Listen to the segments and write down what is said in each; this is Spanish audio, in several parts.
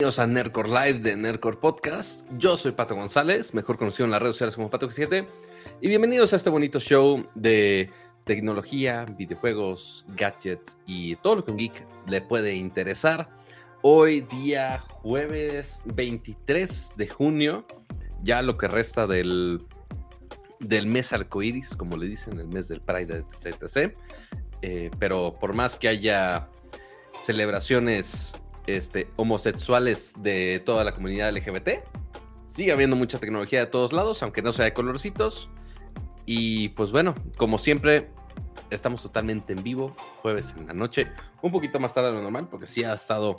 Bienvenidos a Nerdcore Live de Nerdcore Podcast. Yo soy Pato González, mejor conocido en las redes sociales como Pato7. Y bienvenidos a este bonito show de tecnología, videojuegos, gadgets y todo lo que un geek le puede interesar. Hoy día jueves 23 de junio, ya lo que resta del, del mes arcoíris, como le dicen, el mes del Pride, etc. Eh, pero por más que haya celebraciones este, homosexuales de toda la comunidad LGBT. Sigue habiendo mucha tecnología de todos lados, aunque no sea de colorcitos. Y pues bueno, como siempre, estamos totalmente en vivo, jueves en la noche, un poquito más tarde de lo normal, porque sí ha estado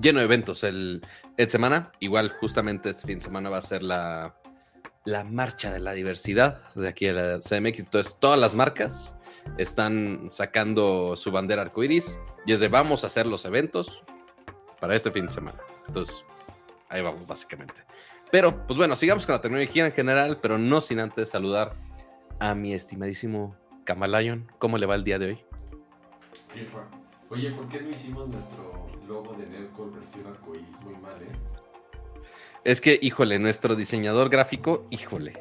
lleno de eventos el, el semana. Igual, justamente este fin de semana va a ser la, la marcha de la diversidad de aquí a la CMX. Entonces, todas las marcas están sacando su bandera arcoiris y es de vamos a hacer los eventos para este fin de semana. Entonces, ahí vamos, básicamente. Pero, pues bueno, sigamos con la tecnología en general, pero no sin antes saludar a mi estimadísimo Kamalayon. ¿Cómo le va el día de hoy? Oye, ¿por qué no hicimos nuestro logo de Nerdcore versión arcoíris? Muy mal, ¿eh? Es que, híjole, nuestro diseñador gráfico, híjole,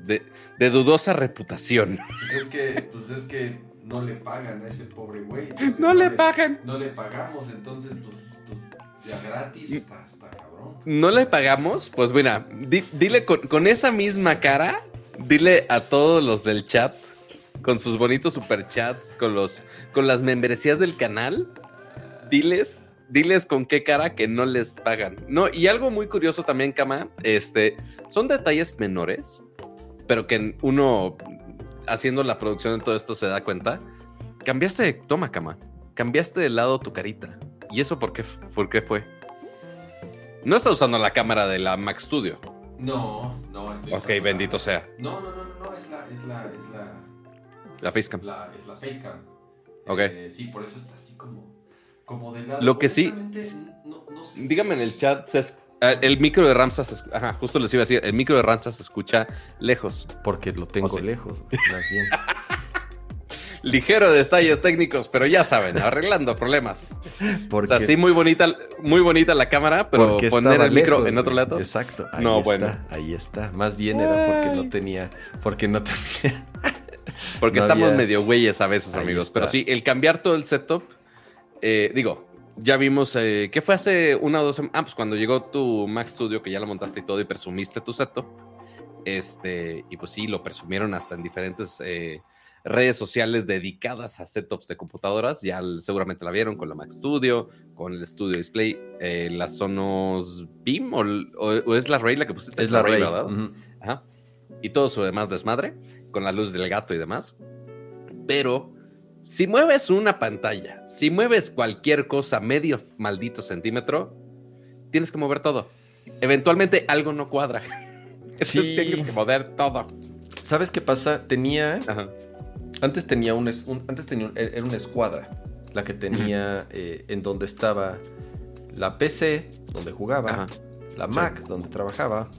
de, de dudosa reputación. Pues es que, pues es que no le pagan a ese pobre güey. No, le pagan. No le pagamos, entonces, pues, pues ya gratis está, está cabrón. ¿No le pagamos? Pues mira, di- dile con, con esa misma cara, dile a todos los del chat, con sus bonitos superchats, con los, con las membresías del canal, diles, diles con qué cara que no les pagan. No, y algo muy curioso también, Kama, este, son detalles menores, pero que uno haciendo la producción de todo esto se da cuenta. Cambiaste de toma, Kama. Cambiaste de lado tu carita. ¿Y eso por qué, por qué fue? No está usando la cámara de la Mac Studio. No, no, estoy Ok, usando la- bendito sea. No, no, no, no, no, es la, es la, es la, La Facecam. la- es la facecam. Ok. Eh, sí, por eso está así como, como de lado. Lo que sí- no- no sé Dígame en el chat, se el micro de Ramsas, ajá, justo les iba a decir, el micro de Ramsas se escucha lejos. Porque lo tengo O sea- lejos, más bien. Ligero de detalles técnicos, pero ya saben, arreglando problemas. O Porque, sea, sí, muy bonita, muy bonita la cámara, pero poner el micro lejos, en otro lado. Exacto. Ahí No, está, bueno. Ahí está. Más bien era porque no tenía. Porque no tenía. Porque No estamos había- medio güeyes a veces, Ahí amigos. está. Pero sí, el cambiar todo el setup, eh, digo, ya vimos, eh, ¿qué fue hace una o dos semanas? Ah, pues cuando llegó tu Mac Studio, que ya lo montaste y todo y presumiste tu setup. Este, y pues sí, lo presumieron hasta en diferentes eh, redes sociales dedicadas a setups de computadoras. Ya seguramente la vieron con la Mac Studio, con el Studio Display, eh, la Sonos Beam o, l- o- o es la Ray la que pusiste. Es la Rey. ¿verdad? Ujú. Ajá. Y todo su demás desmadre, con la luz del gato y demás. Pero si mueves una pantalla, si mueves cualquier cosa medio maldito centímetro, tienes que mover todo. Eventualmente algo no cuadra. Sí. tienes que mover todo. ¿Sabes qué pasa? Tenía. Ajá. Antes tenía un, es- un- antes tenía un- e, era una escuadra. La que tenía eh, en donde estaba la PC, donde jugaba, Ajá. la Sí. Mac, donde trabajaba,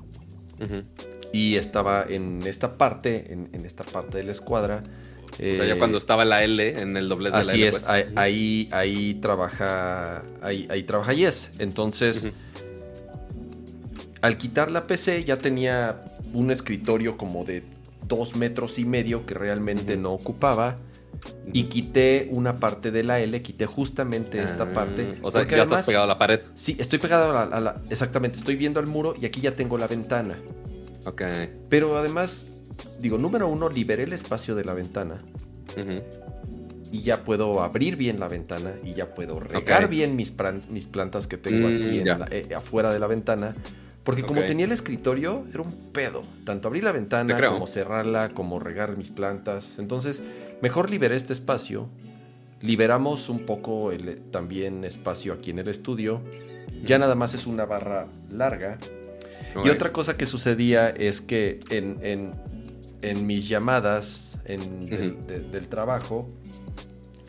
y estaba en esta parte, en, en esta parte de la escuadra. O sea, ya eh, cuando estaba la L en el doblez de la Así L. es, pues. ahí, ahí, trabaja, ahí, ahí trabaja Yes. Entonces, al quitar la PC ya tenía un escritorio como de dos metros y medio que realmente no ocupaba. Y quité una parte de la L, quité justamente esta Ah, parte. O sea, ya además- estás pegado a la pared. Sí, estoy pegado a la, a la- Exactamente, estoy viendo al muro y aquí ya tengo la ventana. Ok. Pero además, digo, número uno, liberé el espacio de la ventana. Y ya puedo abrir bien la ventana y ya puedo regar bien mis, mis plantas que tengo Mm, aquí en ya. la- eh, afuera de la ventana. Porque como tenía el escritorio, era un pedo. Tanto abrir la ventana como cerrarla, como regar mis plantas. Entonces, mejor liberé este espacio. Liberamos un poco el, eh, también espacio aquí en el estudio. Ya nada más es una barra larga. Y otra cosa que sucedía es que en, en- en mis llamadas en- del, de- trabajo,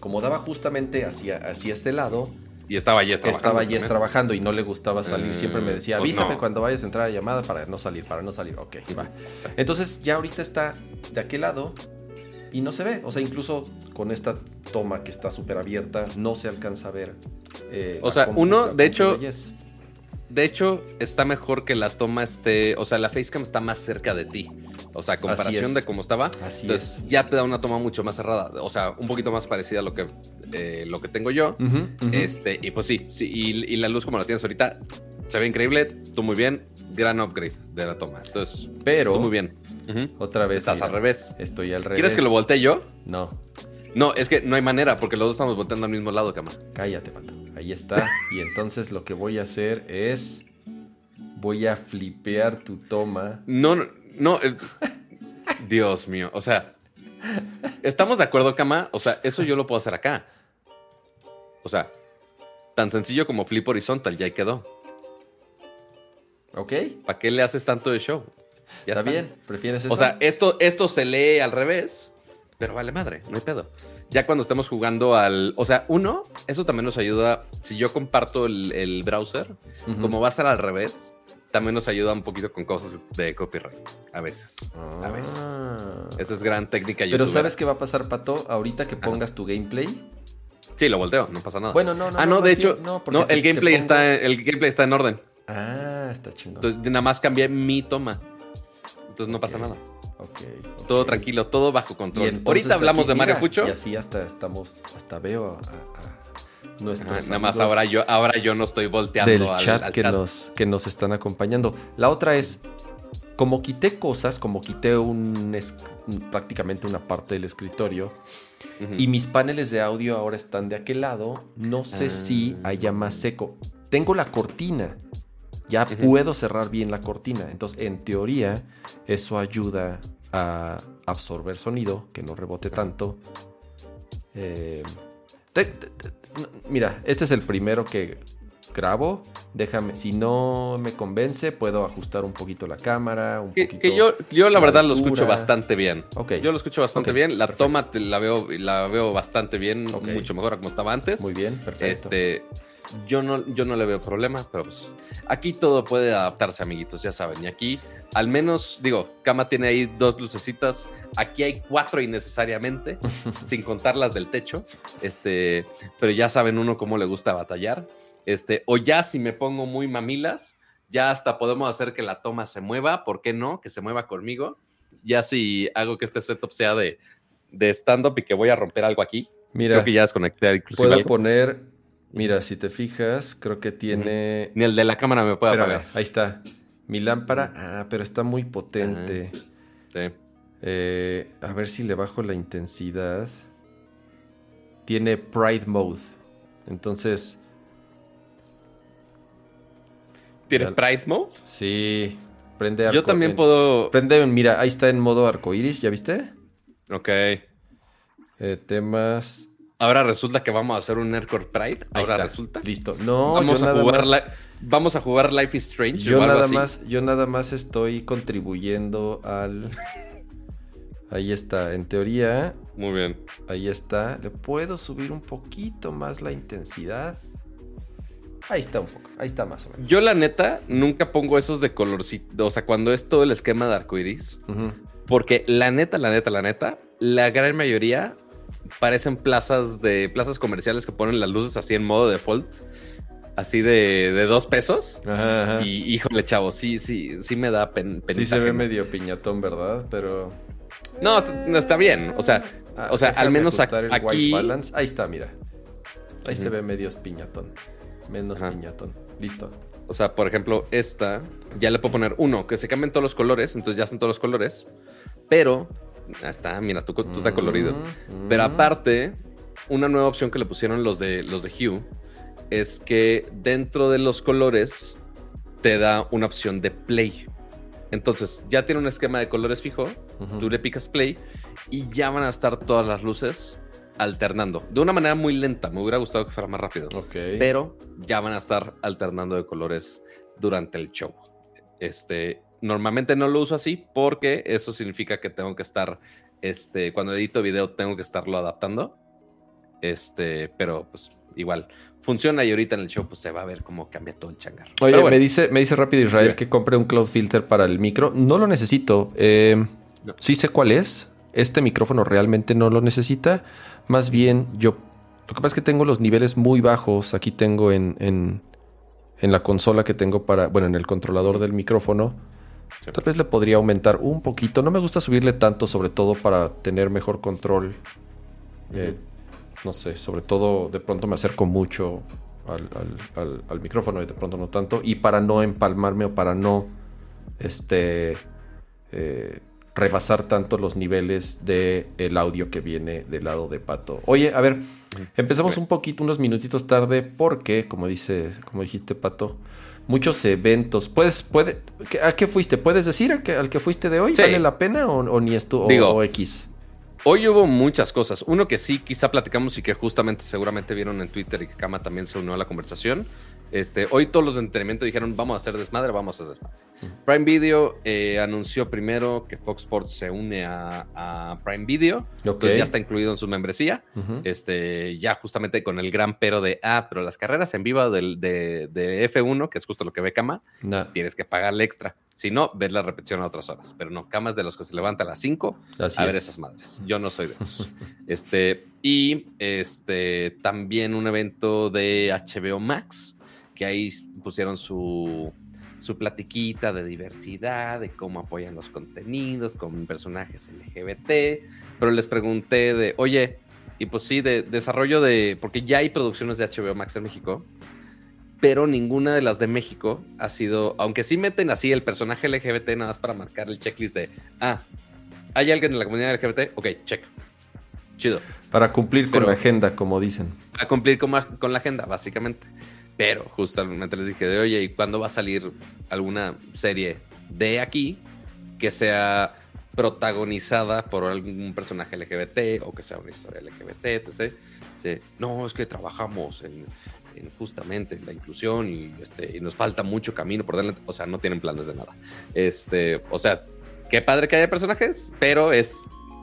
como daba justamente hacia, hacia este lado, Y estaba Yes trabajando. estaba Jess trabajando y no le gustaba salir. Eh, Siempre me decía, pues avísame no. cuando vayas a entrar a la llamada para no salir, para no salir. Ok, va. Entonces ya ahorita está de aquel lado y no se ve. O sea, incluso con esta toma que está súper abierta, no se alcanza a ver. eh, O sea, uno, de hecho, Yes. De hecho, está mejor que la toma esté, o sea, la facecam está más cerca de ti. O sea, comparación de cómo estaba. Así Entonces es. ya te da una toma mucho más cerrada. O sea, un poquito más parecida a lo que, eh, lo que tengo yo. Este, y pues sí, sí y, y la luz como la tienes ahorita, se ve increíble, tú muy bien, gran upgrade de la toma. Entonces, Pero, tú muy bien. Otra vez. Estás al revés. Estoy al revés. ¿Quieres que lo voltee yo? No, No, es que no hay manera, porque los dos estamos volteando al mismo lado, cama. cállate, pato. Ahí está. y entonces lo que voy a hacer es. Voy a flipear tu toma. No, no, no. eh, Dios mío. O sea, ¿estamos de acuerdo, Cama? O sea, eso yo lo puedo hacer acá. O sea, tan sencillo como flip horizontal, ya ahí quedó. ¿Ok? ¿Para qué le haces tanto de show? Ya está, bien. ¿Prefieres eso? O sea, esto, esto se lee al revés, pero vale madre, no hay pedo. Ya cuando estemos jugando al. O sea, uno, eso también nos ayuda. Si yo comparto el, el browser, como va a estar al revés, también nos ayuda un poquito con cosas de copyright. A veces. A veces. Ah. Esa es gran técnica. Pero. ¿sabes qué va a pasar, Pato? Ahorita que pongas tu gameplay. Sí, lo volteo, no pasa nada. Bueno, no, no. ah, no, de hecho, no, te- el te gameplay pongo- está, el gameplay está en orden. Ah, está chingón. Entonces, nada más cambié mi toma. Entonces no pasa nada. Ok, ok. Todo tranquilo, todo bajo control. entonces Ahorita hablamos aquí, de Mario mira, Pucho. Y así hasta estamos, hasta veo a, a nuestros nada más ahora yo, ahora yo no estoy volteando del al, chat, al que, chat. Nos, que nos están acompañando. La otra es, como quité cosas, como quité un, es- prácticamente una parte del escritorio, y mis paneles de audio ahora están de aquel lado, no sé Ah. si haya más seco. Tengo la cortina, ya puedo cerrar bien la cortina. Entonces, en teoría, eso ayuda a absorber sonido, que no rebote tanto. Eh, te- mira, este es el primero que grabo. Déjame, si no me convence, puedo ajustar un poquito la cámara, un Que, poquito. que yo, yo la la verdad lo escucho bastante bien. Ok. Yo lo escucho bastante bien. La perfecto. toma te- la veo, la veo bastante bien, Ok. mucho mejor a como estaba antes. Muy bien, perfecto. Este, yo no, yo no le veo problema, pero pues aquí todo puede adaptarse, amiguitos, ya saben. Y aquí, al menos, digo, Kama tiene ahí dos lucecitas. Aquí hay cuatro innecesariamente, sin contar las del techo. Este, pero ya saben uno cómo le gusta batallar. Este, o ya si me pongo muy mamilas, ya hasta podemos hacer que la toma se mueva, ¿por qué no? Que se mueva conmigo. Ya si hago que este setup sea de, de stand-up y que voy a romper algo aquí. Mira, Creo que ya desconecté inclusive puedo algo. poner. Mira, si te fijas, creo que tiene. Ni el de la cámara me puede Espérame, apagar. ahí está. Mi lámpara. Ah, pero está muy potente. Sí. Eh, a ver si le bajo la intensidad. Tiene Pride Mode. Entonces, ¿Tiene Ya- Pride Mode? sí. Prende Yo arco- también en- puedo. Prende, mira, ahí está en modo arcoiris, ¿ya viste? Ok. Eh, temas. Ahora resulta que vamos a hacer un Nerdcore Pride. Ahí Ahora está. resulta. Listo. No, vamos, yo a nada jugar más, li- vamos a jugar Life is Strange. yo o algo nada así. más, yo nada más estoy contribuyendo al. Ahí está. En teoría, Muy bien. ahí está. Le puedo subir un poquito más la intensidad. Ahí está un poco. Ahí está más o menos. Yo, la neta, nunca pongo esos de colorcito. O sea, cuando es todo el esquema de arcoiris. Ujú. Porque la neta, la neta, la neta, la gran mayoría parecen plazas de plazas comerciales que ponen las luces así en modo default. Así de, de dos pesos. Ajá, ajá. Y híjole, chavo, sí, sí, sí me da pen, Sí se ve medio piñatón, ¿verdad? Pero. No, no está bien. O sea, Ah, o sea, al menos ac- el white aquí. balance. Ahí está, mira. Ahí se ve medio piñatón. Menos Ajá. piñatón. Listo. O sea, por ejemplo, esta ya le puedo poner uno, que se cambien todos los colores, entonces ya están todos los colores. Pero, ya está, mira, tú, tú tan colorido. Mm, Pero mm. aparte, una nueva opción que le pusieron los de, los de Hue es que dentro de los colores te da una opción de play. Entonces, ya tiene un esquema de colores fijo, Ujú. tú le picas play y ya van a estar todas las luces alternando. De una manera muy lenta, me hubiera gustado que fuera más rápido. Pero ya van a estar alternando de colores durante el show. Este, normalmente no lo uso así porque eso significa que tengo que estar, este, cuando edito video tengo que estarlo adaptando. Este, pero pues igual funciona y ahorita en el show pues se va a ver cómo cambia todo el changar. Oye, bueno, me, dice, me dice rápido Israel que compre un cloud filter para el micro. No lo necesito. Eh, No. Sí sé cuál es. este micrófono realmente no lo necesita. Más bien, yo. Lo que pasa es que tengo los niveles muy bajos. Aquí tengo en, en, en la consola que tengo para. Bueno, en el controlador del micrófono. Tal vez le podría aumentar un poquito. No me gusta subirle tanto, sobre todo para tener mejor control. Eh, no sé, sobre todo de pronto me acerco mucho al, al- al- al micrófono y de pronto no tanto. Y para no empalmarme o para no este, eh, rebasar tanto los niveles del el audio que viene del lado de Pato. Oye, a ver, empezamos un poquito, unos minutitos tarde, porque, como dice, como dijiste, Pato, muchos eventos. ¿Puedes, puede, ¿A qué fuiste? ¿Puedes decir al que fuiste de hoy? Sí. ¿Vale la pena o, o ni esto? Digo, o, o X? Hoy hubo muchas cosas. Uno que sí, quizá platicamos y que justamente seguramente vieron en Twitter y que Kama también se unió a la conversación. Este, hoy todos los de entretenimiento dijeron, vamos a hacer desmadre, vamos a hacer desmadre. Prime Video eh, anunció primero que Fox Sports se une a, a Prime Video. Ok. Entonces ya está incluido en su membresía. Este, ya justamente con el gran pero de, ah, pero las carreras en vivo del, de, de F1, que es justo lo que ve Nah, tienes que pagarle extra. Si no, ves la repetición a otras horas. Pero no, Kama es de los que se levanta a las 5 así a ver es. esas madres. Yo no soy de esos. este, y este, también un evento de HBO Max, que ahí pusieron su, su platiquita de diversidad, de cómo apoyan los contenidos con personajes LGBT. Pero les pregunté de, oye, y pues sí, de desarrollo de, porque ya hay producciones de HBO Max en México. Pero ninguna de las de México ha sido, aunque sí meten así el personaje LGBT nada más para marcar el checklist de, ah, ¿Hay alguien en la comunidad LGBT? Ok, check. Chido. Para cumplir Pero- con la agenda, como dicen. A cumplir con, con la agenda, básicamente. Pero justamente les dije de, oye, ¿y cuándo va a salir alguna serie de aquí que sea protagonizada por algún personaje LGBT o que sea una historia LGBT, etc. De, no, es que trabajamos en, en justamente la inclusión y, este, y nos falta mucho camino por delante. O sea, no tienen planes de nada. Este, o sea, qué padre que haya personajes, pero es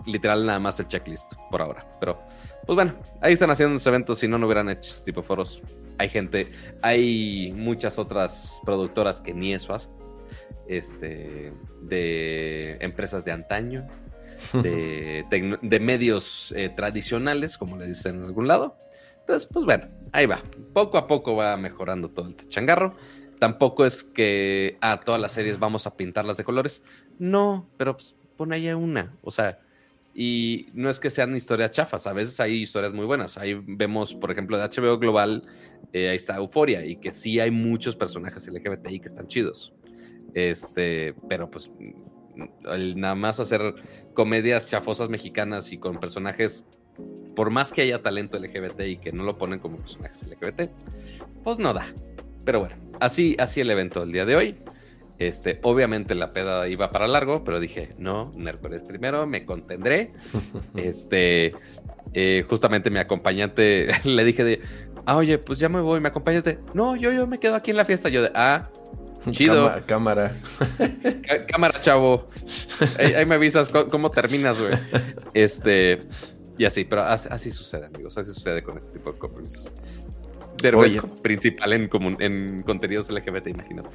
literal nada más el checklist por ahora. Pero, pues bueno, ahí están haciendo los eventos. Si no, no hubieran hecho tipo foros. Hay gente, hay muchas otras productoras que ni eso hacen. Este, de empresas de antaño, de, medios eh, tradicionales, como le dicen en algún lado. Entonces, pues bueno, ahí va. Poco a poco va mejorando todo el changarro. Tampoco es que a todas las series vamos a pintarlas de colores. No, pero pues, pon ahí una. O sea, y no es que sean historias chafas, a veces hay historias muy buenas. Ahí vemos, por ejemplo, de HBO Global, eh, ahí está Euforia, y que sí hay muchos personajes LGBTI que están chidos. Este, pero pues el nada más hacer comedias chafosas mexicanas y con personajes, por más que haya talento LGBT y que no lo ponen como personajes LGBT, pues no da. Pero bueno, así, así el evento del día de hoy. Este, obviamente la peda iba para largo, pero dije, no, Nércoles primero, me contendré. Este, eh, justamente mi acompañante le dije de, ah, oye, pues ya me voy, me acompañas de, no, yo, yo me quedo aquí en la fiesta. Yo de, ah, chido. Cámara. Cá- Cámara, chavo. Ahí, ahí me avisas cómo terminas, güey. Este, y así, pero así, así sucede, amigos. Así sucede con este tipo de compromisos. Derbez principal en, comun- en contenidos LGBT, imagínate.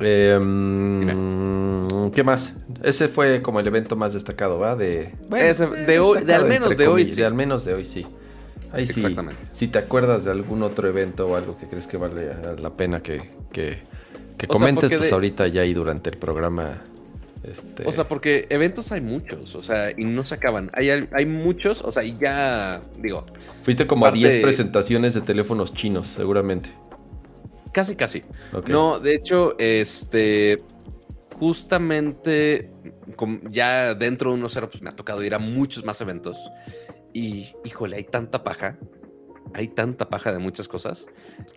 Eh, ¿Qué más? Ese fue como el evento más destacado, ¿va? De, Ese- de hoy- de destacado, al menos de hoy, sí. De al menos de hoy, sí. Ahí sí. Si te acuerdas de algún otro evento o algo que crees que vale la pena que, que, que O sea, comentes, pues de- ahorita ya ahí durante el programa. Este, O sea, porque eventos hay muchos, o sea, y no se acaban. Hay, hay muchos, o sea, y ya, digo, fuiste como a parte- 10 presentaciones de teléfonos chinos, seguramente. casi, casi. No, de hecho, este, justamente ya dentro de 1.0, pues me ha tocado ir a muchos más eventos. Y, híjole, hay tanta paja. Hay tanta paja de muchas cosas.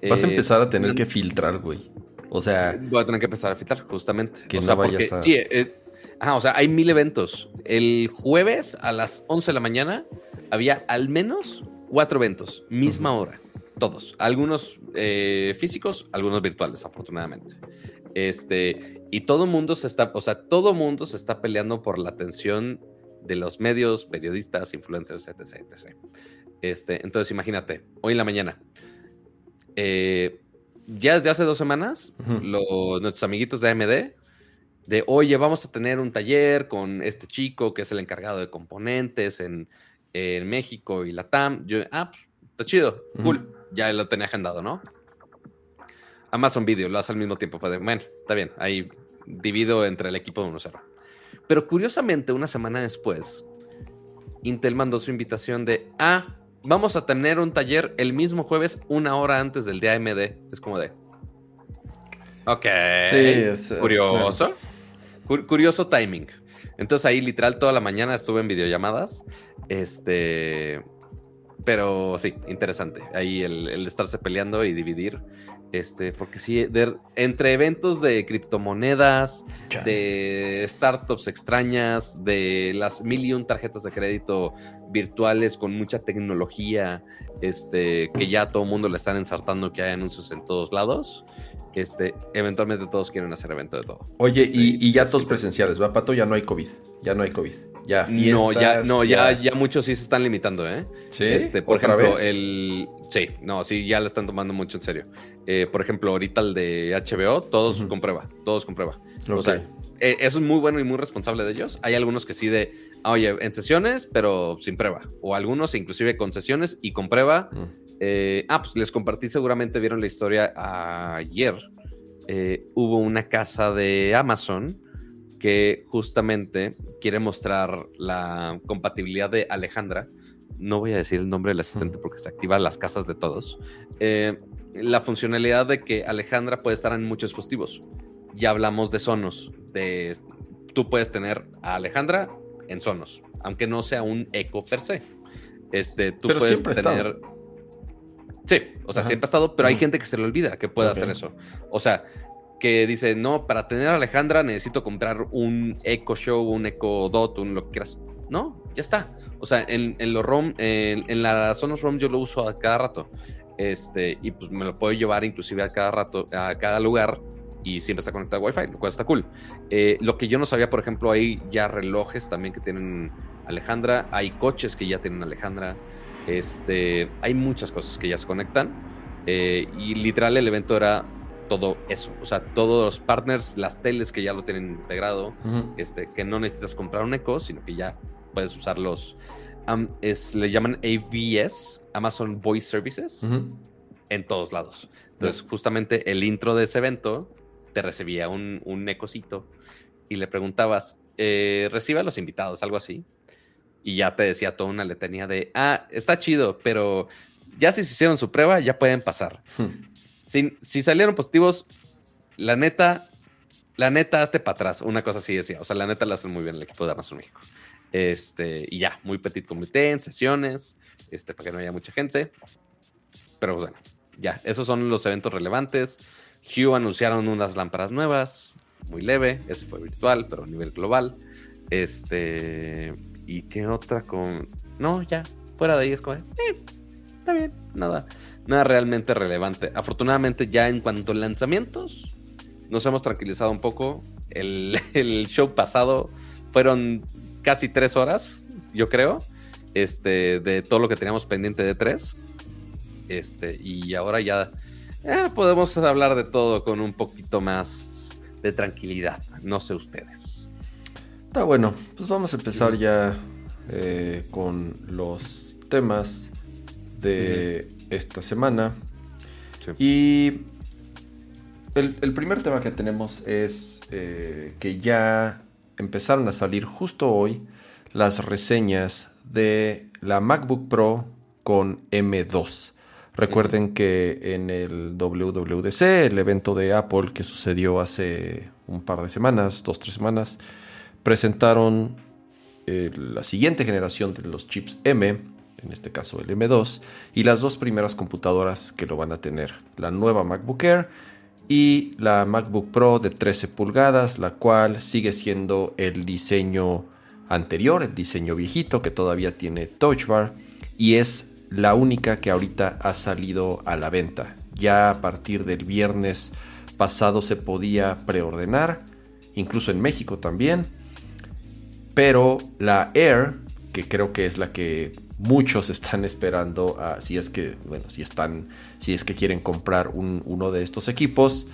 Vas a Eh, empezar a tener que filtrar, güey. O sea, Voy a tener que empezar a filtrar, justamente. Que o no sea, vayas porque, a- sí, eh, ajá, o sea, hay mil eventos. El jueves a las 11 de la mañana había al menos cuatro eventos, misma hora, todos. Algunos eh, físicos, algunos virtuales, afortunadamente. Este, y todo mundo se está, o sea, todo mundo se está peleando por la atención de los medios, periodistas, influencers, etc, etc. Este, entonces, imagínate, hoy en la mañana, eh, ya desde hace dos semanas, Ujú. los- nuestros amiguitos de AMD de, oye, vamos a tener un taller con este chico que es el encargado de componentes en, en México y la TAM. Yo, ah, pues, está chido, cool. Ya lo tenía agendado, ¿no? Amazon Video lo hace al mismo tiempo. Fue de, bueno, está bien, ahí divido entre el equipo de 1-0. Pero curiosamente, una semana después, Intel mandó su invitación de, ah, vamos a tener un taller el mismo jueves, una hora antes del día AMD. Es como de, ok, Sí, es, eh, curioso. Cur- curioso timing. Entonces ahí literal toda la mañana estuve en videollamadas. Este, pero sí, interesante. Ahí el, el estarse peleando y dividir. Este, porque sí, de- entre eventos de criptomonedas, Chale. de startups extrañas, de las mil y un tarjetas de crédito virtuales con mucha tecnología, este, que ya todo el mundo le están ensartando que hay anuncios en todos lados. Este, eventualmente todos quieren hacer evento de todo. Oye, Este, y, y ya todos presenciales, ¿va, Pato? Ya no hay COVID. Ya no hay COVID. Ya no, ya, no, ya, ya muchos sí se están limitando, ¿eh? ¿Sí? Este, por ¿Otra ejemplo, vez? el. Sí, no, sí, ya lo están tomando mucho en serio. Eh, por ejemplo, ahorita el de HBO, todos con prueba, todos con prueba. O Ok. sea, eh, eso es muy bueno y muy responsable de ellos. Hay algunos que sí de, oye, en sesiones, pero sin prueba. O algunos inclusive con sesiones y con prueba. Eh, ah, pues les compartí, seguramente vieron la historia ayer. Eh, hubo una casa de Amazon que justamente quiere mostrar la compatibilidad de Alejandra. No voy a decir el nombre del asistente porque se activa las casas de todos. Eh, la funcionalidad de que Alejandra puede estar en muchos dispositivos. Ya hablamos de Sonos. De, tú puedes tener a Alejandra en Sonos, aunque no sea un eco per se. Este, tú Pero puedes ha estado. tener. Sí, o sea, Ajá. siempre ha estado, pero hay gente que se le olvida que puede hacer eso. O sea, que dice, no, para tener a Alejandra necesito comprar un Echo Show, un Echo Dot, un lo que quieras. No, ya está. O sea, en, en los ROM, en, en la Sonos ROM yo lo uso a cada rato. Este, y pues me lo puedo llevar inclusive a cada rato, a cada lugar y siempre está conectado a Wi-Fi, lo cual está cool. Eh, lo que yo no sabía, por ejemplo, hay ya relojes también que tienen Alejandra, hay coches que ya tienen Alejandra, este, hay muchas cosas que ya se conectan eh, y literal el evento era todo eso, o sea, todos los partners, las teles que ya lo tienen integrado, este, que no necesitas comprar un Echo, sino que ya puedes usarlos. am- es, le llaman AVS, Amazon Voice Services Ujú. en todos lados. Entonces, justamente el intro de ese evento te recibía un, un ecocito y le preguntabas, eh, recibe a los invitados, algo así. Y ya te decía toda una letanía de, ah, está chido, pero ya si se hicieron su prueba, ya pueden pasar. Hmm. Si, si salieron positivos, la neta, la neta, hazte para atrás. Una cosa así decía. O sea, la neta la hacen muy bien el equipo de Amazon México. Este, y ya, muy petit comité, en sesiones, este, para que no haya mucha gente. Pero bueno, ya, esos son los eventos relevantes. Hue anunciaron unas lámparas nuevas, muy leve. Ese fue virtual, pero a nivel global. Este, ¿y qué otra con.? No, ya, fuera de ahí es como, eh, está bien, nada, nada realmente relevante. Afortunadamente, ya en cuanto a lanzamientos, nos hemos tranquilizado un poco. El, el show pasado fueron casi tres horas, yo creo, este, de todo lo que teníamos pendiente de tres. Este, y ahora ya eh, podemos hablar de todo con un poquito más de tranquilidad. No sé ustedes. Está bueno, pues vamos a empezar ya eh, con los temas de esta semana. Sí. Y el, el primer tema que tenemos es eh, que ya empezaron a salir justo hoy las reseñas de la MacBook Pro con M2. Recuerden que en el WWDC, el evento de Apple que sucedió hace un par de semanas, dos, tres semanas, presentaron eh, la siguiente generación de los chips M, en este caso el M2, y las dos primeras computadoras que lo van a tener, la nueva MacBook Air y la MacBook Pro de 13 pulgadas, la cual sigue siendo el diseño anterior, el diseño viejito que todavía tiene Touch Bar y es la única que ahorita ha salido a la venta. Ya a partir del viernes pasado se podía preordenar, incluso en México también. Pero la Air, que creo que es la que muchos están esperando, si es que, bueno, si están, si es que quieren comprar un- uno de estos equipos,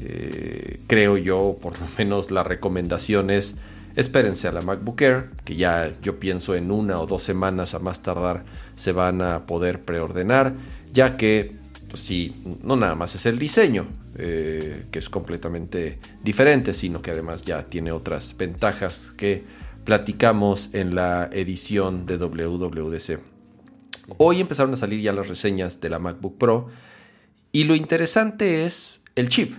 Eh, creo yo, por lo menos la recomendación es espérense a la MacBook Air, que ya yo pienso en una o dos semanas a más tardar se van a poder preordenar, ya que pues sí, no nada más es el diseño, eh, que es completamente diferente, sino que además ya tiene otras ventajas que platicamos en la edición de WWDC. Hoy empezaron a salir ya las reseñas de la MacBook Pro y lo interesante es el chip.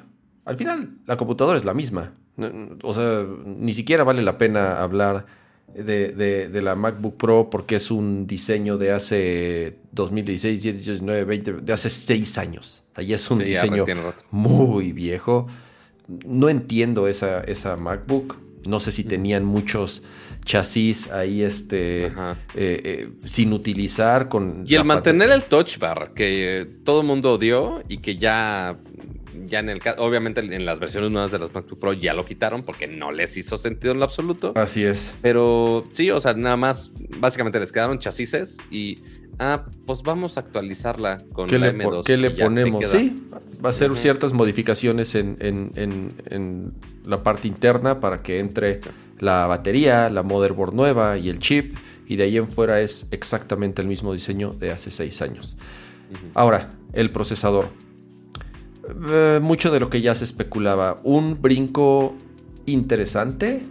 Al final, la computadora es la misma. O sea, ni siquiera vale la pena hablar de, la MacBook Pro porque es un diseño de hace 2016, 17, 19, 20, de hace 6 años. Ahí es un diseño muy viejo. No entiendo esa, esa MacBook. No sé si tenían muchos chasis ahí este eh, eh, sin utilizar con y el mantener el touch bar que todo el mundo odió y que ya ya en el obviamente en las versiones nuevas de las MacBook Pro ya lo quitaron porque no les hizo sentido en lo absoluto. Así es. Pero sí, o sea, nada más, básicamente les quedaron chasis y, ah, pues vamos a actualizarla con ¿Qué la le, M2. ¿Qué le ponemos? Sí, va a ser ciertas modificaciones en, en, la parte interna para que entre la batería, la motherboard nueva y el chip. Y de ahí en fuera es exactamente el mismo diseño de hace seis años. Ahora, el procesador. Eh, mucho de lo que ya se especulaba. Un brinco interesante,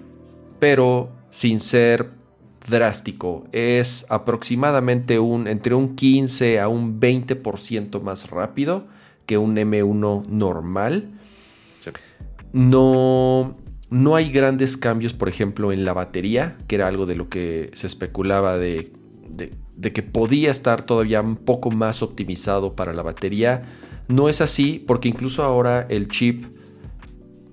pero sin ser drástico. Es aproximadamente un entre un 15 a un 20% más rápido que un M1 normal. No, no hay grandes cambios, por ejemplo, en la batería, que era algo de lo que se especulaba de, de que podía estar todavía un poco más optimizado para la batería no es así porque incluso ahora el chip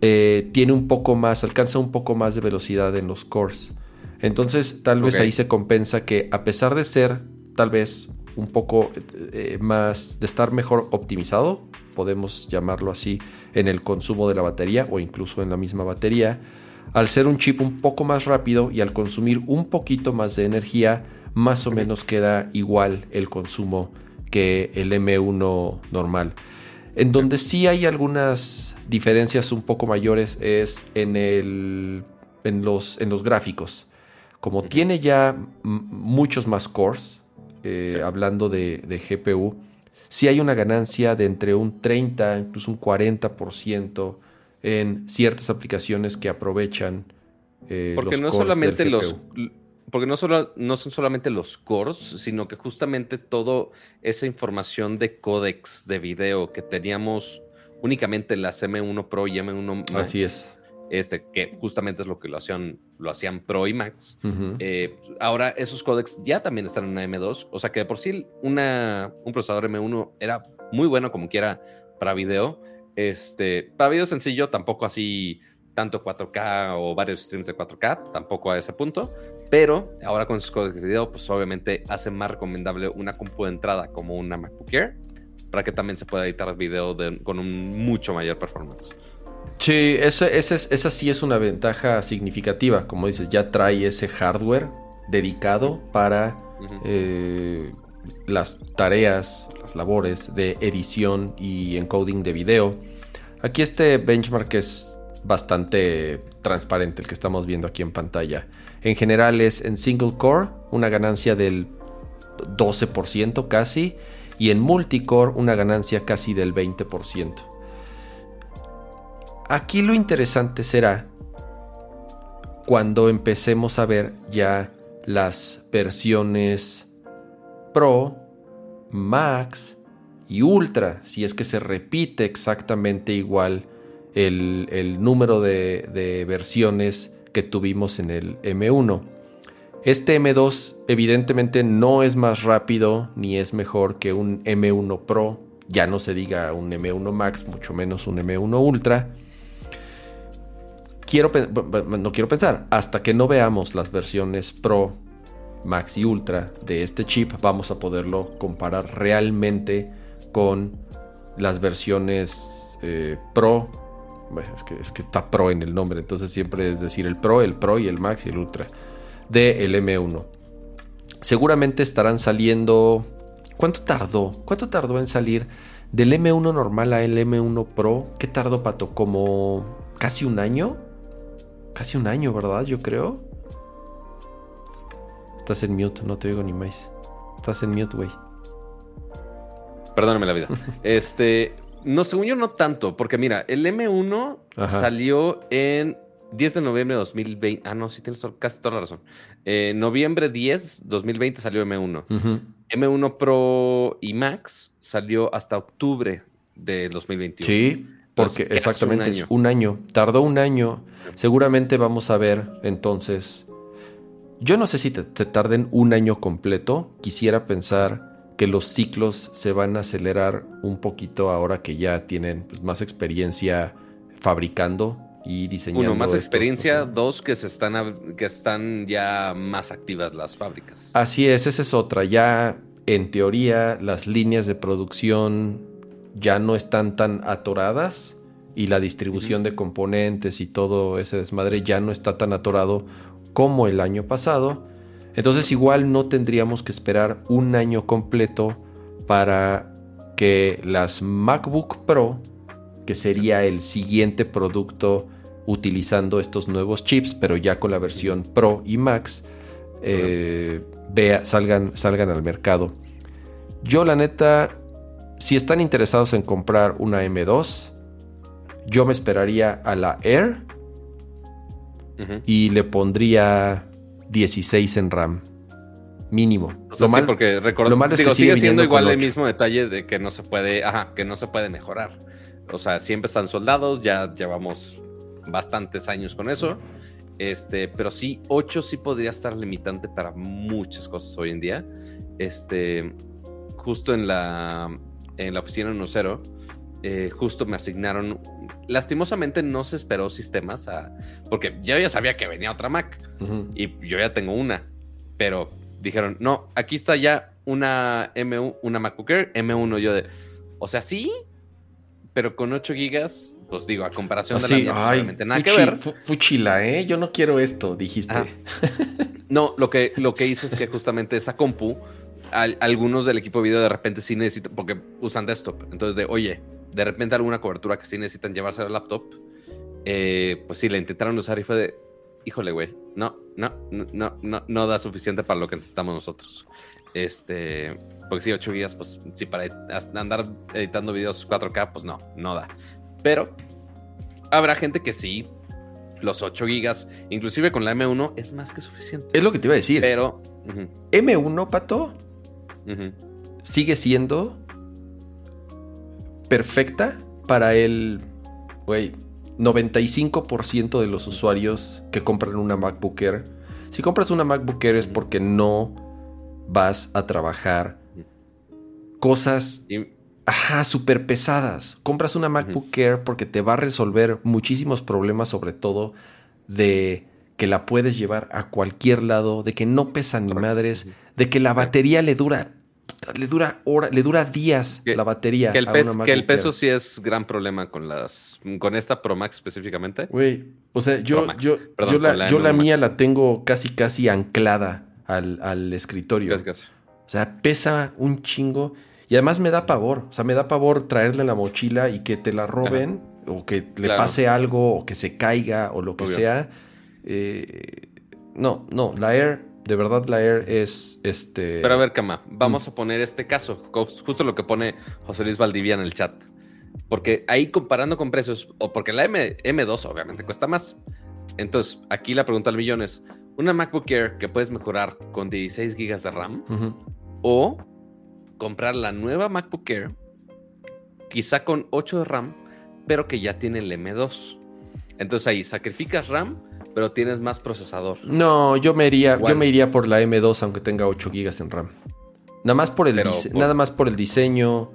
eh, tiene un poco más, alcanza un poco más de velocidad en los cores. Entonces tal vez ahí se compensa que a pesar de ser tal vez un poco eh, más, de estar mejor optimizado, podemos llamarlo así, en el consumo de la batería o incluso en la misma batería, al ser un chip un poco más rápido y al consumir un poquito más de energía, más o menos queda igual el consumo que el M1 normal. En donde sí hay algunas diferencias un poco mayores es en, el, en, los, en los gráficos. Como tiene ya muchos más cores, eh, hablando de, GPU, sí hay una ganancia de entre un 30, incluso un 40% en ciertas aplicaciones que aprovechan eh, Porque no solamente los, porque no, solo, no son solamente los cores, sino que justamente toda esa información de códex de video que teníamos únicamente en las M1 Pro y M1 Max. Así es. Este, que justamente es lo que lo hacían, lo hacían Pro y Max. Eh, ahora esos códex ya también están en una M2. O sea que de por sí una, un procesador M1 era muy bueno como quiera para video. Este, para video sencillo, tampoco así tanto 4K o varios streams de 4K, tampoco a ese punto, pero ahora con sus códigos de video, pues obviamente hace más recomendable una compu de entrada como una MacBook Air para que también se pueda editar video con un mucho mayor performance. Sí, esa sí es una ventaja significativa. Como dices, ya trae ese hardware dedicado para eh, las tareas, las labores de edición y encoding de video. Aquí este benchmark es bastante transparente el que estamos viendo aquí en pantalla. En general es en single core una ganancia del 12% casi y en multicore una ganancia casi del 20%. Aquí lo interesante será cuando empecemos a ver ya las versiones Pro, Max y Ultra, si es que se repite exactamente igual el, número de, versiones que tuvimos en el M1. Este M2 evidentemente no es más rápido ni es mejor que un M1 Pro, ya no se diga un M1 Max, mucho menos un M1 Ultra. Quiero, no quiero pensar, hasta que no veamos las versiones Pro, Max y Ultra de este chip, vamos a poderlo comparar realmente con las versiones eh, Pro que, es que está Pro en el nombre, entonces siempre es decir el Pro, el Pro y el Max y el Ultra de el M1. Seguramente estarán saliendo. ¿Cuánto tardó? ¿Cuánto tardó en salir Del M1 normal al M1 Pro, ¿qué tardó, Pato? ¿Como casi un año? Casi un año, ¿verdad? Yo creo. Estás en mute, no te oigo ni más. Estás en mute, güey. Perdóname la vida. este, no, según yo no tanto, porque mira, el M1 Ajá. salió en 10 de noviembre de 2020. Ah, no, sí tienes casi toda la razón. Eh, noviembre 10, 2020 salió M1. Ujú. M1 Pro y Max salió hasta octubre de 2021. Sí, porque Entonces, exactamente un es año. un año. Tardó un año. Seguramente vamos a ver entonces. Yo no sé si te, te tarden un año completo. Quisiera pensar que los ciclos se van a acelerar un poquito ahora que ya tienen pues, más experiencia fabricando y diseñando. Uno, más experiencia. Dos, que se están, que están ya más activas las fábricas. Así es, esa es otra. Ya en teoría las líneas de producción ya no están tan atoradas y la distribución de componentes y todo ese desmadre ya no está tan atorado como el año pasado. Entonces igual no tendríamos que esperar un año completo para que las MacBook Pro, que sería el siguiente producto utilizando estos nuevos chips, pero ya con la versión Pro y Max, eh, vea, salgan, salgan al mercado. Yo la neta, si están interesados en comprar una M2, yo me esperaría a la Air y le pondría 16 en RAM. Mínimo. O sea, lo, sí, mal- porque lo malo es que sigue sigue siendo igual el mismo detalle de que no se puede, ajá, que no se puede mejorar. O sea, siempre están soldados, ya llevamos bastantes años con eso. Este, pero sí, 8 sí podría estar limitante para muchas cosas hoy en día. Este, justo en la, en la oficina 1.0, eh, justo me asignaron. Lastimosamente no se esperó sistemas a, porque yo ya sabía que venía otra Mac Ujú. y yo ya tengo una, pero dijeron, no, aquí está ya una M1, una MacBook Air M1, yo de, o sea, sí, pero con 8 gigas, pues digo, a comparación de la Así, mía, pues, ay, nada que fuchi- ver. fu- fuchila, ¿eh? Yo no quiero esto, dijiste. Ajá. No, lo que, lo que hice es que justamente esa compu, al- algunos del equipo de video de repente sí necesitan, porque usan desktop, entonces de, oye, de repente alguna cobertura que sí necesitan llevarse al laptop, eh, pues sí, la intentaron usar y fue de, híjole, güey, no, no, no, no, no, no da suficiente para lo que necesitamos nosotros. Este, porque sí, 8 gigas, pues sí, para andar editando videos 4K, pues no, no da. Pero habrá gente que sí, los 8 gigas, inclusive con la M1, es más que suficiente. Es lo que te iba a decir. Pero. ujú, M1, Pato, sigue siendo perfecta para el, güey, 95% de los usuarios que compran una MacBook Air. Si compras una MacBook Air es porque no vas a trabajar cosas, ajá, súper pesadas. Compras una MacBook Air porque te va a resolver muchísimos problemas, sobre todo de que la puedes llevar a cualquier lado, de que no pesa ni madres, de que la batería le dura le dura hora, le dura días Que- la batería que, el pes- que peso sí es gran problema con las. Con esta Pro Max específicamente. Güey, o sea, yo, Max. yo, Perdón, yo la, con la yo la M1 mía la tengo casi casi anclada al, al escritorio. Casi, casi. O sea, pesa un chingo. Y además me da pavor. O sea, me da pavor traerle la mochila y que te la roben. O que le Claro. pase algo. O que se caiga. O lo que Obvio. sea. Eh, no, no. La Air, de verdad, la Air es este. Pero a ver, Cama, Mm. vamos a poner este caso, justo lo que pone José Luis Valdivia en el chat. Porque ahí comparando con precios, o porque la M, M2 obviamente cuesta más. Entonces, aquí la pregunta al millón es: ¿una MacBook Air que puedes mejorar con 16 GB de RAM? O comprar la nueva MacBook Air, quizá con 8 de RAM, pero que ya tiene el M2. Entonces ahí sacrificas RAM, pero tienes más procesador. No, yo me iría, Igual. yo me iría por la M2 aunque tenga 8 GB en RAM. Nada más por el Pero dise- por- nada más por el diseño,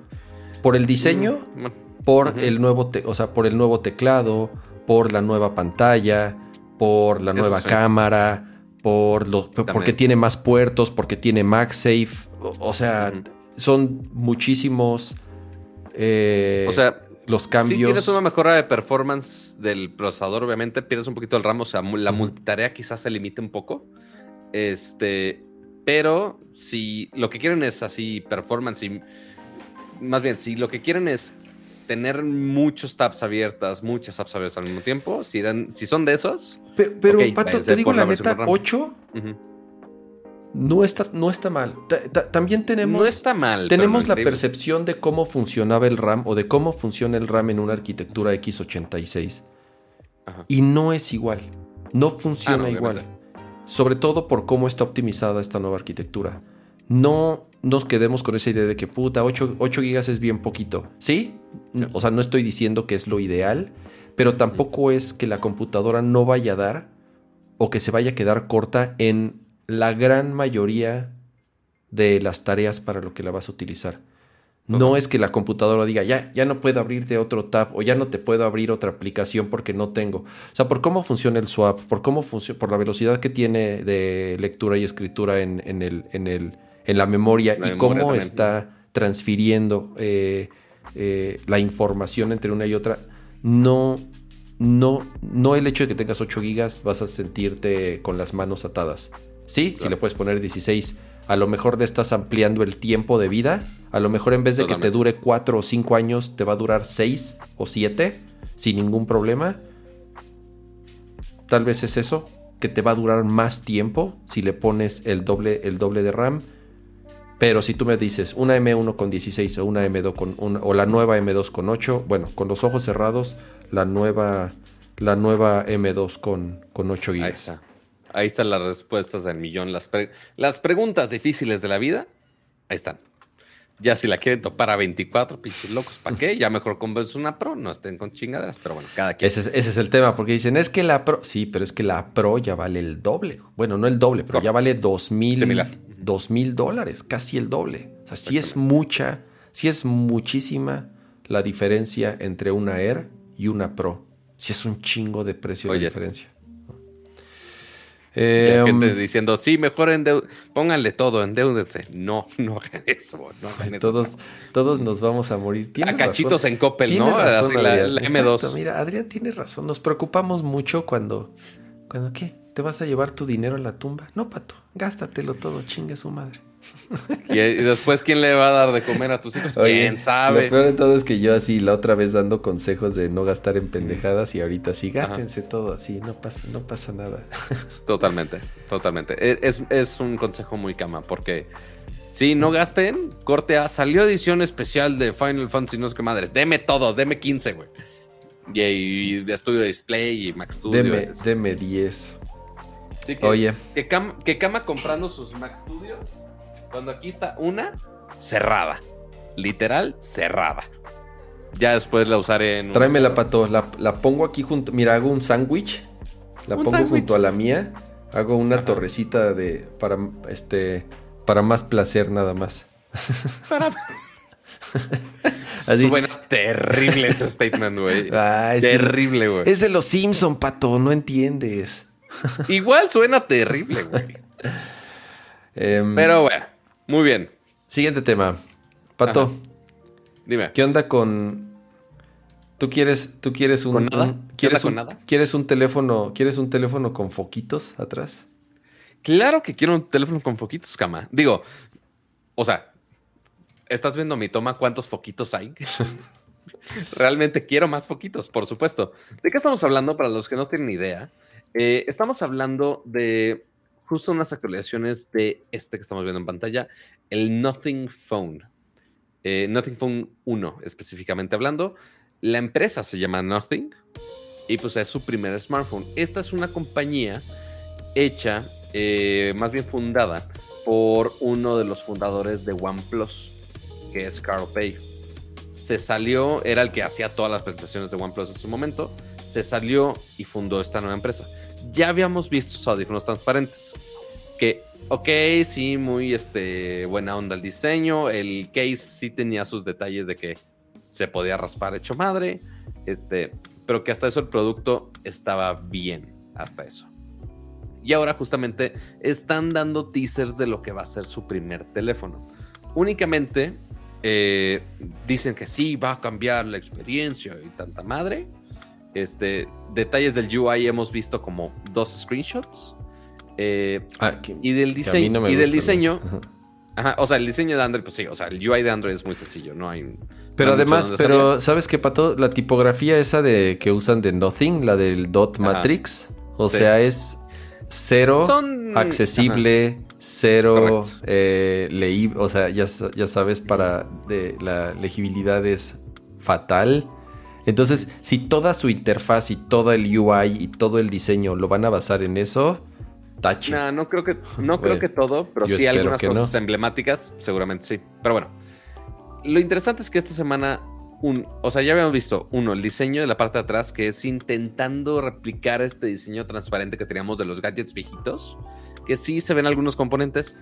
por el diseño, Mm, bueno, por el nuevo, te- o sea, por el nuevo teclado, por la nueva pantalla, por la Eso nueva sí. cámara, por lo, porque tiene más puertos, porque tiene MagSafe, o, o sea, son muchísimos eh, o sea, los Si cambios. tienes una mejora de performance del procesador, obviamente pierdes un poquito el RAM, o sea, la multitarea quizás se limite un poco. Este, pero si lo que quieren es así performance y más bien, si lo que quieren es tener muchos tabs abiertas, muchas apps abiertas al mismo tiempo, si, eran, si son de esos. Pero, pero Pato, te digo la neta, de RAM. 8 ujú, no está, no está mal. Ta- ta- también tenemos, no está mal. tenemos la increíble. percepción de cómo funcionaba el RAM o de cómo funciona el RAM en una arquitectura x86. Ajá. Y no es igual. No Ah, funciona no, igual. Sobre todo por cómo está optimizada esta nueva arquitectura. No nos quedemos con esa idea de que puta, 8, 8 gigas es bien poquito. ¿Sí? Sí. O sea, no estoy diciendo que es lo ideal, pero tampoco es que la computadora no vaya a dar o que se vaya a quedar corta en la gran mayoría de las tareas para lo que la vas a utilizar. No es que la computadora diga, ya, ya no puedo abrirte otro tab o ya no te puedo abrir otra aplicación porque no tengo. O sea, por cómo funciona el swap, por cómo funciona, por la velocidad que tiene de lectura y escritura en, en el, en, el, en la memoria La y memoria cómo también. está transfiriendo eh, eh, la información entre una y otra, no, no, no el hecho de que tengas 8 gigas vas a sentirte con las manos atadas. Sí, si Claro. le puedes poner 16, a lo mejor le estás ampliando el tiempo de vida. A lo mejor en vez de que te Totalmente. dure 4 o 5 años, te va a durar 6 o 7 sin ningún problema. Tal vez es eso, que te va a durar más tiempo si le pones el doble, el doble de RAM. Pero si tú me dices una M1 con 16 o una M2 con una- o la nueva M2 con 8, bueno, con los ojos cerrados, la nueva, la nueva M2 con, con 8 Ahí GB. está. Ahí están las respuestas del millón. Las, pre- las preguntas difíciles de la vida, ahí están. Ya si la quieren topar a 24, pinches locos, ¿para qué? Ya mejor convence una pro, no estén con chingaderas, pero bueno, cada quien. Ese es, ese es el tema, porque dicen, es que la Pro, sí, pero es que la Pro ya vale el doble. Bueno, no el doble, pero ya vale dos mil, dos mil dólares, casi el doble. O sea, sí es mucha, sí es muchísima la diferencia entre una Air y una Pro. Sí es un chingo de precio de Oye, Eh, gente diciendo, sí, mejor pónganle todo, endeúdense. No, no hagan eso, no hagan eso. todos, todos nos vamos a morir. A cachitos razón. en Coppel, Tiene ¿no? razón, Así la, Adrián. la Exacto, M2. Mira, Adrián tiene razón. Nos preocupamos mucho cuando, cuando ¿qué? ¿Te vas a llevar tu dinero a la tumba? No, pato, gástatelo todo, chingue su madre. Y, y después, ¿quién le va a dar de comer a tus hijos? ¿Quién sabe? Lo peor de todo es que yo así la otra vez dando consejos de no gastar en pendejadas y ahorita sí, gástense todo así, no pasa, no pasa nada. Totalmente, totalmente. E- Es, es un consejo muy cama, porque si no gasten, corte A, salió edición especial de Final Fantasy, no sé qué madres. Deme todos, deme 15, güey. Y, y de Studio Display y Mac Studio. Deme, etc. deme 10. Así que, Oye. Que Cama, que Cama comprando sus Mac Studios, cuando aquí está una cerrada. Literal, cerrada. Ya después la usaré en... Tráemela, pato, la, la pongo aquí junto, mira, hago un sándwich, la Un pongo junto a la mía, hago una Ajá. torrecita de, para, este, para más placer nada más. Para- Así. Suena terrible ese statement, güey. Terrible, güey. es de los Simpson, pato, no entiendes. Igual suena terrible, güey. Em, Pero bueno, muy bien. Siguiente tema. Pato, Ajá. Dime. ¿qué onda con... ¿Tú quieres, tú quieres un... ¿Con nada? un- ¿Qué ¿quieres, onda un, con nada? ¿Quieres un teléfono, quieres un teléfono con foquitos atrás? Claro que quiero un teléfono con foquitos, cama. Digo, o sea, ¿estás viendo mi toma cuántos foquitos hay? Realmente quiero más foquitos, por supuesto. ¿De qué estamos hablando? Para los que no tienen idea, eh, estamos hablando de justo unas actualizaciones de este que estamos viendo en pantalla, el Nothing Phone. Eh, Nothing Phone 1, específicamente hablando. La empresa se llama Nothing y pues es su primer smartphone. Esta es una compañía hecha, eh, más bien fundada, por uno de los fundadores de OnePlus, que es Carl Pei. Se salió, era el que hacía todas las presentaciones de OnePlus en su momento, se salió y fundó esta nueva empresa. Ya habíamos visto audífonos transparentes, que, ok, sí, muy este, buena onda el diseño, el case sí tenía sus detalles de que se podía raspar hecho madre, este, pero que hasta eso el producto estaba bien, hasta eso. Y ahora justamente están dando teasers de lo que va a ser su primer teléfono. Únicamente eh, dicen que sí, va a cambiar la experiencia y tanta madre. Este, detalles del UI hemos visto como dos screenshots. Eh, Ah, que- y del diseño, no y del diseño. Ajá. Ajá, o sea, el diseño de Android, pues sí, o sea, el UI de Android es muy sencillo, no hay... Pero no hay mucho además, pero salir. ¿sabes qué, Pato? La tipografía esa de que usan de Nothing, la del dot Ajá. matrix, o Sí. sea, es cero Son... accesible, cero eh, leí, o sea, ya, sa- ya sabes, para de, la legibilidad es fatal. Entonces, si toda su interfaz y todo el UI y todo el diseño lo van a basar en eso, tache. No, no creo que, no creo que todo, pero sí algunas cosas no. emblemáticas, seguramente sí. Pero bueno, lo interesante es que esta semana, un, o sea, ya habíamos visto, uno, el diseño de la parte de atrás, que es intentando replicar este diseño transparente que teníamos de los gadgets viejitos, que sí se ven algunos componentes,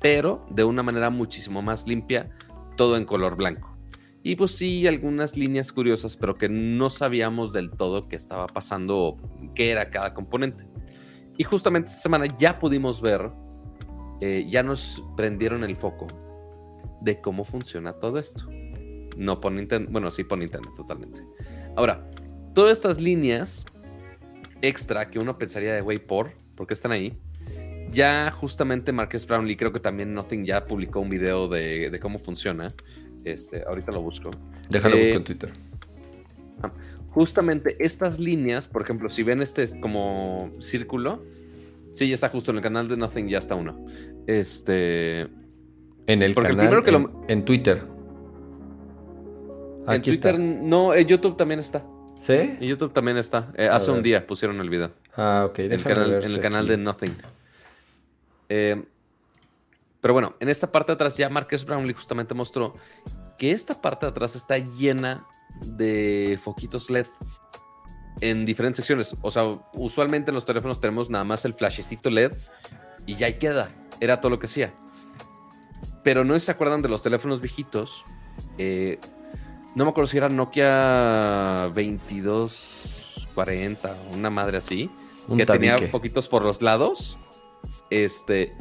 pero de una manera muchísimo más limpia, todo en color blanco. Y pues sí, algunas líneas curiosas, pero que no sabíamos del todo qué estaba pasando o qué era cada componente. Y justamente esta semana ya pudimos ver, eh, ya nos prendieron el foco de cómo funciona todo esto. No por Nintendo, bueno, sí por Nintendo, totalmente. Ahora, todas estas líneas extra que uno pensaría de, güey, por, ¿por qué están ahí? Ya justamente Marcus Brownlee, creo que también Nothing ya publicó un video de, de cómo funciona. Este, ahorita lo busco. Déjalo Eh, buscar en Twitter. Justamente estas líneas, por ejemplo, si ven este es como círculo, sí, ya está justo en el canal de Nothing, ya está uno. Este. En el porque el canal, primero que en, lo- en Twitter. en Aquí Twitter, está. no, en YouTube también está. ¿Sí? En YouTube también está. Eh, hace un día pusieron el video. Ah, ok. En el canal, en el canal de Nothing. Eh, pero bueno, en esta parte de atrás ya Marcus Brownlee justamente mostró que esta parte de atrás está llena de foquitos LED en diferentes secciones. O sea, usualmente en los teléfonos tenemos nada más el flashecito LED y ya ahí queda. Era todo lo que hacía. Pero no se acuerdan de los teléfonos viejitos. Eh, no me acuerdo si era Nokia 2240 o una madre así Un que tenía foquitos por los lados. Este.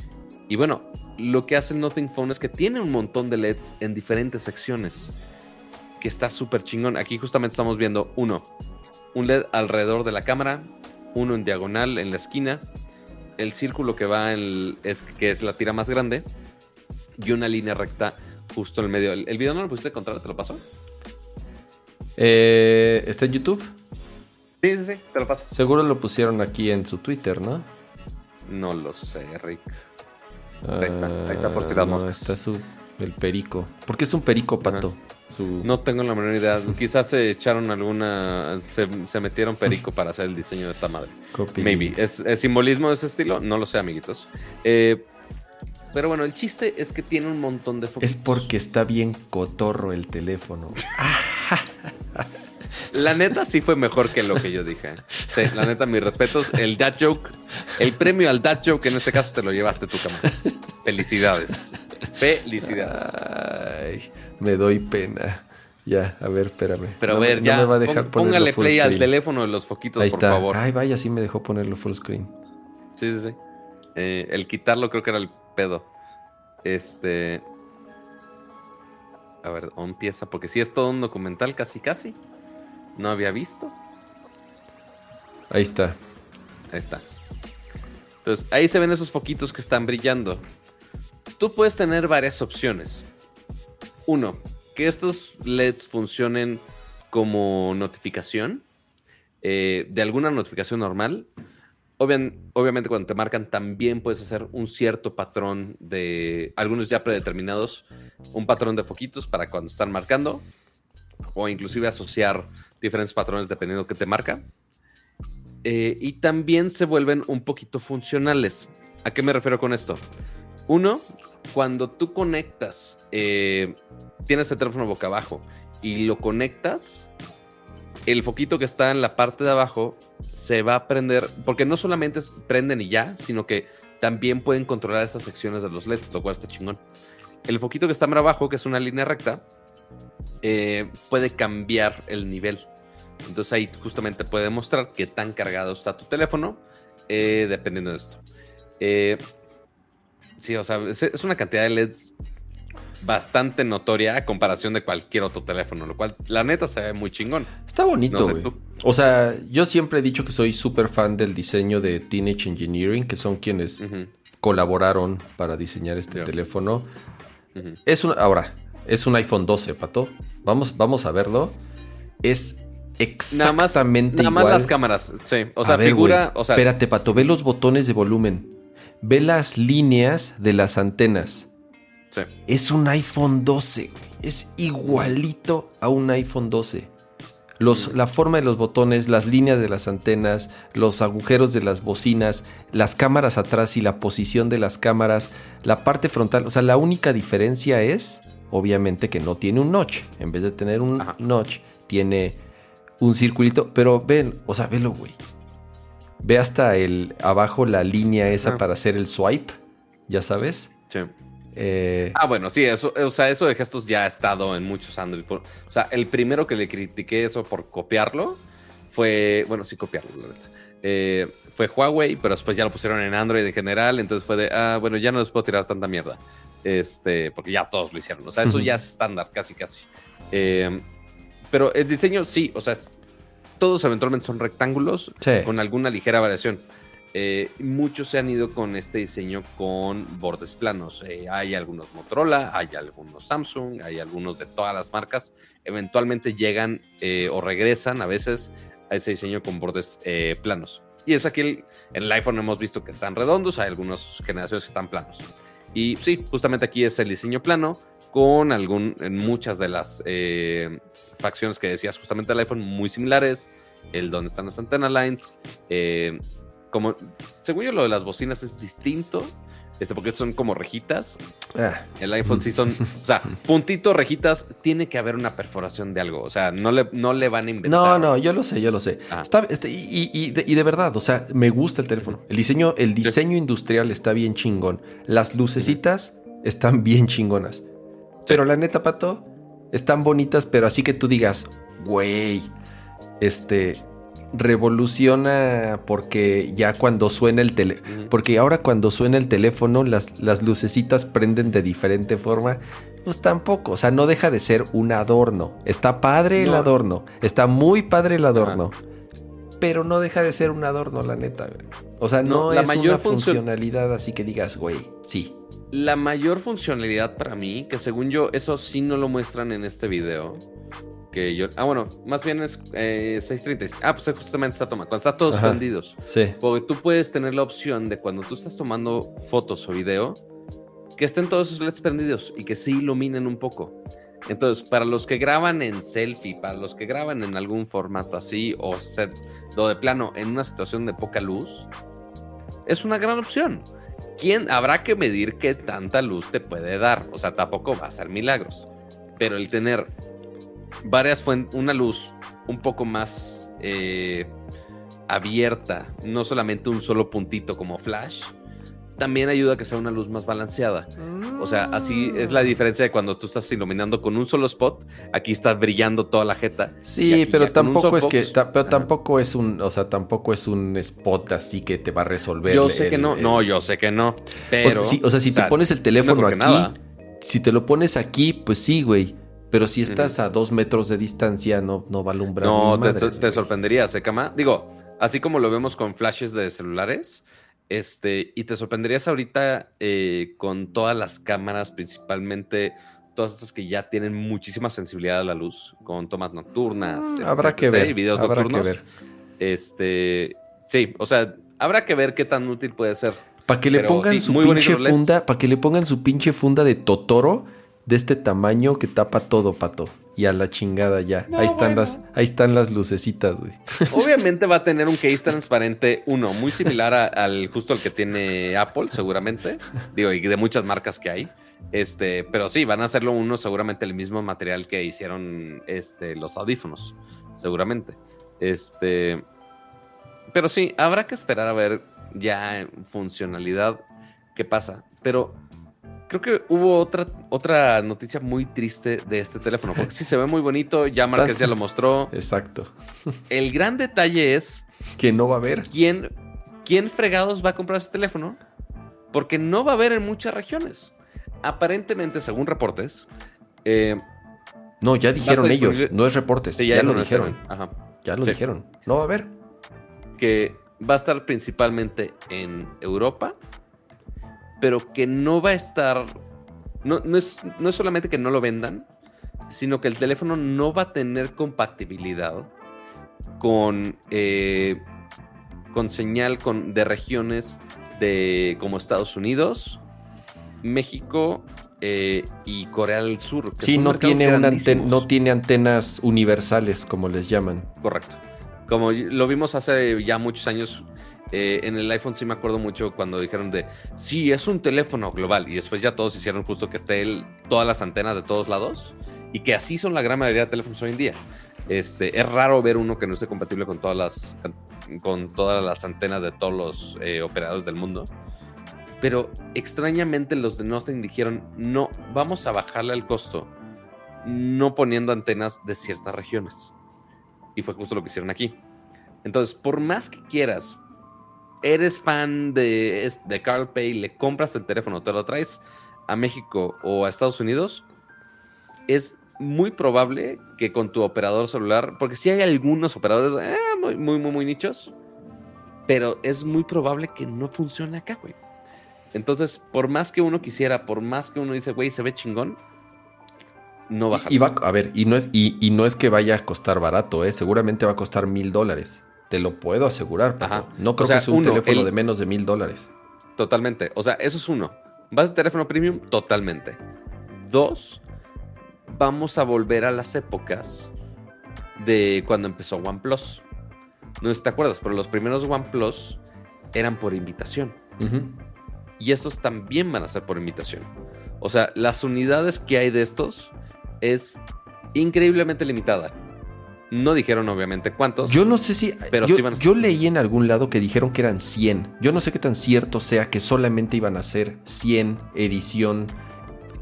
Y bueno, lo que hace el Nothing Phone es que tiene un montón de LEDs en diferentes secciones. Que está súper chingón. Aquí justamente estamos viendo uno. Un LED alrededor de la cámara. Uno en diagonal en la esquina. El círculo que va en. es, que es la tira más grande. Y una línea recta justo en el medio. ¿El, el video no lo pusiste contra? ¿Te lo paso? Eh, ¿Está en YouTube? Sí, sí, sí, te lo paso. Seguro lo pusieron aquí en su Twitter, ¿no? No lo sé, Rick. Ahí está, ahí está por si Ah, las no, moscas. está su el perico. ¿Por qué es un perico, pato? Su No tengo la menor idea. Quizás se echaron alguna. Se, se metieron perico para hacer el diseño de esta madre. copy. Maybe. ¿Es, es simbolismo de ese estilo? No lo sé, amiguitos. Eh, pero bueno, el chiste es que tiene un montón de foquitos. Es porque está bien cotorro el teléfono. La neta sí fue mejor que lo que yo dije. Sí, la neta, mis respetos. El dad joke, el premio al dad joke en este caso te lo llevaste tú, cama. Felicidades. Felicidades. Ay, me doy pena. Ya, a ver, espérame. Pero a No- ver, no ya. me va a dejar póngale play al teléfono de los foquitos, Ahí por está. favor. Ay, vaya, sí me dejó ponerlo full screen. Sí, sí, sí. Eh, el quitarlo creo que era el pedo. Este. A ver, ¿dónde empieza? Porque si es todo un documental, casi, casi. No había visto. Ahí está. Ahí está. Entonces, ahí se ven esos foquitos que están brillando. Tú puedes tener varias opciones. Uno, que estos LEDs funcionen como notificación eh, de alguna notificación normal. Obvian- obviamente cuando te marcan también puedes hacer un cierto patrón de algunos ya predeterminados, un patrón de foquitos para cuando están marcando o inclusive asociar diferentes patrones dependiendo que te marca. Eh, y también se vuelven un poquito funcionales. ¿A qué me refiero con esto? Uno, cuando tú conectas, eh, tienes el teléfono boca abajo y lo conectas, el foquito que está en la parte de abajo se va a prender, porque no solamente prenden y ya, sino que también pueden controlar esas secciones de los LEDs, lo cual está chingón. El foquito que está más abajo, que es una línea recta, eh, puede cambiar el nivel. Entonces ahí justamente puede mostrar qué tan cargado está tu teléfono, eh, dependiendo de esto. Eh, sí, o sea, es, una cantidad de LEDs bastante notoria a comparación de cualquier otro teléfono, lo cual la neta se ve muy chingón. Está bonito, No sé güey. o sea, yo siempre he dicho que soy súper fan del diseño de Teenage Engineering, que son quienes colaboraron para diseñar este teléfono. Es un, ahora, es un iPhone 12, Pato. Vamos, vamos a verlo. Es Nada más, exactamente nada más igual. las cámaras, sí. O A sea, ver, figura, o sea, espérate, Pato, ve los botones de volumen. Ve las líneas de las antenas. sí. Es un iPhone 12. güey. Es igualito a un iPhone 12. Los, Mm. La forma de los botones, las líneas de las antenas, los agujeros de las bocinas, las cámaras atrás y la posición de las cámaras, la parte frontal. O sea, la única diferencia es, obviamente, que no tiene un notch. En vez de tener un Ajá. notch, tiene un circulito. Pero ven, o sea, velo, güey. Ve hasta el abajo la línea esa Ajá. para hacer el swipe. Ya sabes. sí. Eh, Ah, bueno, sí, eso, o sea, eso de gestos ya ha estado en muchos Android. O sea, el primero que le critiqué eso por copiarlo fue, bueno, sí copiarlo, la verdad. Eh, fue Huawei, pero después ya lo pusieron en Android en general, entonces fue de, ah, bueno, ya no les puedo tirar tanta mierda. Este, porque ya todos lo hicieron. O sea, eso ya es estándar, casi, casi. Eh, pero el diseño, sí, o sea, todos eventualmente son rectángulos Sí. con alguna ligera variación. Eh, muchos se han ido con este diseño con bordes planos. Eh, hay algunos Motorola, hay algunos Samsung, hay algunos de todas las marcas. Eventualmente llegan eh, o regresan a veces a ese diseño con bordes eh, planos. Y es aquí el- en el iPhone hemos visto que están redondos, hay algunas generaciones que están planos. Y sí, justamente aquí es el diseño plano con algún, en muchas de las eh, facciones que decías justamente del iPhone muy similares. El donde están las antenna lines. eh, como, según yo, lo de las bocinas es distinto. Este, porque son como rejitas. ah, El iPhone sí son, o sea, puntito, rejitas, tiene que haber una perforación de algo. O sea, no le, no le van a inventar. No, no, yo lo sé, yo lo sé. Ah. Está, este, y, y- y de, y de verdad, o sea, me gusta el teléfono. El diseño, el diseño industrial está bien chingón. Las lucecitas están bien chingonas. Pero la neta, Pato, están bonitas, pero así que tú digas, güey, este, revoluciona porque ya cuando suena el teléfono... Porque ahora cuando suena el teléfono, las, las lucecitas prenden de diferente forma. Pues tampoco, o sea, no deja de ser un adorno. Está padre el No. adorno, está muy padre el adorno. Pero no deja de ser un adorno, la neta. güey. O sea, no, No, la es mayor una funcionalidad así que digas, güey, sí. La mayor funcionalidad para mí, que según yo, eso sí no lo muestran en este video. Que yo. Ah, bueno, más bien es eh, 630. Ah, pues es justamente esta toma. Cuando está todos Ajá. Sí. Porque tú puedes tener la opción de cuando tú estás tomando fotos o video, que estén todos esos LEDs prendidos y que sí iluminen un poco. Entonces, para los que graban en selfie, para los que graban en algún formato así, o set, lo de plano en una situación de poca luz, es una gran opción. ¿Quién habrá que medir qué tanta luz te puede dar? O sea, tampoco va a ser milagros. Pero el tener varias fuentes, una luz un poco más eh, abierta, no solamente un solo puntito como flash, también ayuda a que sea una luz más balanceada. O sea, así es la diferencia de cuando tú estás iluminando con un solo spot, aquí está brillando toda la jeta. Sí, pero tampoco es que, ta- pero tampoco es un, o sea, tampoco es un spot así que te va a resolver. Yo el- sé que no, el- no, yo sé que no, O pero... sea, sí, o sea, si te sea, pones el teléfono aquí, nada. si te lo pones aquí, pues sí, güey. Pero si estás a dos metros de distancia, no, no va a alumbrar. No, te, sorprendería, Secama. Digo, así como lo vemos con flashes de celulares, este, y te sorprenderías ahorita eh, con todas las cámaras, principalmente todas estas que ya tienen muchísima sensibilidad a la luz, con tomas nocturnas, Mm, etc, habrá que ver. videos habrá nocturnos. que ver. Este, sí, o sea, habrá que ver qué tan útil puede ser. Para que le Pero pongan sí, su pinche LEDs. funda, para que le pongan su pinche funda de Totoro de este tamaño que tapa todo, pato. Y a la chingada ya. No, ahí están bueno. las, ahí están las lucecitas, güey. Obviamente va a tener un case transparente, uno, muy similar a- al justo al que tiene Apple, seguramente. Digo, y de muchas marcas que hay. Este, pero sí, van a hacerlo uno seguramente el mismo material que hicieron este, los audífonos, seguramente. Este, pero sí, habrá que esperar a ver ya en funcionalidad qué pasa. Pero creo que hubo otra, otra noticia muy triste de este teléfono, porque sí se ve muy bonito, ya Márquez ya lo mostró. Exacto. El gran detalle es Que no va a haber. quién, quién fregados va a comprar ese teléfono, porque no va a haber en muchas regiones. Aparentemente, según reportes, eh, No, ya dijeron ellos. No es reportes. sí, ya, lo lo dijeron. Ajá. Ya lo Sí. dijeron. No va a haber. que va a estar principalmente en Europa pero que no va a estar. No, no, es, no es solamente que no lo vendan, sino que el teléfono no va a tener compatibilidad con, eh, con señal con, de regiones de, como Estados Unidos, México eh, y Corea del Sur. que Sí, no tiene, una no tiene antenas universales, como les llaman. Correcto. Como lo vimos hace ya muchos años, eh, en el iPhone sí me acuerdo mucho cuando dijeron de, sí, es un teléfono global. Y después ya todos hicieron justo que esté el- todas las antenas de todos lados. Y que así son la gran mayoría de teléfonos hoy en día. Este, es raro ver uno que no esté compatible con todas las, con todas las antenas de todos los eh, operadores del mundo. Pero extrañamente los de Nothing dijeron, no, vamos a bajarle el costo no poniendo antenas de ciertas regiones. Y fue justo lo que hicieron aquí. Entonces, por más que quieras, eres fan de, de Carl Pay, le compras el teléfono, te lo traes a México o a Estados Unidos, es muy probable que con tu operador celular, porque sí hay algunos operadores eh, muy, muy, muy, muy nichos, pero es muy probable que no funcione acá, güey. Entonces, por más que uno quisiera, por más que uno dice, güey, se ve chingón, no baja. Y va, a ver, y no, es, y no es que vaya a costar barato, ¿eh? seguramente va a costar mil dólares. Te lo puedo asegurar, Pato. Ajá. No creo O sea, que sea un uno, teléfono el- de menos de mil dólares. Totalmente. O sea, eso es uno. ¿Vas de teléfono premium? Totalmente. Dos, vamos a volver a las épocas de cuando empezó OnePlus. No sé si te acuerdas, pero los primeros OnePlus eran por invitación. Y estos también van a ser por invitación. O sea, las unidades que hay de estos es increíblemente limitada. No dijeron obviamente cuántos. Yo no sé si. Pero yo, sí van a- yo leí en algún lado que dijeron que eran 100. Yo no sé qué tan cierto sea que solamente iban a ser 100 edición.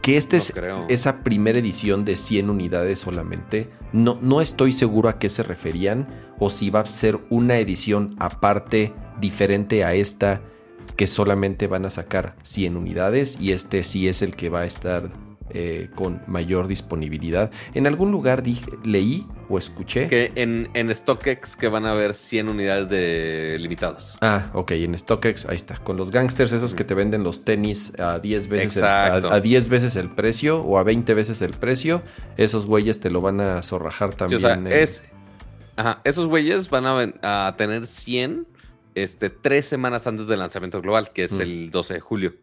Que esta No es creo. esa primera edición de 100 unidades solamente. No, no estoy seguro a qué se referían. O si va a ser una edición aparte, diferente a esta, que solamente van a sacar 100 unidades. Y este sí es el que va a estar eh, con mayor disponibilidad. En algún lugar dije, leí o escuché. Que en, en StockX que van a haber 100 unidades de limitadas. Ah, ok, en StockX, ahí está. Con los gangsters esos que te venden los tenis a 10 veces, el, a, a 10 veces el precio o a 20 veces el precio, esos güeyes te lo van a zorrajar Sí, también. o sea, en- es. Ajá, esos güeyes van a tener 100 este, tres semanas antes del lanzamiento global, que es Mm. el 12 de julio.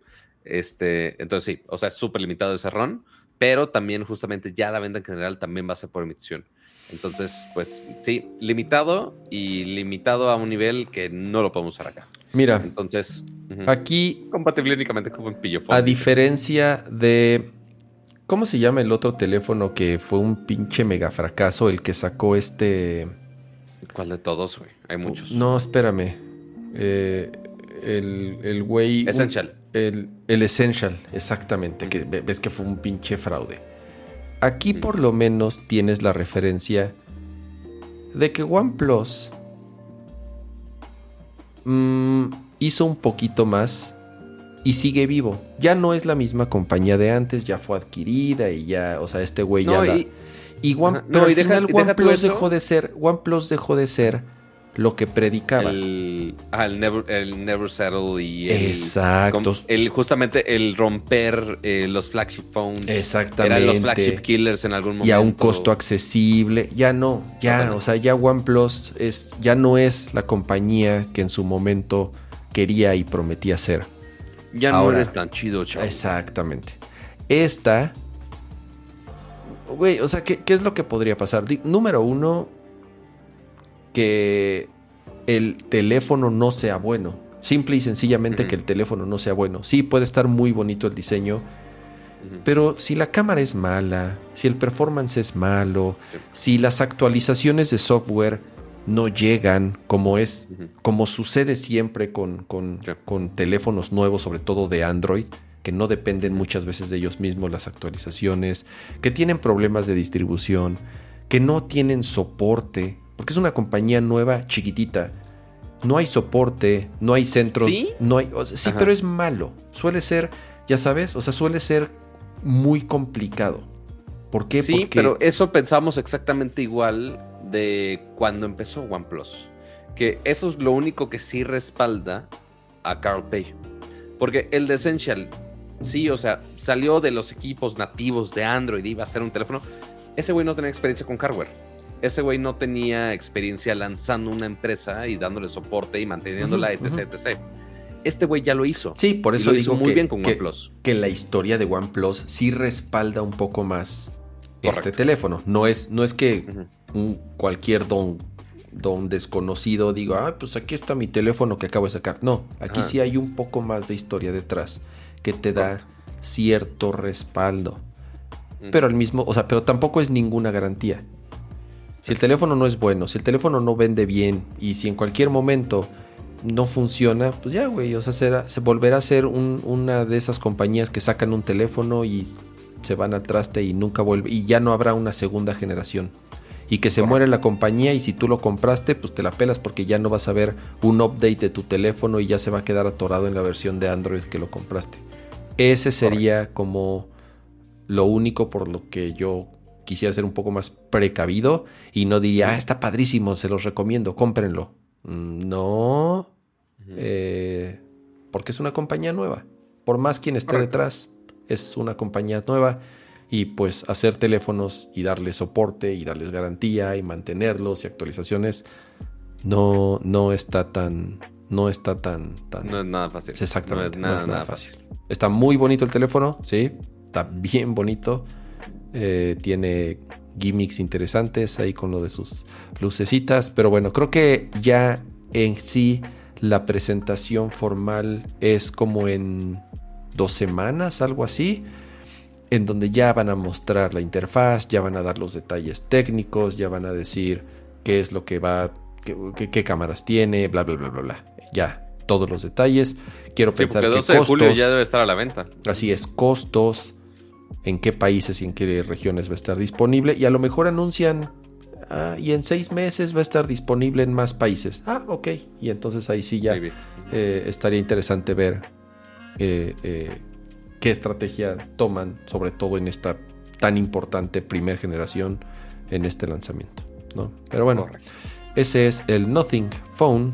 Este, entonces sí, o sea, es súper limitado ese ron, pero también justamente ya la venta en general también va a ser por emisión. Entonces, pues sí, limitado y limitado a un nivel que no lo podemos usar acá. Mira, Entonces, aquí, compatible únicamente con un pillofón. a diferencia de... ¿Cómo se llama el otro teléfono que fue un pinche mega fracaso? El que sacó este... ¿Cuál de todos, güey? Hay muchos. No, espérame. Eh, el el güey... un- Essential. El, el Essential, exactamente. Que ve- ves que fue un pinche fraude. Aquí por lo menos tienes la referencia de que OnePlus mm, hizo un poquito más y sigue vivo. Ya no es la misma compañía de antes, ya fue adquirida y ya, o sea, este güey ya la- y- y One- pero al deja- final OnePlus dejó de ser, OnePlus dejó de ser lo que predicaba. El, ah, el, never, el Never Settle y el, Exacto. el- justamente el romper eh, los flagship phones. Exactamente. Eran los flagship killers en algún momento. y a un costo accesible. Ya no, ya, o sea, ya OnePlus es, ya no es la compañía que en su momento quería y prometía ser. Ya no eres tan chido, chavo. Exactamente. Esta, güey, o sea, ¿qué, qué es lo que podría pasar? Número uno, que el teléfono no sea bueno. Simple y sencillamente que el teléfono no sea bueno. Sí, puede estar muy bonito el diseño, pero si la cámara es mala, si el performance es malo, Sí. si las actualizaciones de software no llegan, como es, como sucede siempre con, con- Sí. con teléfonos nuevos, sobre todo de Android, que no dependen muchas veces de ellos mismos las actualizaciones, que tienen problemas de distribución, que no tienen soporte, porque es una compañía nueva, chiquitita. No hay soporte, no hay centros, ¿Sí? no hay, o sea, sí, Ajá. pero es malo. Suele ser, ya sabes, o sea, suele ser muy complicado. ¿Por qué? Sí, Porque pero eso pensamos exactamente igual de cuando empezó OnePlus. Que eso es lo único que sí respalda a Carl Pay. Porque el de Essential, sí, o sea, salió de los equipos nativos de Android, iba a ser un teléfono. Ese güey no tenía experiencia con hardware. Ese güey no tenía experiencia lanzando una empresa y dándole soporte y manteniéndola, Ujú, etc, etc. Este güey ya lo hizo. Sí, por Y eso lo hizo digo muy que, bien con que- OnePlus. que la historia de OnePlus sí respalda un poco más este teléfono. No es, no es que un, cualquier don, don desconocido diga, ah, pues aquí está mi teléfono que acabo de sacar. No, aquí sí hay un poco más de historia detrás que te da Correcto. cierto respaldo. Pero al mismo, o sea, pero tampoco es ninguna garantía. Si el teléfono no es bueno, si el teléfono no vende bien y si en cualquier momento no funciona, pues ya, güey, o sea, será- se volverá a ser un- una de esas compañías que sacan un teléfono y se van al traste y nunca vuelve y ya no habrá una segunda generación. Y que se Correcto. muere la compañía y si tú lo compraste, pues te la pelas porque ya no vas a ver un update de tu teléfono y ya se va a quedar atorado en la versión de Android que lo compraste. Ese sería como lo único por lo que yo quisiera ser un poco más precavido y no diría, ah, está padrísimo, se los recomiendo, cómprenlo. Mm, No, Ujú. eh, porque es una compañía nueva. Por más quien esté Correcto. detrás, es una compañía nueva. Y pues hacer teléfonos y darles soporte y darles garantía y mantenerlos y actualizaciones no, no está tan, no está tan, tan, No es nada fácil. Exactamente, No es nada, nada fácil. Está muy bonito el teléfono, sí, está bien bonito. Eh, tiene gimmicks interesantes ahí con lo de sus lucecitas, pero bueno, creo que ya en sí la presentación formal es como en dos semanas, algo así, en donde ya van a mostrar la interfaz, ya van a dar los detalles técnicos, ya van a decir qué es lo que va, qué, qué- qué cámaras tiene, bla, bla, bla, bla, bla. Ya, todos los detalles. Quiero Sí, pensar que 12 de julio costos, ya debe estar a la venta. así es, costos, en qué países y en qué regiones va a estar disponible. Y a lo mejor anuncian, ah, y en seis meses va a estar disponible en más países. Ah, ok. Y entonces ahí sí ya eh, estaría interesante ver eh, eh, qué estrategia toman, sobre todo en esta tan importante primer generación en este lanzamiento. ¿no? Pero bueno, Correcto. ese es el Nothing Phone,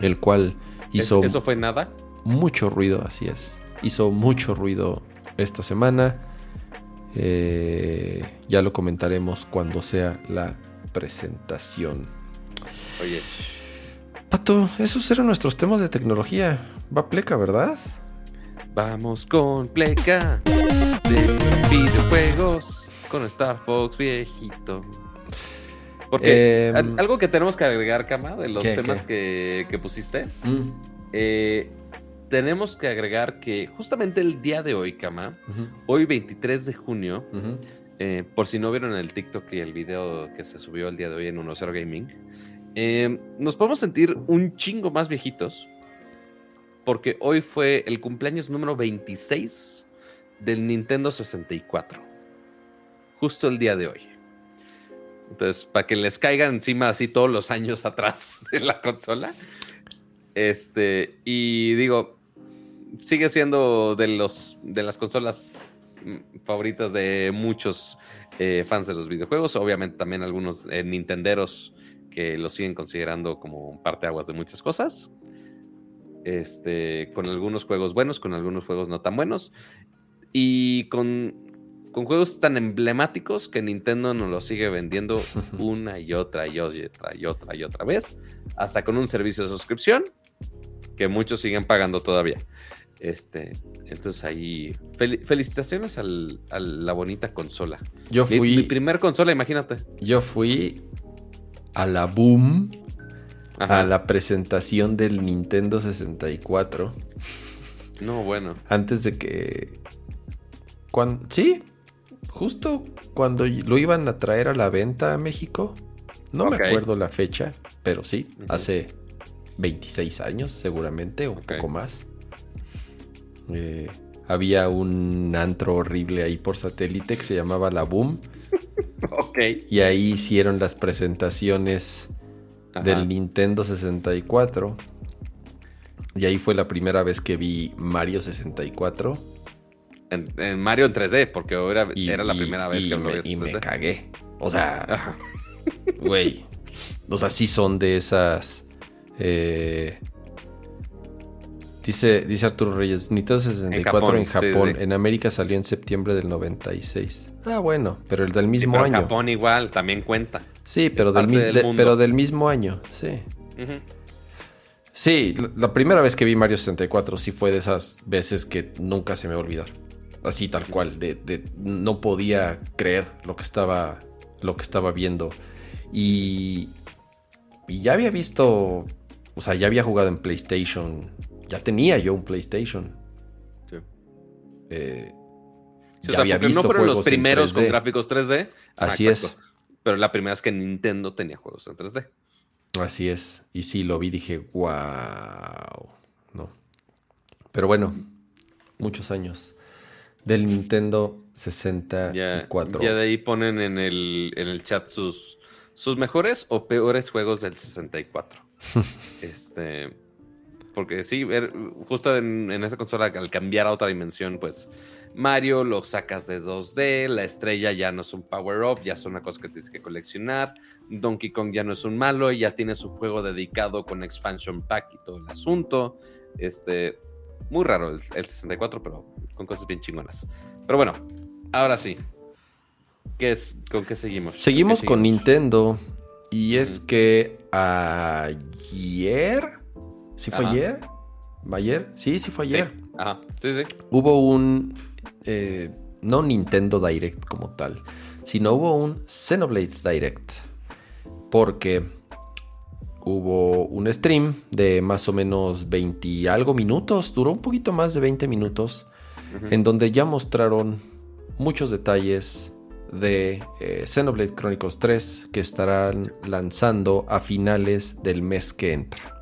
el cual hizo ¿Eso fue nada? mucho ruido, así es. Hizo mucho ruido esta semana. Eh, ya lo comentaremos cuando sea la presentación. Oye, Pato, esos eran nuestros temas de tecnología. Va pleca, ¿verdad? vamos con Pleca de videojuegos con Star Fox viejito. Porque Em, al- algo que tenemos que agregar, Cama, de los ¿Qué, temas qué? Que, que pusiste, eh, tenemos que agregar que justamente el día de hoy, Cama, Ujú, hoy 23 de junio. Eh, por si no vieron el TikTok y el video que se subió el día de hoy en 1.0 Gaming, eh, nos podemos sentir un chingo más viejitos porque hoy fue el cumpleaños número 26 del Nintendo 64. Justo el día de hoy. Entonces, para que les caigan encima así todos los años atrás de la consola. Este, y digo, sigue siendo de los de las consolas mm, favoritas de muchos eh, fans de los videojuegos. Obviamente también algunos eh, nintenderos que lo siguen considerando como parteaguas de muchas cosas. Este, con algunos juegos buenos, con algunos juegos no tan buenos. Y con, con juegos tan emblemáticos que Nintendo nos los sigue vendiendo una y otra y otra y otra y otra vez. Hasta con un servicio de suscripción que muchos siguen pagando todavía. Este, entonces ahí, fel- felicitaciones al- a la bonita consola. Yo fui, mi primer consola, imagínate. yo fui a la boom, Ajá. a la presentación del Nintendo 64. No, bueno. Antes de que. Cuando, sí, justo cuando lo iban a traer a la venta a México. No me acuerdo la fecha, pero sí, hace 26 años seguramente, o un poco más. Eh, había un antro horrible ahí por satélite que se llamaba La Boom. Ok. Y ahí hicieron las presentaciones Ajá. del Nintendo 64. Y ahí fue la primera vez que vi Mario 64. En, en Mario en 3D, porque era, Y, era la y- primera vez que lo ves. y me 3D. cagué. O sea, güey. O sea, sí son de esas. eh, Dice, dice Arturo Reyes, Nintendo 64 en En Japón, sí, sí. en América salió en septiembre del 96. Ah, bueno, pero el del Sí, mismo pero año. Japón igual, también cuenta. Sí, pero del, de- pero del mismo año, sí. Sí, la- la primera vez que vi Mario 64 sí fue de esas veces que nunca se me va a olvidar. Así tal cual, de, de- no podía creer lo que estaba, lo que estaba viendo. Y, y ya había visto, o sea, ya había jugado en PlayStation, ya tenía yo un PlayStation. Sí. Eh, Sí, ya o sea, había visto no fueron los juegos en primeros con 3D. gráficos 3D. Ajá, Así es. Pero la primera es que Nintendo tenía juegos en 3D. Así es. Y sí, lo vi, dije, wow. No. Pero bueno, muchos años. Del Nintendo Ya, 64. ya de ahí ponen en el, en el chat sus, sus mejores o peores juegos del 64. este. Porque sí, ver- justo en, en esa consola, al cambiar a otra dimensión, pues Mario lo sacas de 2D, la estrella ya no es un power-up, ya es una cosa que tienes que coleccionar. Donkey Kong ya no es un malo, y ya tiene su juego dedicado con expansion pack y todo el asunto. Este, muy raro el, el 64, pero con cosas bien chingonas. Pero bueno, ahora sí. ¿Qué es, ¿Con qué seguimos? Seguimos ¿Qué con seguimos? Nintendo. Y es que ayer. ¿Sí fue Ajá. ayer? ¿Ayer? Sí, sí fue Sí. ayer. Ajá, sí, sí. Hubo un. eh, no Nintendo Direct como tal, sino hubo un Xenoblade Direct. Porque hubo un stream de más o menos 20 y algo minutos, duró un poquito más de 20 minutos, en donde ya mostraron muchos detalles de eh, Xenoblade Chronicles 3 que estarán lanzando a finales del mes que entra.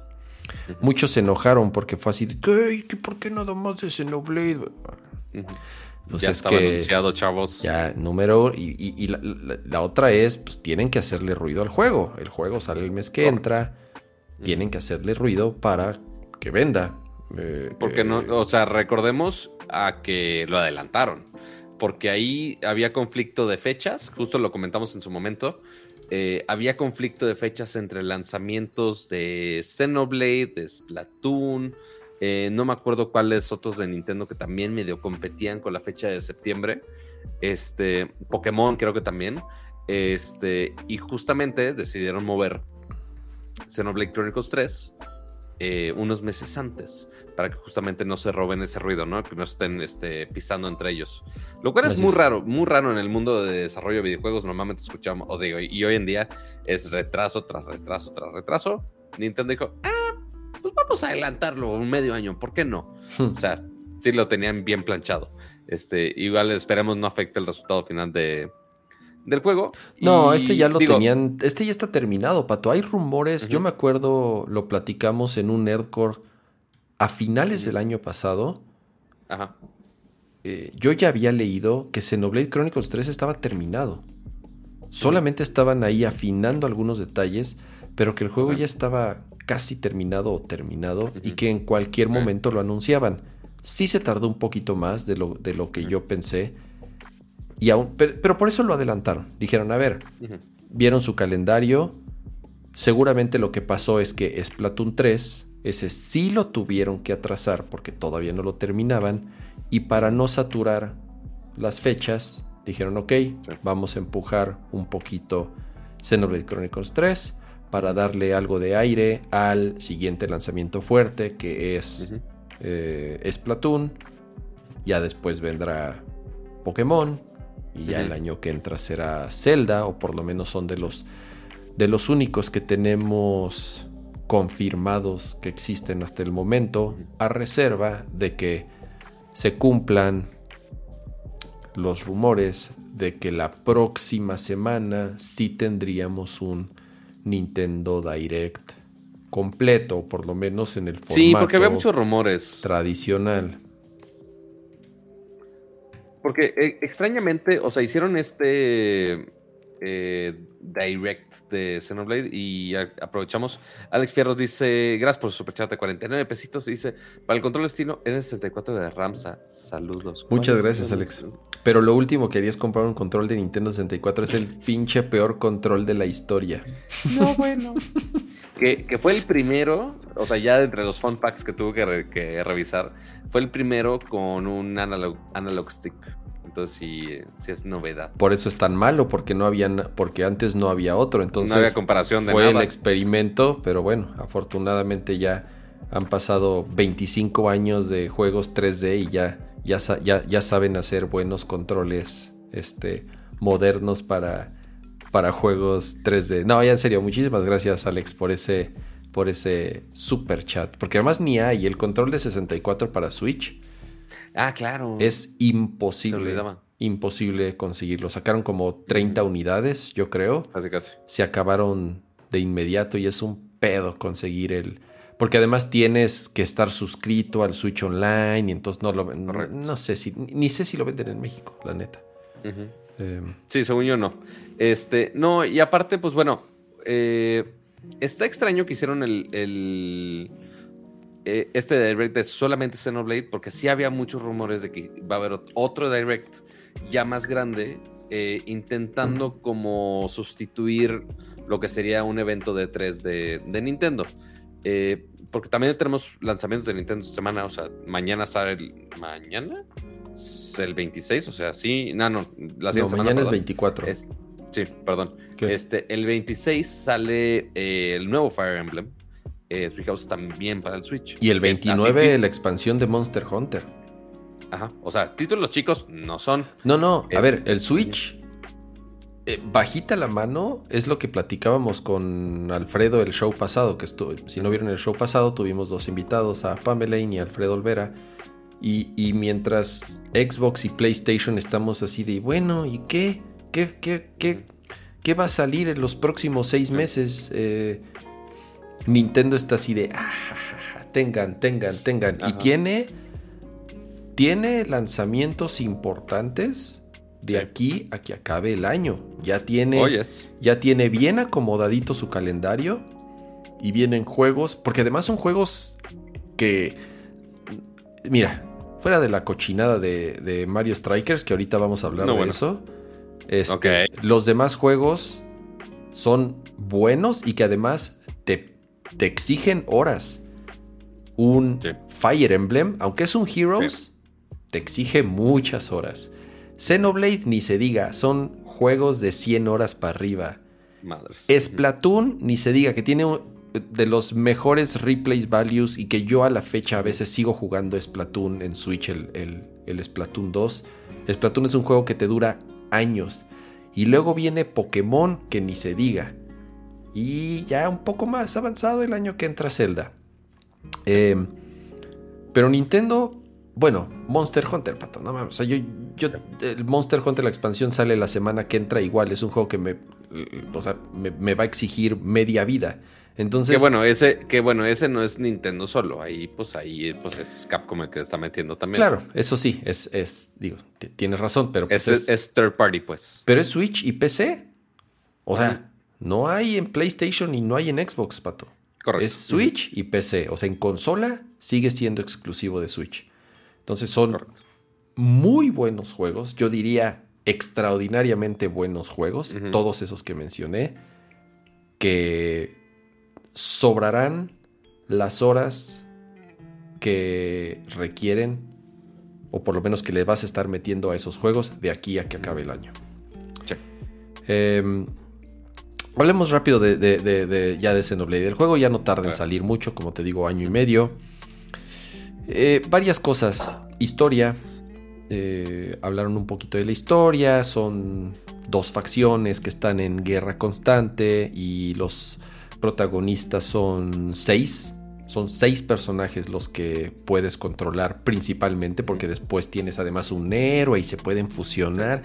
Muchos se enojaron porque fue así de ¿qué? ¿Qué? ¿Por qué nada más de Xenoblade? Pues ya es estaba que- anunciado, chavos. Ya, número. Y, y- y la, la- la otra es, pues tienen que hacerle ruido al juego. El juego sale el mes que Correcto. entra. Tienen que hacerle ruido para que venda. Eh, Porque eh, no, o sea, recordemos a que lo adelantaron. Porque ahí había conflicto de fechas, justo lo comentamos en su momento. Eh, había conflicto de fechas entre lanzamientos de Xenoblade, de Splatoon. eh, no me acuerdo cuáles otros de Nintendo que también medio competían con la fecha de septiembre. Este, Pokémon creo que también. Este, y justamente decidieron mover Xenoblade Chronicles 3 eh, unos meses antes para que justamente no se roben ese ruido, ¿no? Que no estén este, pisando entre ellos. Lo cual es muy raro, muy raro en el mundo de desarrollo de videojuegos. Normalmente escuchamos, o digo, y hoy en día es retraso tras retraso tras retraso. Nintendo dijo, ah, pues vamos a adelantarlo un medio año, ¿por qué no? O sea, sí lo tenían bien planchado. Este, igual esperemos no afecte el resultado final de, del juego. No, Y este ya lo digo, tenían. Este ya está terminado, Pato. Hay rumores. Yo me acuerdo, lo platicamos en un Nerdcore a finales del año pasado. Ajá. eh, yo ya había leído que Xenoblade Chronicles 3 estaba terminado. Solamente estaban ahí afinando algunos detalles, pero que el juego ya estaba casi terminado o terminado y que en cualquier momento lo anunciaban. Sí se tardó un poquito más de lo, de lo que yo pensé. Y aún, pero, pero por eso lo adelantaron. Dijeron, a ver, vieron su calendario. Seguramente lo que pasó es que Splatoon 3, ese sí lo tuvieron que atrasar porque todavía no lo terminaban. Y para no saturar las fechas, dijeron, ok, vamos a empujar un poquito Xenoblade Chronicles 3 para darle algo de aire al siguiente lanzamiento fuerte que es eh, Splatoon. Ya después vendrá Pokémon. Y ya el año que entra será Zelda. O por lo menos son de los, de los únicos que tenemos confirmados que existen hasta el momento. A reserva de que se cumplan los rumores de que la próxima semana sí tendríamos un Nintendo Direct completo, o por lo menos en el formato Sí, porque había muchos rumores. tradicional. Porque eh, extrañamente, o sea, hicieron este eh, direct de Xenoblade y aprovechamos. Alex Fierros dice: Gracias por su superchat de 49 pesitos. Dice: Para el control destino N64 de Ramsa. Saludos. Muchas ¿Cuál es gracias? Alex. Pero lo último que harías comprar un control de Nintendo 64 es el pinche peor control de la historia. No, bueno. Que, que fue el primero, o sea, ya entre los fun packs que tuve que, re- que revisar, fue el primero con un analog, analog stick. Entonces sí, sí es novedad. Por eso es tan malo, porque no había, na- porque antes no había otro. Entonces no había comparación de fue el experimento, pero bueno, afortunadamente ya han pasado 25 años de juegos 3D y ya, ya, ya, ya saben hacer buenos controles este, modernos para, para juegos 3D. No, ya en serio, muchísimas gracias Alex por ese, por ese super chat. Porque además ni hay el control de 64 para Switch. Ah, claro. Es imposible. Imposible conseguirlo. Sacaron como 30 unidades, yo creo. Casi, casi. Se acabaron de inmediato y es un pedo conseguir el. Porque además tienes que estar suscrito al Switch Online y entonces no lo Correcto. No sé si. Ni sé si lo venden en México, la neta. Eh, Sí, según yo no. Este, no, y aparte, pues bueno, eh, está extraño que hicieron el, el- eh, este direct de solamente Xenoblade, porque sí había muchos rumores de que va a haber ot- otro direct ya más grande, eh, intentando como sustituir lo que sería un evento de 3 de, de Nintendo. Eh, porque también tenemos lanzamientos de Nintendo semana, o sea, mañana sale el... ¿Mañana? Es el 26, o sea, sí, no, no, la no, semana, mañana es perdón. 24. Es- sí, perdón. ¿Qué? Este, el 26 sale eh, el nuevo Fire Emblem. Eh, Three Houses también para el Switch. y el Eh, 29, así la expansión de Monster Hunter. ajá. O sea, títulos chicos no son. No, no, a Es- ver, el Switch, eh, bajita la mano, es lo que platicábamos con Alfredo el show pasado, que estuvo, si no vieron el show pasado, tuvimos dos invitados, a Pamela y a Alfredo Olvera, y, y mientras Xbox y PlayStation estamos así de, bueno, ¿y qué? ¿Qué, qué, qué, qué va a salir en los próximos seis meses? Eh, Nintendo está así de, ah, tengan, tengan, tengan, y tiene tiene lanzamientos importantes de Sí. aquí a que acabe el año. Ya tiene, Oyes. ya tiene bien acomodadito su calendario y vienen juegos, porque además son juegos que, mira, fuera de la cochinada de, de Mario Strikers, que ahorita vamos a hablar No, de bueno. eso, este, los demás juegos son buenos y que además te, exigen horas. Un Sí. Fire Emblem, aunque es un Heroes, te exige muchas horas. Xenoblade ni se diga, son juegos de 100 horas para arriba. Madres. Splatoon ni se diga que tiene de los mejores replay values y que yo a la fecha a veces sigo jugando Splatoon en Switch, el, el, el Splatoon 2. Splatoon es un juego que te dura años. Y luego viene Pokémon que ni se diga. Y ya un poco más avanzado el año que entra Zelda. Eh, pero Nintendo, bueno, Monster Hunter, pato, no mames. O sea, yo, yo, el Monster Hunter, la expansión sale la semana que entra igual. Es un juego que me, o sea, me, me va a exigir media vida. Entonces, que bueno, ese, que bueno, ese no es Nintendo solo. Ahí, pues ahí, pues es Capcom el que está metiendo también. claro, eso sí, es, es digo, tienes razón, pero pues Es, es, es third party, pues. pero es Switch y PC. O sea. No hay en PlayStation y no hay en Xbox, pato. Correcto. Es Switch y PC. O sea, en consola sigue siendo exclusivo de Switch. Entonces son Correcto. muy buenos juegos. Yo diría extraordinariamente buenos juegos. Todos esos que mencioné. Que sobrarán las horas que requieren. O por lo menos que le vas a estar metiendo a esos juegos de aquí a que acabe el año. Sí. Em, hablemos rápido de, de- de- de- ya de Xenoblade. El juego ya no tarda en salir mucho, como te digo, año y medio. Eh, varias cosas. Historia. eh, hablaron un poquito de la historia. Son dos facciones que están en guerra constante. Y los protagonistas son seis. Son seis personajes los que puedes controlar principalmente. Porque después tienes además un héroe y se pueden fusionar.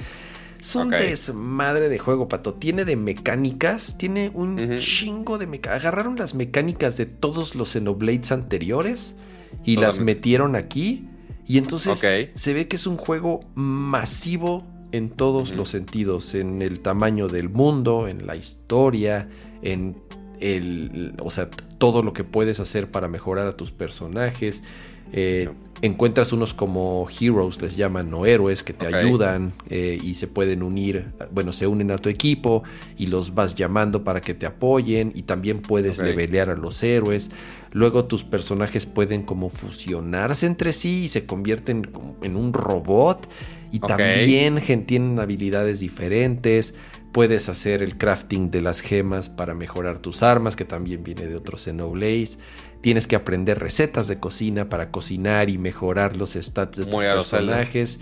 Son Ok. desmadre de juego, pato. Tiene de mecánicas. Tiene un chingo de mecánicas. Agarraron las mecánicas de todos los Xenoblades anteriores y las metieron aquí. Y entonces se ve que es un juego masivo en todos los sentidos. En el tamaño del mundo, en la historia, en el, o sea, todo lo que puedes hacer para mejorar a tus personajes. Eh, encuentras unos como heroes, les llaman, o héroes que te ayudan eh, y se pueden unir, bueno, se unen a tu equipo y los vas llamando para que te apoyen y también puedes levelear a los héroes. Luego tus personajes pueden como fusionarse entre sí y se convierten en un robot y también tienen habilidades diferentes. Puedes hacer el crafting de las gemas para mejorar tus armas, que también viene de otros Xenoblade. Tienes que aprender recetas de cocina para cocinar y mejorar los stats de tus personajes.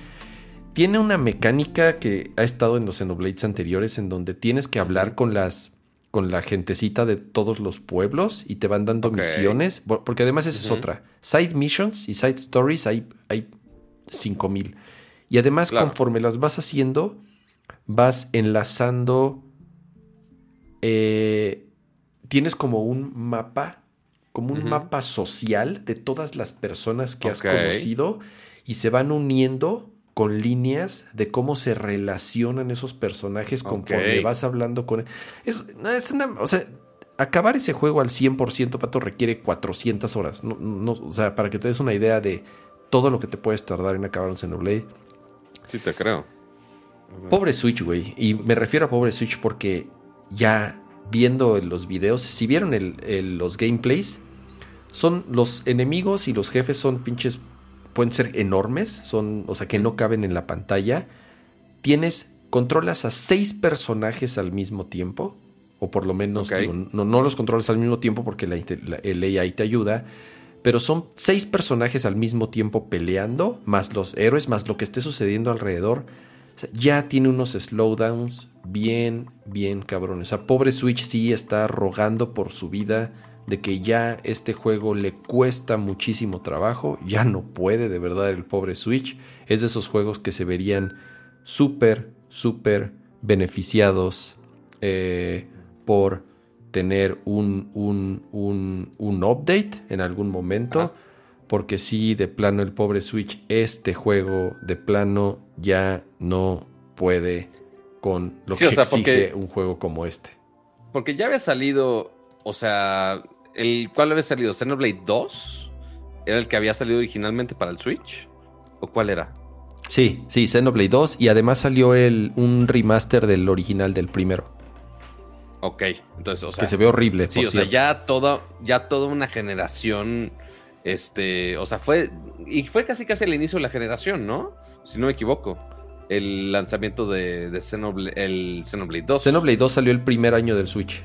Tiene una mecánica que ha estado en los Xenoblades anteriores en donde tienes que hablar con las con la gentecita de todos los pueblos y te van dando misiones, porque además esa es otra. Side missions y side stories hay, hay 5000. Y además, conforme las vas haciendo, vas enlazando. Eh, tienes como un mapa, como un mapa social de todas las personas que has conocido y se van uniendo con líneas de cómo se relacionan esos personajes conforme vas hablando con... Es, es una... O sea, acabar ese juego al 100%, Pato, requiere 400 horas. No, o sea, para que te des una idea de todo lo que te puedes tardar en acabar un Xenoblade. Sí, te creo. Pobre Switch, güey. Y me refiero a pobre Switch porque ya viendo los videos, si vieron los gameplays, son los enemigos y los jefes son pinches, pueden ser enormes, son, o sea, que no caben en la pantalla. Tienes, controlas a seis personajes al mismo tiempo, o por lo menos, no, no, los controlas al mismo tiempo porque la, el AI te ayuda, pero son seis personajes al mismo tiempo peleando, más los héroes, más lo que esté sucediendo alrededor. ya tiene unos slowdowns bien, bien cabrones. O sea, pobre Switch sí está rogando por su vida de que ya este juego le cuesta muchísimo trabajo. Ya no puede, de verdad, el pobre Switch. Es de esos juegos que se verían súper, súper beneficiados eh, por tener un, un, un, update en algún momento. Porque si de plano el pobre Switch, este juego de plano ya no puede con lo que exige un juego como este. Porque ya había salido, o sea, el ¿cuál había salido? ¿Xenoblade 2? ¿Era el que había salido originalmente para el Switch? ¿O cuál era? Sí, sí, Xenoblade 2 y además salió el, un remaster del original del primero. Ok, entonces, o sea. Que se ve horrible. Sí, o sea, ya toda, ya toda una generación. Este, o sea, fue. Y fue casi casi el inicio de la generación, ¿no? Si no me equivoco. El lanzamiento de, de Xenoblade, el Xenoblade 2. Xenoblade 2 salió el primer año del Switch.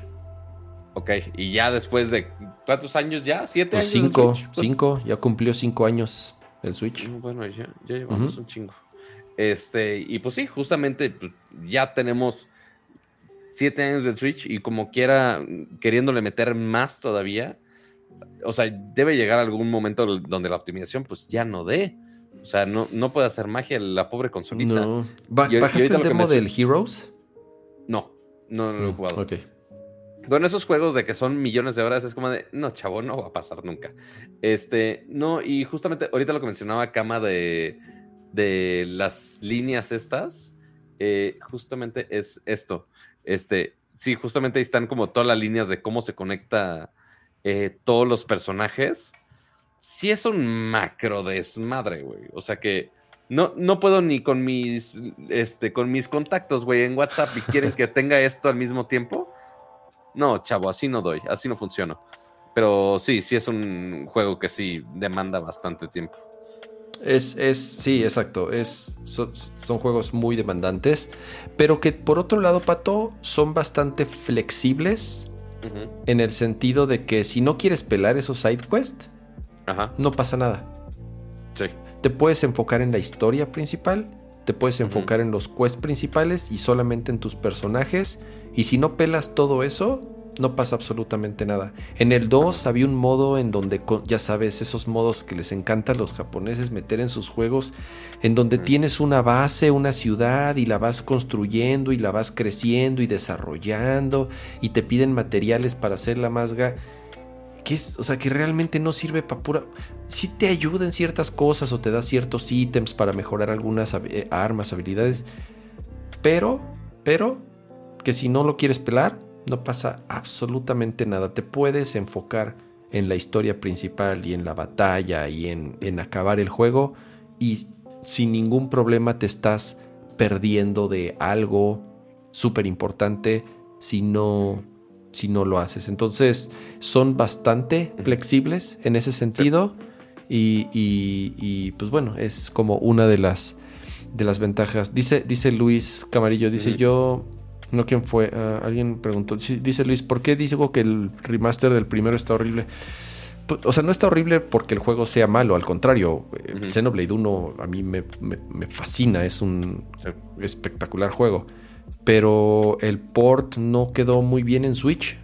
Ok, y ya después de. ¿Cuántos años ya? ¿Siete pues años? Cinco, cinco, ya cumplió cinco años el Switch. Mm, bueno, ya, ya llevamos un chingo. Este, y pues sí, justamente pues, ya tenemos siete años del Switch y como quiera, queriéndole meter más todavía, o sea, debe llegar algún momento donde la optimización pues ya no dé. O sea, no, no puede hacer magia la pobre consolita. No. ¿Bajaste el demo del Heroes? No, no, lo he mm, jugado. Ok. Bueno, esos juegos de que son millones de horas es como de, no, chavo, no va a pasar nunca. Este, no, y justamente ahorita lo que mencionaba Kama de, de las líneas estas, eh, justamente es esto. Este, sí, justamente ahí están como todas las líneas de cómo se conecta eh, todos los personajes. Sí es un macro desmadre, güey. O sea que no, no puedo ni con mis, este, con mis contactos, güey, en WhatsApp y quieren que tenga esto al mismo tiempo. No, chavo, así no doy, así no funciona. Pero sí, sí es un juego que sí demanda bastante tiempo. Es, es, sí, exacto. Es, son, juegos muy demandantes, pero que por otro lado, Pato, son bastante flexibles en el sentido de que si no quieres pelar esos side quests, no pasa nada. Sí. Te puedes enfocar en la historia principal, te puedes enfocar en los quests principales y solamente en tus personajes. Y si no pelas todo eso, no pasa absolutamente nada. En el 2 había un modo en donde, ya sabes, esos modos que les encanta a los japoneses meter en sus juegos, en donde tienes una base, una ciudad y la vas construyendo y la vas creciendo y desarrollando y te piden materiales para hacerla más... que es, o sea, que realmente no sirve para pura... Sí te ayuda en ciertas cosas o te da ciertos ítems para mejorar algunas eh, armas, habilidades, pero, pero, que si no lo quieres pelar, No pasa absolutamente nada. Te puedes enfocar en la historia principal y en la batalla y en, en acabar el juego y sin ningún problema te estás perdiendo de algo súper importante si no, si no lo haces. Entonces son bastante flexibles en ese sentido y, y, pues bueno, es como una de las, de las ventajas. Dice, dice Luis Camarillo, dice yo... No, ¿quién fue? Ah, alguien preguntó. Dice Luis, ¿por qué digo que el remaster del primero está horrible? o sea, no está horrible porque el juego sea malo, al contrario, uh Xenoblade 1 a mí me, fascina, es un espectacular juego, pero el port no quedó muy bien en Switch.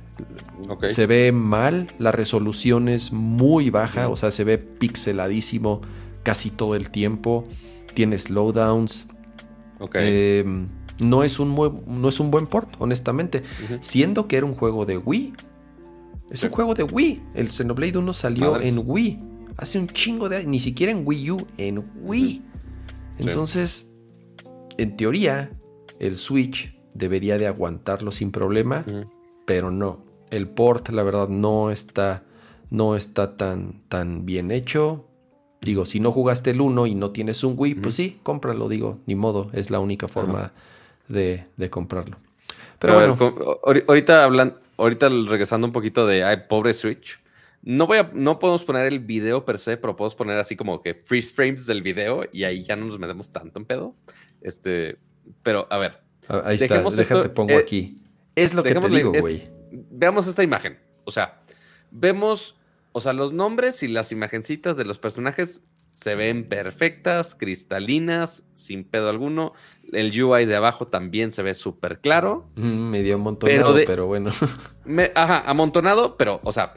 Se ve mal, la resolución es muy baja, o sea, se ve pixeladísimo casi todo el tiempo, tiene slowdowns. Em, no, es un no es un buen port, honestamente. Siendo que era un juego de Wii, es un juego de Wii. El Xenoblade 1 salió en Wii. Hace un chingo de Ni siquiera en Wii U, en Wii. Entonces, en teoría, el Switch debería de aguantarlo sin problema, pero no. El port, la verdad, no está, no está tan, tan bien hecho. Digo, si no jugaste el 1 y no tienes un Wii, pues sí, cómpralo, digo, ni modo, es la única forma de, comprarlo. Pero bueno. ahorita hablan, ahorita regresando un poquito de ay, pobre Switch. No, voy a, no podemos poner el video per se, pero podemos poner así como que freeze frames del video y ahí ya no nos metemos tanto en pedo. Este, pero a ver. Ah, ahí está, déjate pongo eh, aquí. Es lo que te digo, güey. Veamos esta imagen. O sea, vemos, o sea, los nombres y las imagencitas de los personajes se ven perfectas, cristalinas, sin pedo alguno. El UI de abajo también se ve súper claro. Mm, medio amontonado, pero, bueno. ajá, amontonado, pero, o sea,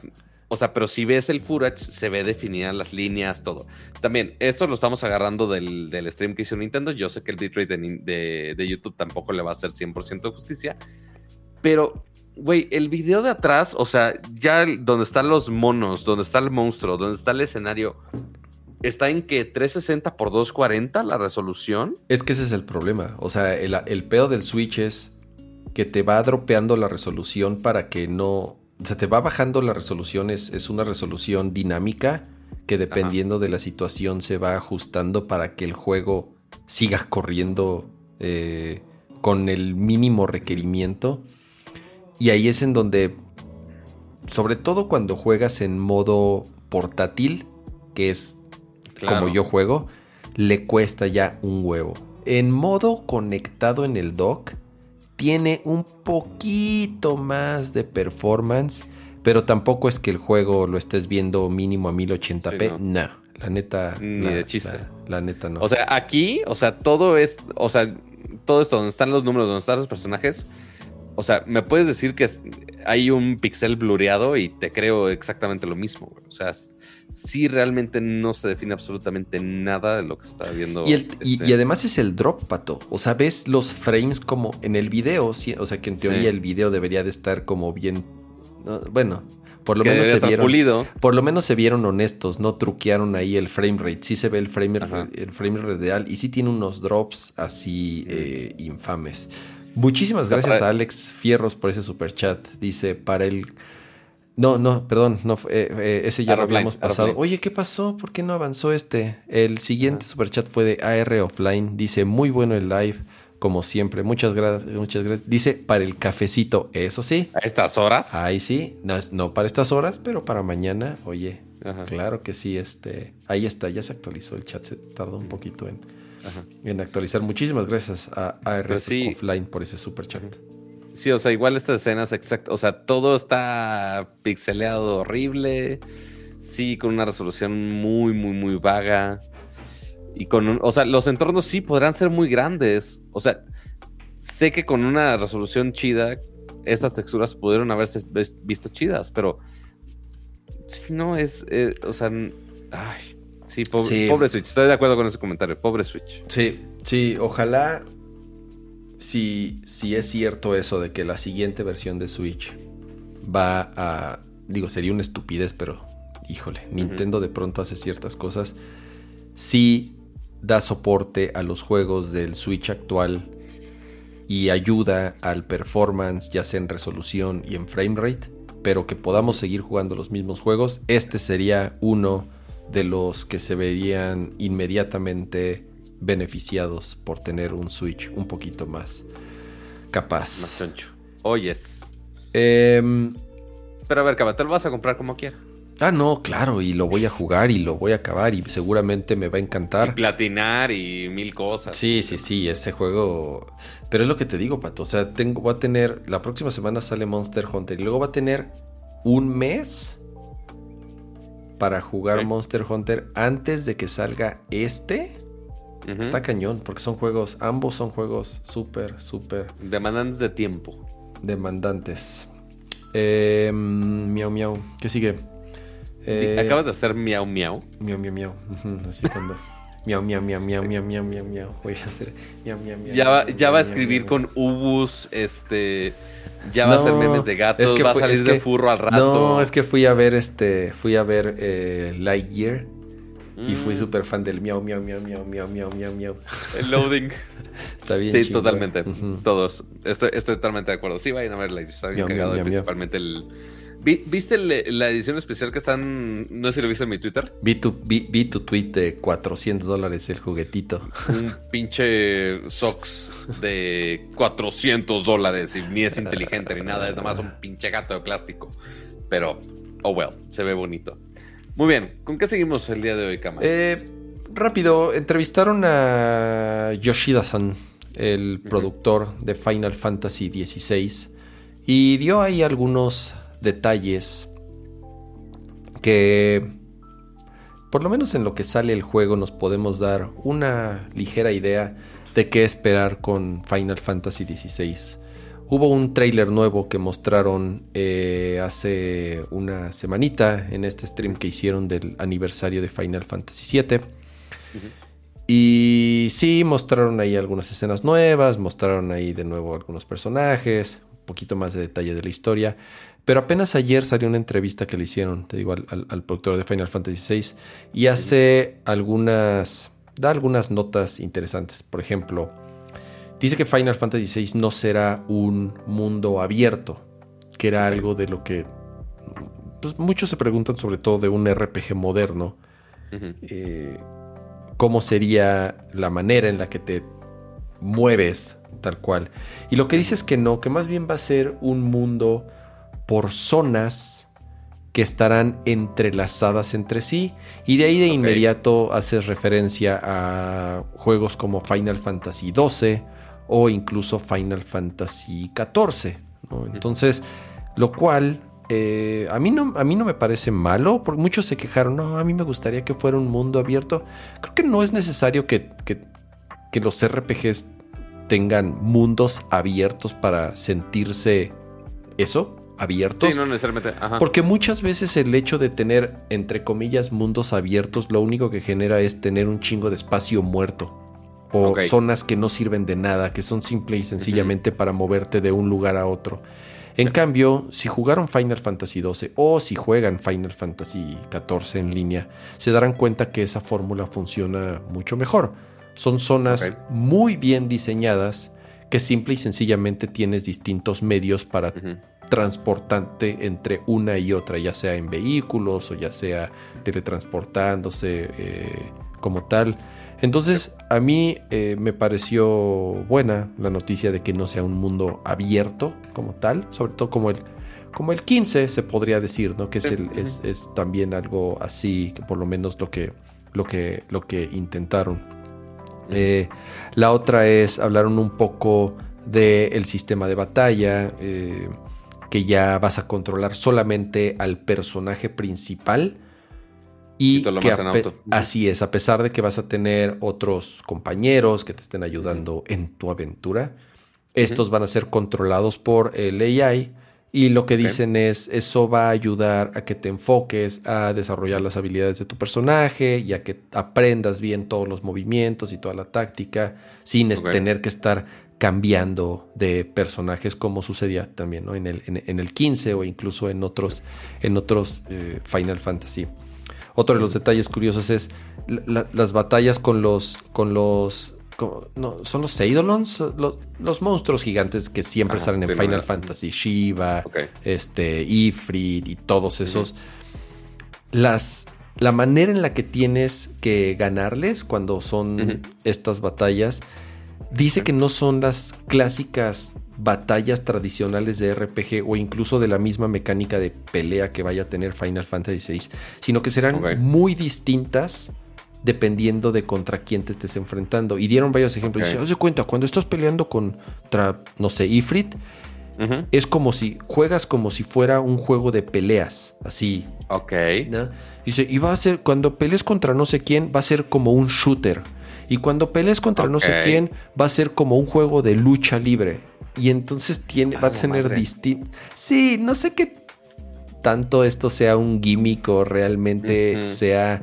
o sea, pero si ves el footage, se ve definidas las líneas, todo. También, esto lo estamos agarrando del, stream que hizo Nintendo. Yo sé que el bitrate de, de, YouTube tampoco le va a hacer 100% justicia. Pero, güey, el video de atrás, o sea, ya donde están los monos, donde está el monstruo, donde está el escenario, está en que 360 por 240 la resolución. Es que ese es el problema. O sea, el, el pedo del Switch es que te va dropeando la resolución para que no. O sea, te va bajando la resolución, es, una resolución dinámica que dependiendo de la situación se va ajustando para que el juego siga corriendo eh, con el mínimo requerimiento. Y ahí es en donde, sobre todo cuando juegas en modo portátil, que es como yo juego, le cuesta ya un huevo. En modo conectado en el dock, tiene un poquito más de performance, pero tampoco es que el juego lo estés viendo mínimo a 1080p. no. la neta. Ni de chiste. La, neta no. O sea, aquí, o sea, todo es. O sea, todo esto, donde están los números, donde están los personajes. O sea, me puedes decir que hay un pixel blureado y te creo exactamente lo mismo. O sea, sí realmente no se define absolutamente nada de lo que está viendo. Y, este además es el drop, pato. O sea, ves los frames como en el video. o sea, que en teoría el video debería de estar como bien. bueno, por lo menos se vieron. Por lo menos se vieron honestos, no truquearon ahí el frame rate. Sí se ve el frame, el frame rate real y sí tiene unos drops así eh, infames. Muchísimas gracias a Alex Fierros por ese super chat. Dice, para el no, no, perdón, no, eh, eh, ese ya lo habíamos pasado. Oye, ¿qué pasó? ¿Por qué no avanzó este? El siguiente superchat fue de AR Offline. Dice, muy bueno el live, como siempre. Muchas gracias, muchas gracias. Dice, para el cafecito, eso sí. ¿A estas horas? Ahí sí, no, no para estas horas, pero para mañana, oye, claro que sí, este, ahí está, ya se actualizó el chat, se tardó un poquito en, en actualizar. Muchísimas gracias a AR Offline por ese superchat. Sí, o sea, igual estas escenas exactas, o sea, todo está pixeleado horrible, sí, con una resolución muy, muy, muy vaga. Y con, o sea, los entornos sí podrán ser muy grandes. O sea, sé que con una resolución chida, estas texturas pudieron haberse visto chidas, pero no es, eh, o sea, ay, sí, pobre Switch. Estoy de acuerdo con ese comentario, pobre Switch. Sí, sí, ojalá si, si es cierto eso de que la siguiente versión de Switch va a... Digo, sería una estupidez, pero híjole, Nintendo de pronto hace ciertas cosas. Si da soporte a los juegos del Switch actual y ayuda al performance, ya sea en resolución y en frame rate, pero que podamos seguir jugando los mismos juegos, este sería uno de los que se verían inmediatamente beneficiados por tener un Switch un poquito más capaz. Más choncho. Oyes. Em, Pero a ver, Caba, te lo vas a comprar como quieras. ah, no, claro, y lo voy a jugar y lo voy a acabar y seguramente me va a Y encantar. platinar y mil cosas. Sí, sí, sí, ese juego. Pero es lo que te digo, Pato. O sea, tengo, voy a tener. La próxima semana sale Monster Hunter. Y luego va a tener un mes para jugar Sí. Monster Hunter antes de que salga este. Está cañón, porque son juegos. Ambos son juegos súper, súper Demandantes de tiempo. demandantes. Eh, miau, miau. ¿Qué sigue? Eh, Acabas de hacer miau miau. Miau, miau, miau. Así cuando. Miau, miau, miau, miau, miau, miau, miau, miau. Voy a hacer. Miau, miau, miau. Ya va, ya va a escribir con ubus, este. Ya va a hacer memes de gatos, es que va a salir es de furro al rato. No, es que fui a ver este. Fui a ver eh, Lightyear. Y fui Mm, súper fan del miau, miau, miau, miau, miau, miau, miau, miau. El loading. Está bien. sí, totalmente. Todos. Estoy, estoy totalmente de acuerdo. Sí, vayan a verla. Está bien Miau, cagado. y miau, miau. principalmente el. Vi- ¿Viste la edición especial que están.? No sé si lo viste en mi Twitter. Vi tu, vi, vi tu tweet de 400 dólares el juguetito. Un pinche Sox de 400 dólares y ni es inteligente ni nada. Es nada más un pinche gato de plástico. Pero, oh well, se ve bonito. Muy bien, ¿con qué seguimos el día de hoy, Kama? Eh, rápido, entrevistaron a Yoshida-san, el productor de Final Fantasy XVI, y dio ahí algunos detalles que, por lo menos en lo que sale el juego, nos podemos dar una ligera idea de qué esperar con Final Fantasy XVI. Hubo un tráiler nuevo que mostraron eh, hace una semanita en este stream que hicieron del aniversario de Final Fantasy VII. Y sí, mostraron ahí algunas escenas nuevas, mostraron ahí de nuevo algunos personajes, un poquito más de detalle de la historia. Pero apenas ayer salió una entrevista que le hicieron, te digo, al, al- al productor de Final Fantasy VI y hace algunas, da algunas notas interesantes. Por ejemplo, dice que Final Fantasy VI no será un mundo abierto, que era algo de lo que pues, muchos se preguntan sobre todo de un RPG moderno eh, cómo sería la manera en la que te mueves tal cual. Y lo que dice es que no, que más bien va a ser un mundo por zonas que estarán entrelazadas entre sí. Y de ahí de inmediato haces referencia a juegos como Final Fantasy XII o incluso Final Fantasy XIV. ¿no? Entonces, lo cual eh, a, mí no, a mí no me parece malo, porque muchos se quejaron, no, a mí me gustaría que fuera un mundo abierto. Creo que no es necesario que, que- que los RPGs tengan mundos abiertos para sentirse eso, abiertos. Sí, no necesariamente. Ajá. Porque muchas veces el hecho de tener, entre comillas, mundos abiertos, lo único que genera es tener un chingo de espacio muerto. O zonas que no sirven de nada, que son simple y sencillamente para moverte de un lugar a otro. En cambio, si jugaron Final Fantasy XII o si juegan Final Fantasy XIV en línea, se darán cuenta que esa fórmula funciona mucho mejor. Son zonas muy bien diseñadas que simple y sencillamente tienes distintos medios para. Transportante entre una y otra, ya sea en vehículos o ya sea teletransportándose eh, como tal. Entonces, a mí eh, me pareció buena la noticia de que no sea un mundo abierto como tal, sobre todo como el, como el 15 se podría decir, ¿no? Que es, el- es, es también algo así, que por lo menos lo que, lo que, lo que intentaron. Eh, la otra es, hablaron un poco del sistema de batalla, eh, que ya vas a controlar solamente al personaje principal. Y, Y todo lo que en auto. Así es, a pesar de que vas a tener otros compañeros que te estén ayudando en tu aventura, estos van a ser controlados por el AI. Y lo que dicen es, eso va a ayudar a que te enfoques a desarrollar las habilidades de tu personaje y a que aprendas bien todos los movimientos y toda la táctica sin tener que estar cambiando de personajes como sucedía también ¿no? en, el, en, en el 15 o incluso en otros, en otros eh, Final Fantasy. Otro de los detalles curiosos es la- la- las batallas con los, con los no, son los Eidolons, los, monstruos gigantes que siempre salen en Final Fantasy, Shiva, este, Ifrit y todos esos. Las, la manera en la que tienes que ganarles cuando son estas batallas, dice que no son las clásicas batallas tradicionales de RPG o incluso de la misma mecánica de pelea que vaya a tener Final Fantasy VI, sino que serán muy distintas dependiendo de contra quién te estés enfrentando. Y dieron varios ejemplos. Okay. Se cuenta, cuando estás peleando contra, no sé, Ifrit, es como si juegas como si fuera un juego de peleas, así. Ok. Dice, y va a ser, cuando pelees contra no sé quién, va a ser como un shooter. Y cuando pelees contra no sé quién, va a ser como un juego de lucha libre. Y entonces tiene, va a tener distinto. Sí, no sé qué tanto esto sea un gimmick o realmente sea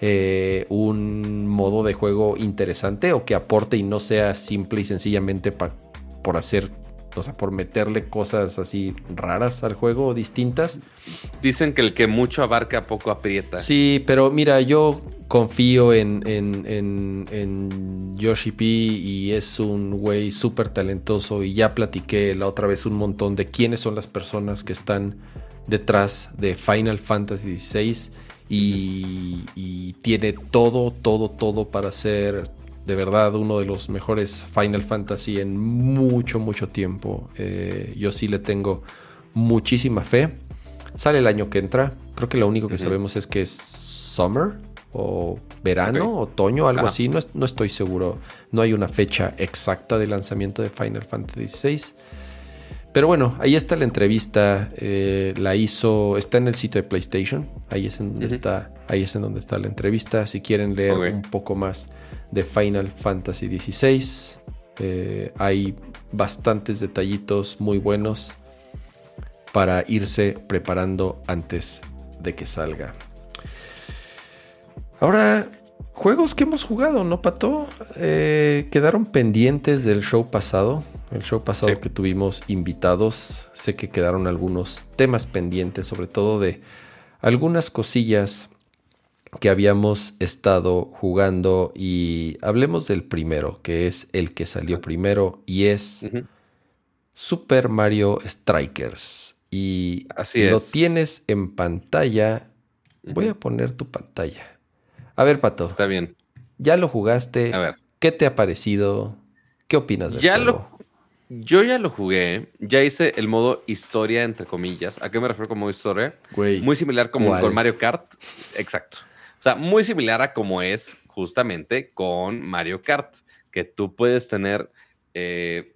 eh, un modo de juego interesante o que aporte y no sea simple y sencillamente por hacer, o sea, por meterle cosas así raras al juego o distintas. Dicen que el que mucho abarca poco aprieta. Sí, pero mira, yo confío en, en, en, en Yoshi P y es un güey súper talentoso y ya platiqué la otra vez un montón de quiénes son las personas que están detrás de Final Fantasy XVI y, tiene todo, todo, todo para ser de verdad uno de los mejores Final Fantasy en mucho, mucho tiempo. Eh, yo sí le tengo muchísima fe. Sale el año que entra. Creo que lo único que sabemos es que es Summer o verano, otoño, algo así. No, no, estoy seguro. No hay una fecha exacta de lanzamiento de Final Fantasy VI. Pero bueno, ahí está la entrevista. Eh, la hizo. Está en el sitio de PlayStation. Ahí es en donde está. Ahí es en donde está la entrevista. Si quieren leer un poco más de Final Fantasy XVI. Eh, hay bastantes detallitos muy buenos para irse preparando antes de que salga. Ahora, juegos que hemos jugado, ¿no, Pato? Eh, quedaron pendientes del show pasado. El show pasado que tuvimos invitados, sé que quedaron algunos temas pendientes, sobre todo de algunas cosillas que habíamos estado jugando y hablemos del primero, que es el que salió primero y es Super Mario Strikers. Y Así lo tienes en pantalla. Voy a poner tu pantalla. A ver, Pato. Está bien. Ya lo jugaste. A ver. ¿Qué te ha parecido? ¿Qué opinas del ya Lo, yo ya lo jugué, ya hice el modo historia, entre comillas. ¿A qué me refiero con modo historia? muy similar como con Mario Kart. Exacto. O sea, muy similar a como es justamente con Mario Kart, que tú puedes tener eh,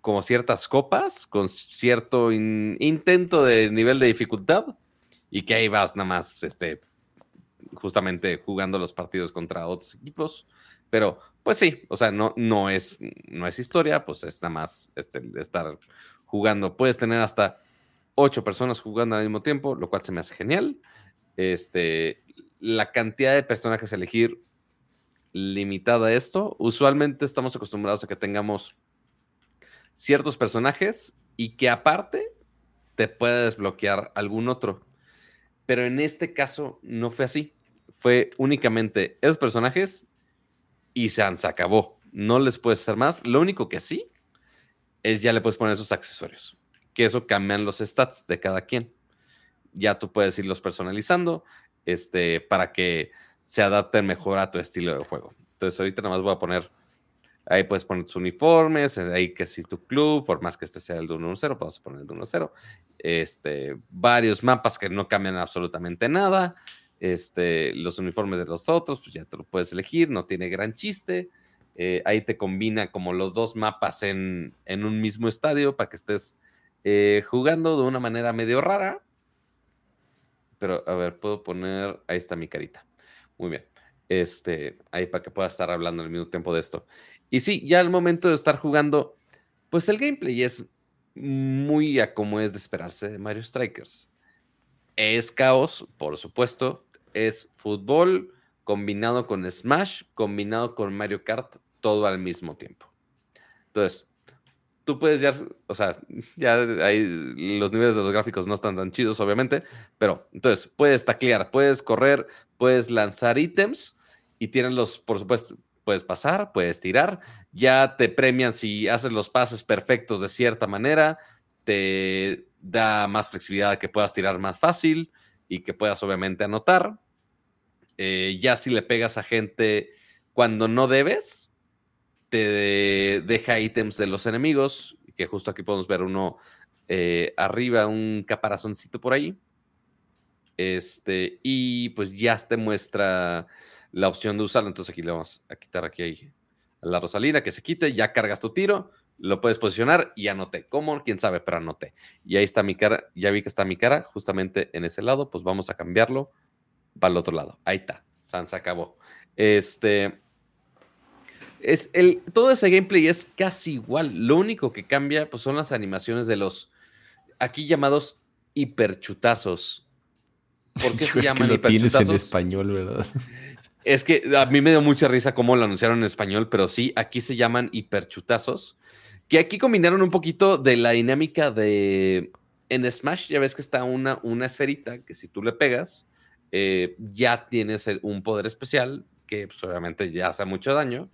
como ciertas copas con cierto intento de nivel de dificultad y que ahí vas nada más, este, justamente jugando los partidos contra otros equipos. Pero pues sí, o sea, no, no, es, no es historia, pues es nada más este, estar jugando. Puedes tener hasta ocho personas jugando al mismo tiempo, lo cual se me hace genial. Este, la cantidad de personajes a elegir limitada a esto. Usualmente estamos acostumbrados a que tengamos ciertos personajes y que aparte te pueda desbloquear algún otro. Pero en este caso no fue así. Fue únicamente esos personajes y se, acabó. No les puedes hacer más. Lo único que sí es ya le puedes poner esos accesorios, que eso cambian los stats de cada quien. Ya tú puedes irlos personalizando este, para que se adapten mejor a tu estilo de juego. Entonces ahorita nada más voy a poner, ahí puedes poner tus uniformes, ahí que si tu club, por más que este sea el de 1-0, puedes poner el de 1-0. Este, varios mapas que no cambian absolutamente nada este, los uniformes de los otros, pues ya te lo puedes elegir, no tiene gran chiste. Eh, ahí te combina como los dos mapas en, un mismo estadio para que estés eh, jugando de una manera medio rara. Pero a ver, puedo poner, ahí está mi carita. Muy bien. Este, ahí para que pueda estar hablando al mismo tiempo de esto. Y sí, ya al momento de estar jugando, pues el gameplay es muy a como es de esperarse de Mario Strikers. Es caos, por supuesto, es fútbol combinado con Smash, combinado con Mario Kart, todo al mismo tiempo. Entonces, tú puedes ya, o sea, ya ahí los niveles de los gráficos no están tan chidos, obviamente, pero entonces puedes taclear, puedes correr, puedes lanzar ítems y tienen los, por supuesto, puedes pasar, puedes tirar, ya te premian si haces los pases perfectos de cierta manera, te da más flexibilidad que puedas tirar más fácil y que puedas obviamente anotar. Eh, ya si le pegas a gente cuando no debes, te deja ítems de los enemigos, que justo aquí podemos ver uno eh, arriba, un caparazoncito por ahí. Este, y pues ya te muestra la opción de usarlo. Entonces aquí le vamos a quitar aquí a la Rosalina que se quite, ya cargas tu tiro, lo puedes posicionar y anoté. ¿Cómo? Quién sabe, pero anoté. Y ahí está mi cara, ya vi que está mi cara justamente en ese lado, pues vamos a cambiarlo para el otro lado. Ahí está, Sans acabó. Este, es el, todo ese gameplay es casi igual. Lo único que cambia pues, son las animaciones de los aquí llamados hiperchutazos. ¿Por qué se llaman hiperchutazos? en español, ¿verdad? Es que a mí me dio mucha risa cómo lo anunciaron en español, pero sí, aquí se llaman hiperchutazos. Que aquí combinaron un poquito de la dinámica de. En Smash ya ves que está una, una esferita que si tú le pegas, eh, ya tienes un poder especial que pues, obviamente ya hace mucho daño.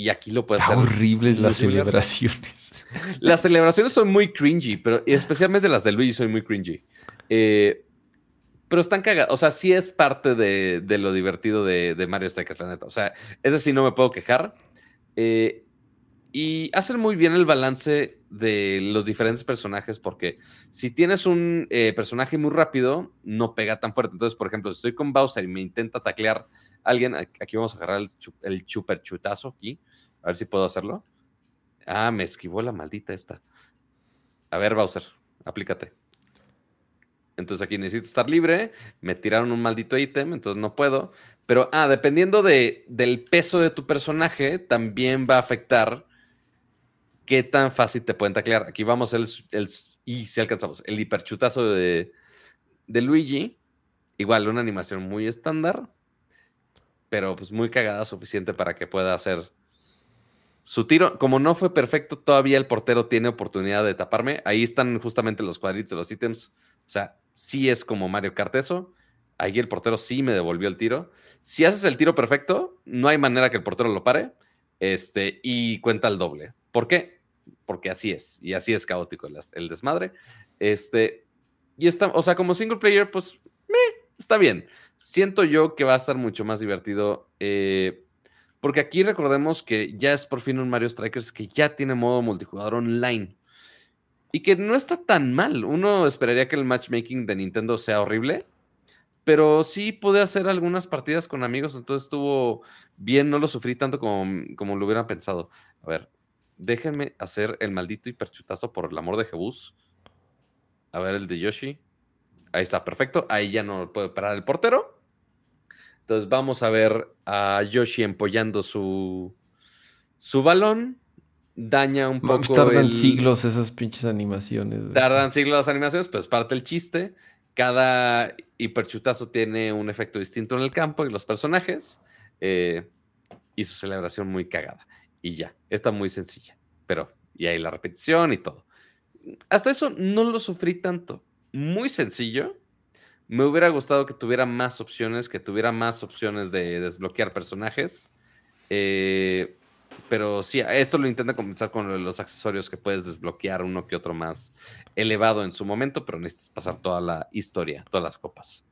Y aquí lo puedes hacer. horribles las celebraciones. Las celebraciones son muy cringy, pero especialmente las de Luigi son muy cringy. Eh, pero están cagadas. O sea, sí es parte de, lo divertido de, Mario Strikers, la neta. O sea, ese sí no me puedo quejar. Eh, y hacen muy bien el balance de los diferentes personajes, porque si tienes un eh, personaje muy rápido, no pega tan fuerte. Entonces, por ejemplo, si estoy con Bowser y me intenta taclear alguien, aquí vamos a agarrar el, el super chutazo aquí, a ver si puedo hacerlo. Ah, me esquivó la maldita esta. A ver, Bowser, aplícate. Entonces aquí necesito estar libre. Me tiraron un maldito ítem, entonces no puedo. Pero, ah, dependiendo de, del peso de tu personaje, también va a afectar qué tan fácil te pueden taclear. Aquí vamos el, el y si alcanzamos, el hiperchutazo de, de Luigi. Igual, una animación muy estándar, pero pues muy cagada, suficiente para que pueda hacer su tiro. Como no fue perfecto, todavía el portero tiene oportunidad de taparme. Ahí están justamente los cuadritos de los ítems. O sea, sí es como Mario Kart eso. Ahí el portero sí me devolvió el tiro. Si haces el tiro perfecto, no hay manera que el portero lo pare. Este, y cuenta el doble. ¿Por qué? Porque así es. Y así es caótico el, desmadre. Este, y está, o sea, como single player, pues, está bien. Siento yo que va a estar mucho más divertido. Eh, porque aquí recordemos que ya es por fin un Mario Strikers que ya tiene modo multijugador online. Y que no está tan mal. Uno esperaría que el matchmaking de Nintendo sea horrible, pero sí pude hacer algunas partidas con amigos, entonces estuvo bien, no lo sufrí tanto como, como lo hubieran pensado. A ver, déjenme hacer el maldito hiperchutazo por el amor de Jebus. A ver el de Yoshi. Ahí está, perfecto. Ahí ya no puede parar el portero. Entonces vamos a ver a Yoshi empollando su, su balón daña un poco. Tardan siglos esas pinches animaciones. Tardan siglos las animaciones, pues parte el chiste. Cada hiperchutazo tiene un efecto distinto en el campo y los personajes. Eh, y su celebración muy cagada. Y ya, está muy sencilla. Pero, y ahí la repetición y todo. Hasta eso no lo sufrí tanto. Muy sencillo. Me hubiera gustado que tuviera más opciones, que tuviera más opciones de desbloquear personajes. Eh, pero sí, esto lo intenta compensar con los accesorios que puedes desbloquear uno que otro más elevado en su momento, pero necesitas pasar toda la historia, todas las copas.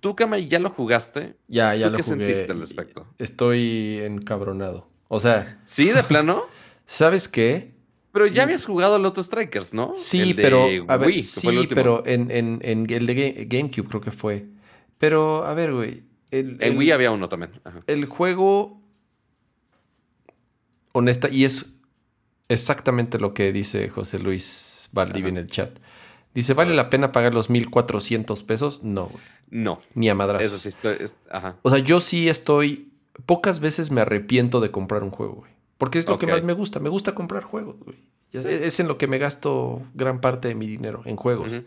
¿Tú, Kama, ya lo jugaste? Ya, ya ¿Tú lo qué jugué. sentiste al respecto? Estoy encabronado. O sea... ¿Sí, de plano? ¿Sabes qué? Pero ya habías jugado el Otto Strikers, ¿no? Sí, pero... A ver, sí, pero en, en, en, el de GameCube creo que fue. Pero, a ver, güey. en Wii había uno también. El juego honesta, y es exactamente lo que dice José Luis Valdivia en el chat. Dice, ¿vale la pena pagar los 1400 pesos? No, güey. No. Ni a madrazos. Eso sí, estoy, ajá. O sea, yo sí estoy. Pocas veces me arrepiento de comprar un juego, güey. Porque es lo que más me gusta. Me gusta comprar juegos, güey. Es, en lo que me gasto gran parte de mi dinero, en juegos.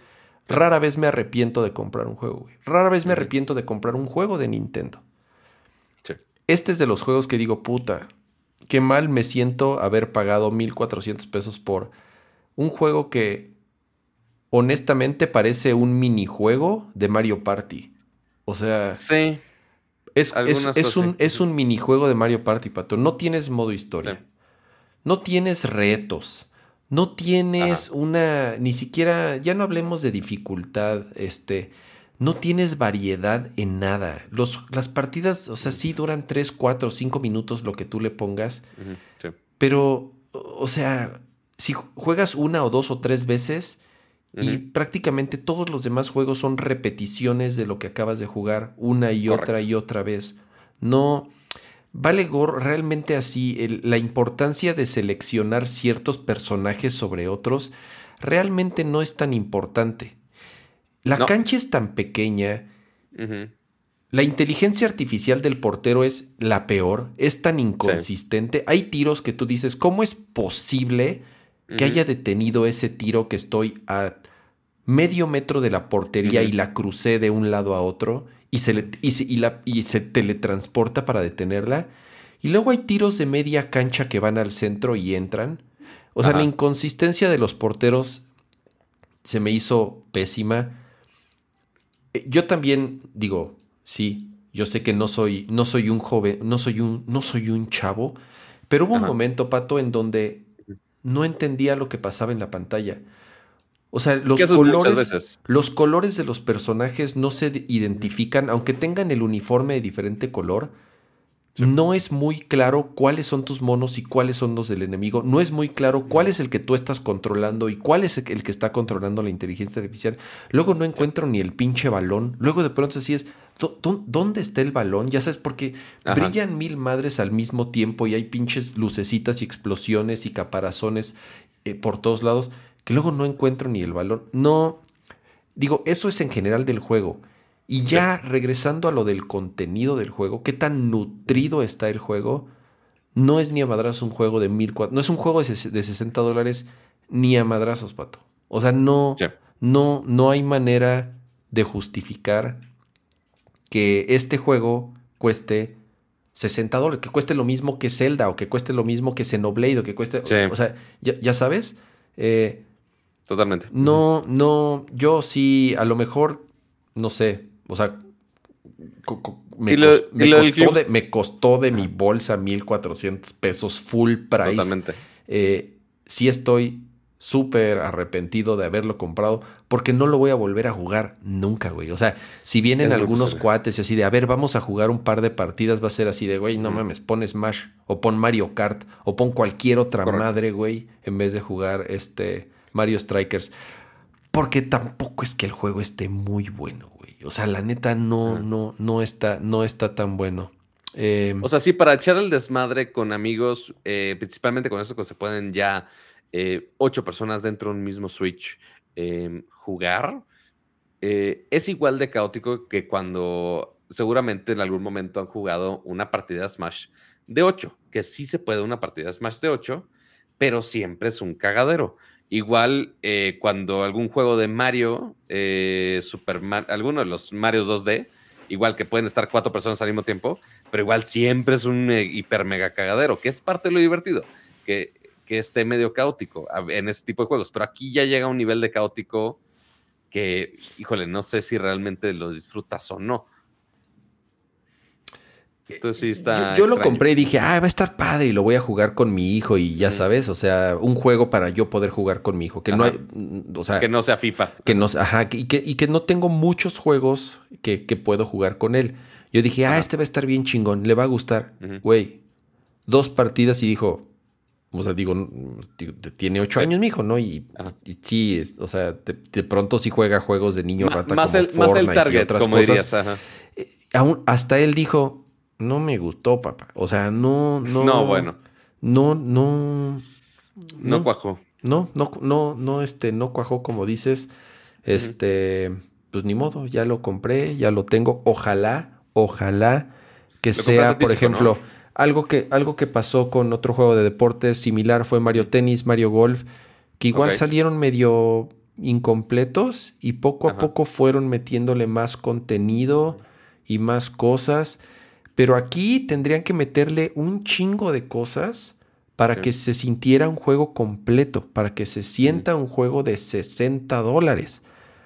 Rara vez me arrepiento de comprar un juego, güey. Rara vez me arrepiento de comprar un juego de Nintendo. Sí. Este es de los juegos que digo, puta, qué mal me siento haber pagado 1400 pesos por un juego que honestamente parece un minijuego de Mario Party. O sea, sí. Es, es, es un, es un minijuego de Mario Party, Pato. No tienes modo historia. Sí. No tienes retos. No tienes una. Ni siquiera. Ya no hablemos de dificultad. Este. No tienes variedad en nada. Los, las partidas, o sea, sí duran 3, 4, 5 minutos lo que tú le pongas. Sí. Pero, o sea, si juegas una o dos o tres veces y prácticamente todos los demás juegos son repeticiones de lo que acabas de jugar una y otra y otra vez. No, vale gorro realmente así el- la importancia de seleccionar ciertos personajes sobre otros realmente no es tan importante. La No. cancha es tan pequeña la inteligencia artificial del portero es la peor, es tan inconsistente. Hay tiros que tú dices, ¿cómo es posible que haya detenido ese tiro que estoy a medio metro de la portería y la crucé de un lado a otro y se, le- y se- y la- y se teletransporta para detenerla? Y luego hay tiros de media cancha que van al centro y entran. O sea, Ajá. la inconsistencia de los porteros se me hizo pésima. Eh, Yo también digo, sí, yo sé que no soy, no soy un joven, no soy un, no soy un chavo, pero hubo un momento, Pato, en donde no entendía lo que pasaba en la pantalla. O sea, los colores, los colores de los personajes no se de- identifican, aunque tengan el uniforme de diferente color. Sí. No es muy claro cuáles son tus monos y cuáles son los del enemigo. No es muy claro cuál es el que tú estás controlando y cuál es el que está controlando la inteligencia artificial. Luego no encuentro ni el pinche balón. Luego de pronto así es, ¿dó- dó- ¿dónde está el balón? Ya sabes, porque Ajá. brillan mil madres al mismo tiempo y hay pinches lucecitas y explosiones y caparazones eh, por todos lados que luego no encuentro ni el balón. No, digo, eso es en general del juego. Y ya regresando a lo del contenido del juego, qué tan nutrido está el juego, no es ni a madrazos un juego de mil cuatro- no es un juego de, de 60 dólares ni a madrazos, pato. O sea, no, Sí. no, no hay manera de justificar que este juego cueste 60 dólares, que cueste lo mismo que Zelda o que cueste lo mismo que Xenoblade o que cueste, Sí. o sea, ya, ya sabes, eh, Totalmente. no, no, yo sí, a lo mejor, no sé, o sea, lo- costó, de, me costó de mi bolsa 1400 pesos full price. Totalmente. Eh, sí estoy súper arrepentido de haberlo comprado porque no lo voy a volver a jugar nunca, güey. O sea, si vienen Es algunos cuates y así de, a ver, vamos a jugar un par de partidas, va a ser así de, güey, no Ujú. mames, pon Smash o pon Mario Kart o pon cualquier otra madre, güey, en vez de jugar este Mario Strikers. Porque tampoco es que el juego esté muy bueno, güey. O sea, la neta no, no, no está, no está tan bueno. Eh, O sea, sí, para echar el desmadre con amigos, eh, principalmente con eso que se pueden ya eh, ocho personas dentro de un mismo Switch eh, jugar, eh, es igual de caótico que cuando seguramente en algún momento han jugado una partida Smash de 8, que sí se puede una partida Smash de 8, pero siempre es un cagadero. Igual eh, cuando algún juego de Mario, eh, Super alguno de los Marios 2D, igual que pueden estar cuatro personas al mismo tiempo, pero igual siempre es un hiper mega cagadero, que es parte de lo divertido, que, que esté medio caótico en este tipo de juegos. Pero aquí ya llega a un nivel de caótico que, híjole, no sé si realmente lo disfrutas o no. Entonces sí está. Yo, yo lo compré y dije, ah, va a estar padre y lo voy a jugar con mi hijo y ya sabes, o sea, un juego para yo poder jugar con mi hijo, que no hay, mm, o sea, Que no sea FIFA. que no, ajá, y que, y que no tengo muchos juegos que, que puedo jugar con él. Yo dije, ah, Ajá. este va a estar bien chingón, le va a gustar. Güey, dos partidas y dijo, o sea, digo, tiene ocho años mi hijo, ¿no? Y, y sí, es- o sea, de, de pronto sí juega juegos de niño Ma- rata más, como el, más el Fortnite y target, otras como cosas. dirías. ajá. Aún, hasta él dijo, no me gustó, papá. O sea, no, no. No, bueno, No, no. no, cuajo. No, no, no, no, este, no cuajó como dices. Este, pues ni modo, ya lo compré, ya lo tengo. Ojalá, ojalá que Lo sea, por físico, ejemplo, ¿no? Algo que, algo que pasó con otro juego de deportes similar fue Mario Tennis, Mario Golf, que igual salieron medio incompletos y poco a poco fueron metiéndole más contenido y más cosas. Pero aquí tendrían que meterle un chingo de cosas para Sí. que se sintiera un juego completo, para que se sienta un juego de 60 dólares.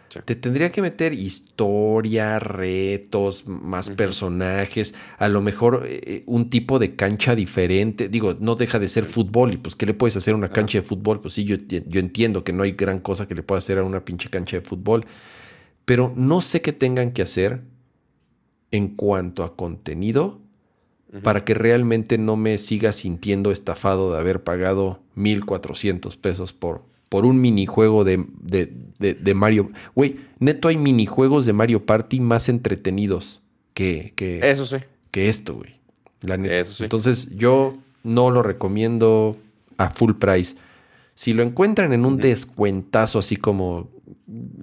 Sí. Te tendría que meter historia, retos, más personajes, a lo mejor eh, un tipo de cancha diferente. Digo, no deja de ser fútbol y pues ¿qué le puedes hacer a una Ah. cancha de fútbol? Pues sí, yo, yo entiendo que no hay gran cosa que le pueda hacer a una pinche cancha de fútbol, pero no sé qué tengan que hacer en cuanto a contenido para que realmente no me siga sintiendo estafado de haber pagado 1400 pesos por, por un minijuego de, de, de, de Mario. Güey, neto hay minijuegos de Mario Party más entretenidos que, que, Eso sí. que esto, güey. La neta. Eso sí. Entonces yo no lo recomiendo a full price. Si lo encuentran en un descuentazo así como...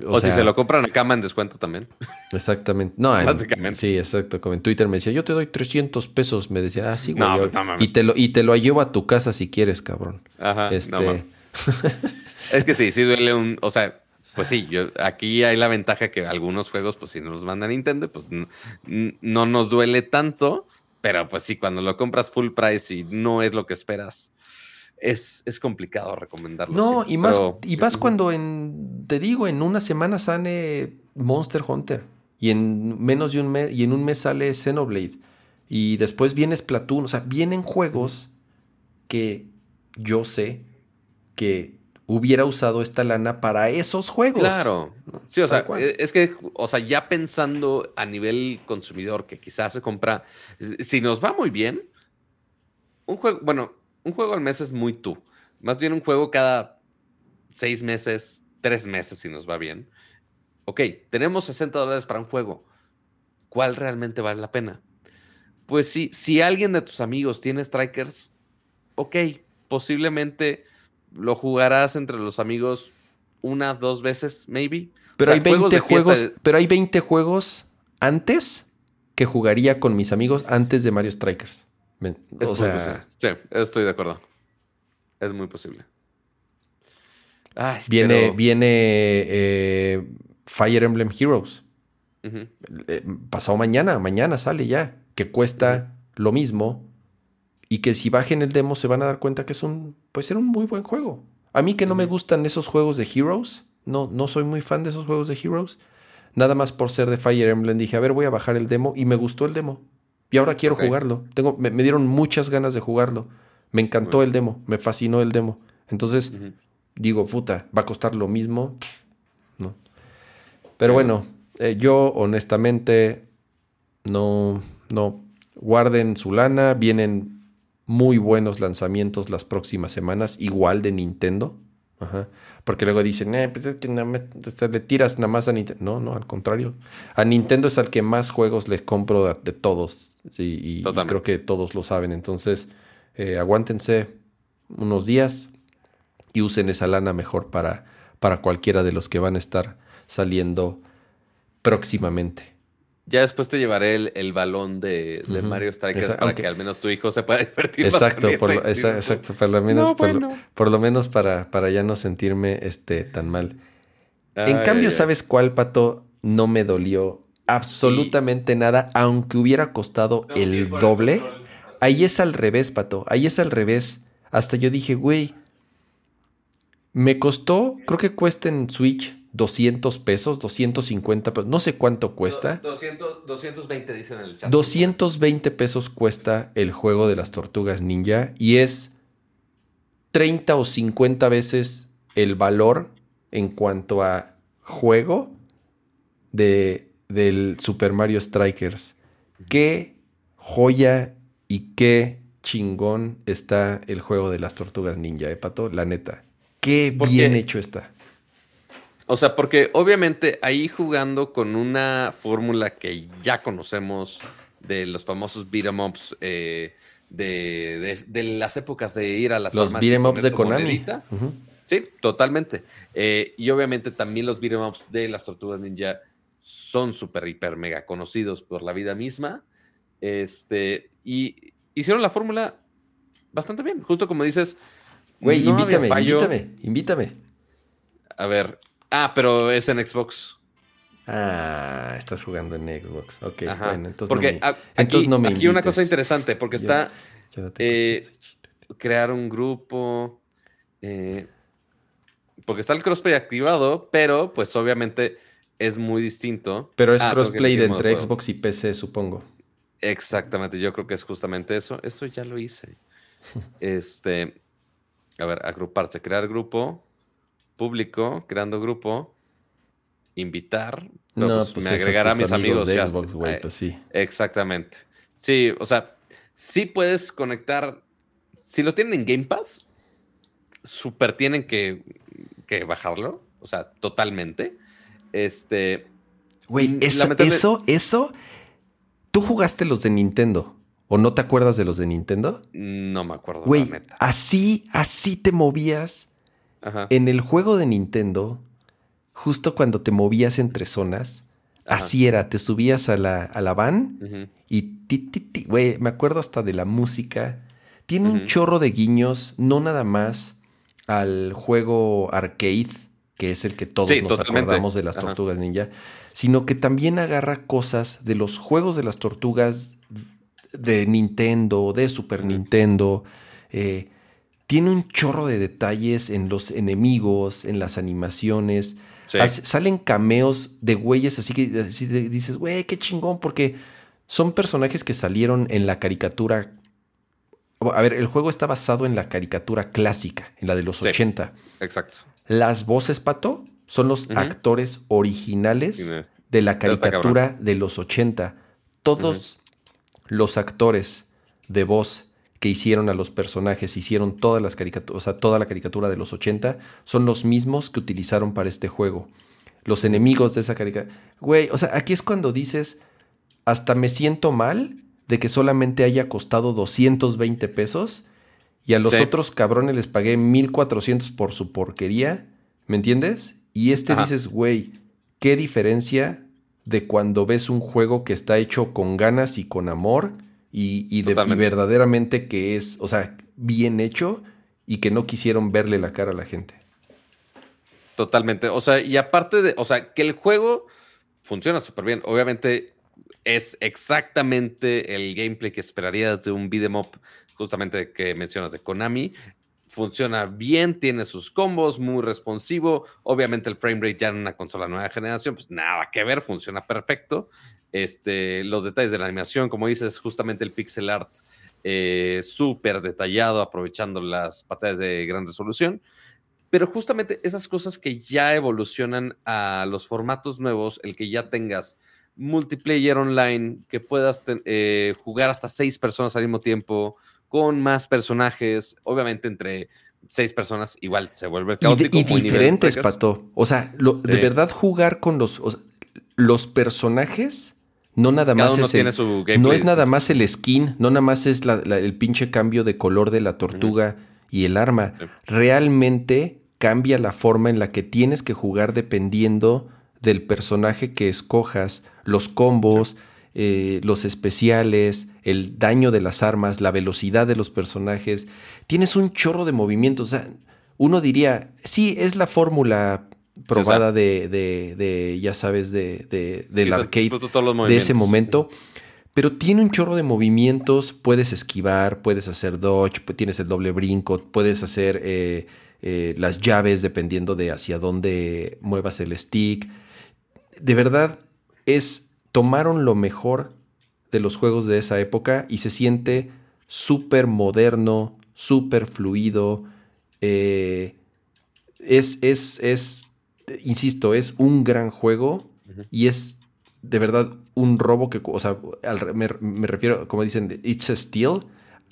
O, sea, si se lo compran acá en descuento también. Exactamente. No, en- Básicamente. Sí, exacto. Como en Twitter me decía, yo te doy 300 pesos. Me decía, ah, sí, güey. No, yo- pues, no mames. y, te lo, y te lo llevo a tu casa si quieres, cabrón. Ajá. Este- No mames. es que sí, sí duele un. O sea, pues sí, yo, aquí hay la ventaja que algunos juegos, pues si nos los manda Nintendo, pues no nos duele tanto. Pero pues sí, cuando lo compras full price y no es lo que esperas, es, es complicado recomendarlo. No, siempre. y más, Pero, y sí. más cuando en, te digo, en una semana sale Monster Hunter. Y en menos de un mes, y en un mes sale Xenoblade. Y después viene Splatoon. O sea, vienen juegos que yo sé que hubiera usado esta lana para esos juegos. Claro. Sí, o sea, e- es que, o sea, ya pensando a nivel consumidor que quizás se compra, si nos va muy bien, un juego, bueno, un juego al mes es muy tú. Más bien un juego cada seis meses, tres meses si nos va bien. Ok, tenemos 60 dólares para un juego. ¿Cuál realmente vale la pena? Pues sí, si alguien de tus amigos tiene Strikers, ok, posiblemente lo jugarás entre los amigos una, dos veces, maybe. Pero O sea, hay 20 de fiesta juegos, de- pero hay 20 juegos antes que jugaría con mis amigos antes de Mario Strikers. Me- Es o sea. Sí, estoy de acuerdo. Es muy posible. Ay, viene, pero- viene eh, Fire Emblem Heroes. Eh, pasado mañana, mañana sale ya, que cuesta lo mismo y que si bajen el demo se van a dar cuenta que es un, puede ser un muy buen juego. A mí que no me gustan esos juegos de Heroes, no, no soy muy fan de esos juegos de Heroes. Nada más por ser de Fire Emblem dije, a ver, voy a bajar el demo y me gustó el demo. Y ahora quiero jugarlo. Tengo, me, me dieron muchas ganas de jugarlo. Me encantó Bueno. el demo, me fascinó el demo. Entonces, digo, puta, va a costar lo mismo. No. Pero Sí. bueno, eh, yo honestamente no, no. Guarden su lana, vienen muy buenos lanzamientos las próximas semanas, igual de Nintendo. Ajá. Porque luego dicen, eh, pues es que nada más- o sea, le tiras nada más a Nintendo. No, no, al contrario. A Nintendo es al que más juegos les compro de, de todos. Sí, y- creo que todos lo saben. Entonces, eh, aguántense unos días y usen esa lana mejor para, para cualquiera de los que van a estar saliendo próximamente. Ya después te llevaré el, el balón de, de. Mario Strikers para aunque- que al menos tu hijo se pueda divertir. más Exacto, con por lo, esa- exacto, por lo menos, No, por, lo- bueno. por lo menos para, para ya no sentirme este, tan mal. en cambio, ay, ay. ¿sabes cuál, Pato? No me dolió absolutamente nada, aunque hubiera costado el doble. Ahí es al revés, Pato. Ahí es al revés. Hasta yo dije, güey, me costó, creo que cuesta en Switch 200 pesos, 250 pesos, no sé cuánto cuesta. 200, 220 dicen en el chat. 220 pesos cuesta el juego de las tortugas ninja y es 30 o 50 veces el valor en cuanto a juego de, del Super Mario Strikers. Qué joya y qué chingón está el juego de las tortugas ninja, ¿eh, Pato? La neta. Qué bien hecho está. O sea, porque obviamente ahí jugando con una fórmula que ya conocemos de los famosos beat 'em ups eh, de, de- de las épocas de ir a las Los y beat'em ups de Konami. monedita. Ujú. Sí, totalmente. Eh, y obviamente también los beat'em ups de las tortugas ninja son súper, hiper, mega conocidos por la vida misma. Este, y hicieron la fórmula bastante bien. Justo como dices, Güey, no invítame, invítame, invítame. A ver. Ah, pero es en Xbox. Ah, estás jugando en Xbox. Ok, Ajá. bueno, entonces porque no me, aquí, entonces no me aquí una cosa interesante, porque está yo no tengo eh, crear un grupo, eh, porque está el crossplay activado, pero pues obviamente es muy distinto. Pero es Ah, crossplay de entre. Xbox y PC, supongo. Exactamente, yo creo que es justamente eso. Eso ya lo hice. Este, a ver, agruparse, crear grupo, público, creando grupo, invitar. pero, no, pues, pues me agregará a mis amigos. de Xbox, güey, Eh, pues sí. Exactamente. Sí, o sea, sí puedes conectar. Si lo tienen en Game Pass, súper tienen que, que bajarlo. O sea, totalmente. Este. Güey, eso, lamentable- eso, eso. ¿Tú jugaste los de Nintendo? ¿O no te acuerdas de los de Nintendo? No me acuerdo, Güey, así, así te movías Ajá. en el juego de Nintendo, justo cuando te movías entre zonas. Ajá. Así era, te subías a la, a la van y ti, ti, ti. Me acuerdo hasta de la música. Tiene un chorro de guiños, no nada más al juego arcade, que es el que todos Sí, nos totalmente. acordamos de las Ajá. tortugas ninja, sino que también agarra cosas de los juegos de las tortugas de Nintendo, de Super. Nintendo. eh, tiene un chorro de detalles en los enemigos, en las animaciones. Sí. Salen cameos de güeyes así que así dices, güey, qué chingón, porque son personajes que salieron en la caricatura. A ver, el juego está basado en la caricatura clásica, en la de los Sí. 80. Exacto. Las voces, Pato, son los actores originales de la caricatura de los 80. Todos los actores de voz que hicieron a los personajes, hicieron todas las caricaturas, o sea, toda la caricatura de los 80, son los mismos que utilizaron para este juego. Los enemigos de esa caricatura. Güey, o sea, aquí es cuando dices, hasta me siento mal de que solamente haya costado 220 pesos y a los Sí. otros cabrones les pagué 1400 por su porquería, ¿me entiendes? Y este Ajá. dices, güey, qué diferencia de cuando ves un juego que está hecho con ganas y con amor y, y de- y verdaderamente que es, o sea, bien hecho y que no quisieron verle la cara a la gente. Totalmente. O sea, y aparte de, o sea, que el juego funciona súper bien. Obviamente es exactamente el gameplay que esperarías de un beat'em up, justamente que mencionas de Konami. Funciona bien, tiene sus combos, muy responsivo. Obviamente el frame rate ya en una consola nueva generación, pues nada que ver, funciona perfecto. Este, los detalles de la animación, como dices, justamente el pixel art eh, súper detallado, aprovechando las pantallas de gran resolución. Pero justamente esas cosas que ya evolucionan a los formatos nuevos, el que ya tengas multiplayer online, que puedas eh, jugar hasta seis personas al mismo tiempo, con más personajes, obviamente entre seis personas igual se vuelve Y, caótico. y nivel diferentes. Pato. O sea, lo- de verdad jugar con los, o sea, los personajes, no nada Cada más uno es tiene el, su gameplay. no es nada más el skin, no nada más es la- la- el pinche cambio de color de la tortuga y el arma. Sí. Realmente cambia la forma en la que tienes que jugar dependiendo del personaje que escojas, los combos, eh, los especiales, el daño de las armas, la velocidad de los personajes. Tienes un chorro de movimientos. O sea, uno diría, sí, es la fórmula probada de, de- de, ya sabes, de, de- del arcade todos los de ese momento. Pero tiene un chorro de movimientos, puedes esquivar, puedes hacer dodge, tienes el doble brinco, puedes hacer eh, eh, las llaves dependiendo de hacia dónde muevas el stick. De verdad, es tomaron lo mejor de los juegos de esa época y se siente súper moderno, súper fluido. eh, es, es, es, insisto, es un gran juego y es de verdad un robo que, o sea, al me, me refiero, como dicen, it's a steal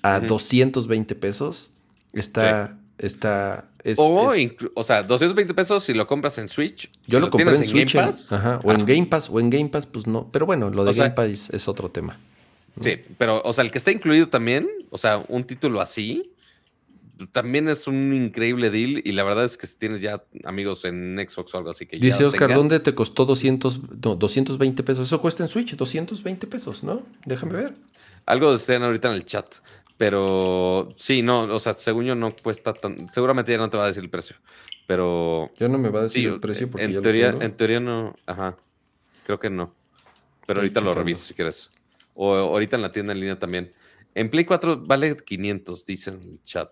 a Ujú. 220 pesos. Está, está, es- O, es- o sea, 220 pesos si lo compras en Switch. yo si lo compré en Switch, Game Pass, ajá, o en Game Pass, o en Game Pass, pues no. Pero bueno, lo de O sea- Game Pass es, es otro tema. Sí, pero, o sea, el que está incluido también, o sea, un título así, también es un increíble deal. Y la verdad es que si tienes ya amigos en Xbox o algo así que ya Dice Oscar, tengan- ¿dónde te costó 200, no, 220 pesos? Eso cuesta en Switch, 220 pesos, ¿no? Déjame ver. Algo estén ahorita en el chat. Pero sí, no, o sea, según yo no cuesta tan. Seguramente ya no te va a decir el precio. Pero. Ya no me va a decir Sí, el precio porque ya en lo teoría, tengo. en teoría no. Ajá. Creo que no. Pero Estoy ahorita lo reviso si quieres. O ahorita en la tienda en línea también. En Play 4 vale 500, dicen en el chat.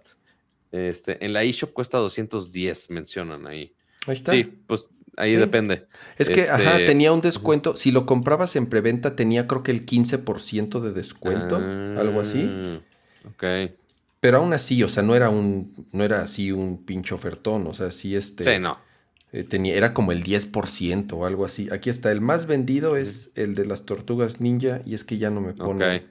Este, en la eShop cuesta 210, mencionan ahí. Ahí está. Sí, pues ahí Sí. depende. Es que, Este, ajá, tenía un descuento. Si lo comprabas en preventa, tenía creo que el 15% de descuento, algo así. Ok. Pero aún así, o sea, no era un, no era así un pinche ofertón. O sea, sí, este. Sí, no. eh, tenía, era como el 10% o algo así. Aquí está, el más vendido es el de las tortugas ninja. Y es que ya no me pone. Ok.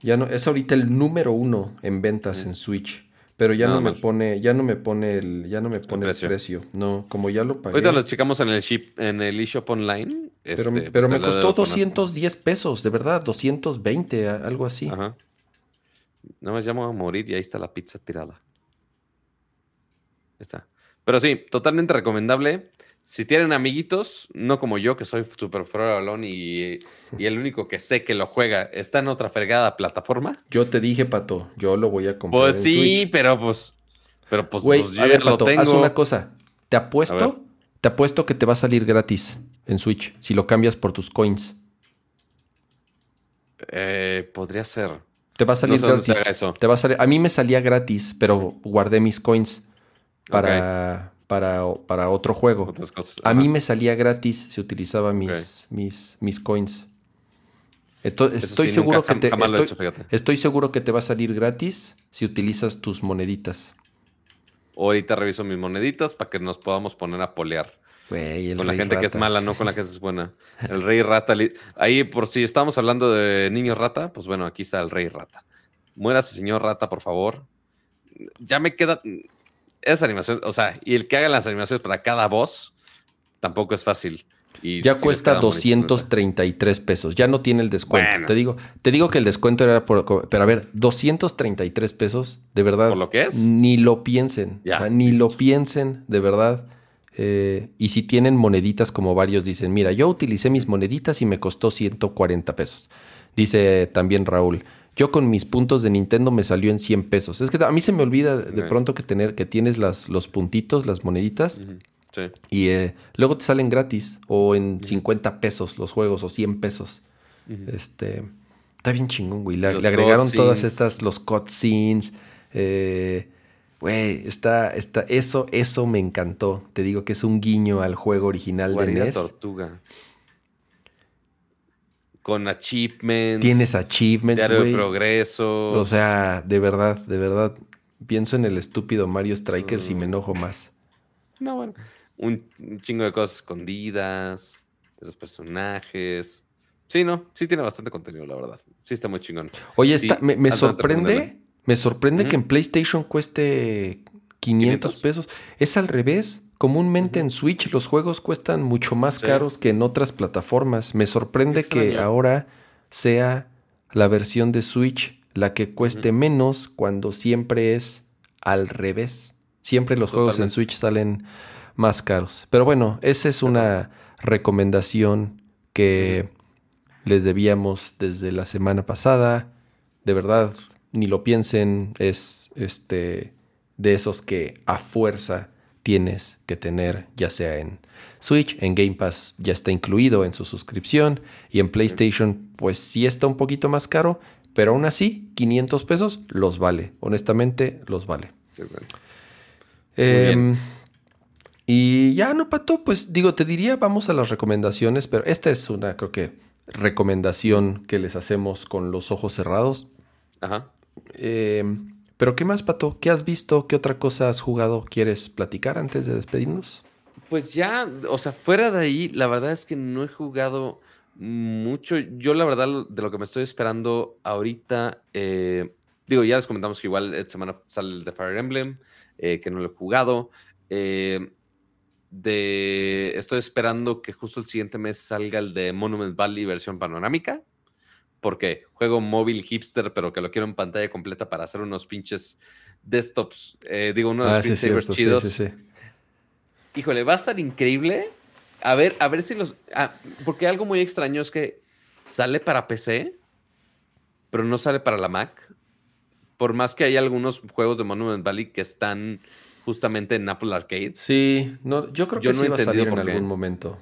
Ya no, es ahorita el número uno en ventas en Switch. Pero ya no me mal. pone, ya no me pone el, ya no me pone el precio. precio. No, como ya lo pagué. Ahorita lo checamos en el ship, en el eShop online. pero este, pero pues, me costó debo poner. 210 pesos, de verdad, 220, a- algo así. Ajá. Nada más ya me voy a morir y ahí está la pizza tirada. Ahí está. Pero sí, totalmente recomendable. Si tienen amiguitos, no como yo, que soy de balón y, y el único que sé que lo juega está en otra fregada plataforma. Yo te dije, Pato, yo lo voy a comprar. Pues en sí, Switch. pero pues. Pero pues, Güey, pues, yo a ya ver, lo Pato, tengo. haz una cosa. Te apuesto, te apuesto que te va a salir gratis en Switch si lo cambias por tus coins. Eh, podría ser. Te va a salir gratis. eso. Te va a salir. A mí me salía gratis, pero guardé mis coins para, para, para otro juego. Otras cosas. A mí me salía gratis si utilizaba mis, mis, mis coins. Entonces, estoy sí, seguro que te he estoy, hecho, estoy seguro que te va a salir gratis si utilizas tus moneditas. Ahorita reviso mis moneditas para que nos podamos poner a polear. Con la gente que es mala, no con la que es buena. El rey rata. Ahí, por si estamos hablando de niño rata, pues bueno, aquí está el rey rata. Muérase, señor rata, por favor. Ya me queda. Esa animación, o sea, y el que haga las animaciones para cada voz tampoco es fácil. Y Ya les cuesta queda bonito, neta. 233 pesos. Ya no tiene el descuento. Bueno. Te digo, te digo que el descuento era por. Pero a ver, 233 pesos, de verdad. ¿Por lo que es? Ni lo piensen. Ya, o sea, ni listo. lo piensen, de verdad. Eh, y si tienen moneditas, como varios dicen, mira, yo utilicé mis moneditas y me costó 140 pesos. Dice también Raúl. Yo con mis puntos de Nintendo me salió en 100 pesos. Es que a mí se me olvida de pronto que tener que tienes las, los puntitos, las moneditas. Sí. Y eh, luego te salen gratis o en 50 pesos los juegos o 100 pesos. Este, está bien chingón, güey. Le, agregaron todas estas, los cutscenes. Eh, güey, está, está, eso, eso me encantó. Te digo que es un guiño al juego original de NES. tortuga. Con achievements. Tienes achievements, güey. progreso. O sea, de verdad, de verdad. Pienso en el estúpido Mario Strikers y me enojo más. No, bueno. Un, chingo de cosas escondidas, de los personajes. Sí, no, sí tiene bastante contenido, la verdad. Sí está muy chingón. Oye, Sí, está, me, sorprende. Me sorprende que en PlayStation cueste 500 ¿500? pesos. Es al revés. Comúnmente en Switch los juegos cuestan mucho más Sí. caros que en otras plataformas. Me sorprende que ahora sea la versión de Switch la que cueste menos cuando siempre es al revés. Siempre los juegos en. Switch salen más caros. Pero bueno, esa es una recomendación que les debíamos desde la semana pasada. De verdad, ni lo piensen, es este de esos que a fuerza tienes que tener, ya sea en Switch, en Game Pass ya está incluido en su suscripción y en PlayStation pues sí está un poquito más caro, pero aún así 500 pesos los vale, honestamente los vale. Sí, bueno. Em, y ya no, Pato, pues digo, te diría, vamos a las recomendaciones, pero esta es una, creo que, recomendación que les hacemos con los ojos cerrados. Ajá. Em, pero ¿qué más, Pato? ¿Qué has visto? ¿Qué otra cosa has jugado? ¿Quieres platicar antes de despedirnos? Pues ya, o sea, fuera de ahí, la verdad es que no he jugado mucho. Yo, la verdad, de lo que me estoy esperando ahorita, eh, digo, ya les comentamos que igual esta semana sale el de Fire Emblem, eh, que no lo he jugado. Eh, estoy esperando que justo el siguiente mes salga el de Monument Valley versión panorámica. Porque juego móvil hipster, pero que lo quiero en pantalla completa para hacer unos pinches desktops. eh, digo, unos Ah, sí, cierto, chidos. sí, sí. Híjole, va a estar increíble. A ver, a ver si los. ah, porque algo muy extraño es que sale para PC, pero no sale para la Mac. Por más que hay algunos juegos de Monument Valley que están justamente en Apple Arcade. Sí, no, yo creo que no sí va a salir en algún momento.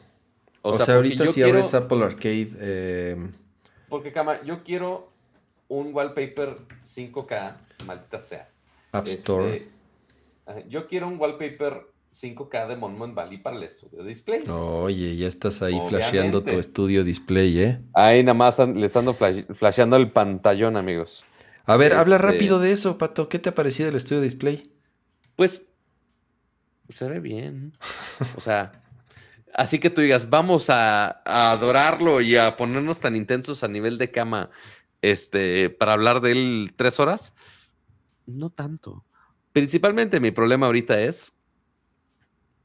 O, O, sea, ahorita si quiero- abres Apple Arcade, em, Porque, Cama, yo quiero un wallpaper 5K, maldita sea. App Este, Store. yo quiero un wallpaper 5K de Monument Valley para el estudio display. Oye, ya estás ahí Obviamente. flasheando tu estudio display, ¿eh? Ahí nada más le estando flash- flasheando el pantallón, amigos. A ver, habla Este- rápido de eso, Pato. ¿Qué te ha parecido el estudio display? Pues se ve bien. O sea, así que tú digas, vamos a, a adorarlo y a ponernos tan intensos a nivel de cama este, para hablar de él tres horas. No tanto. Principalmente mi problema ahorita es,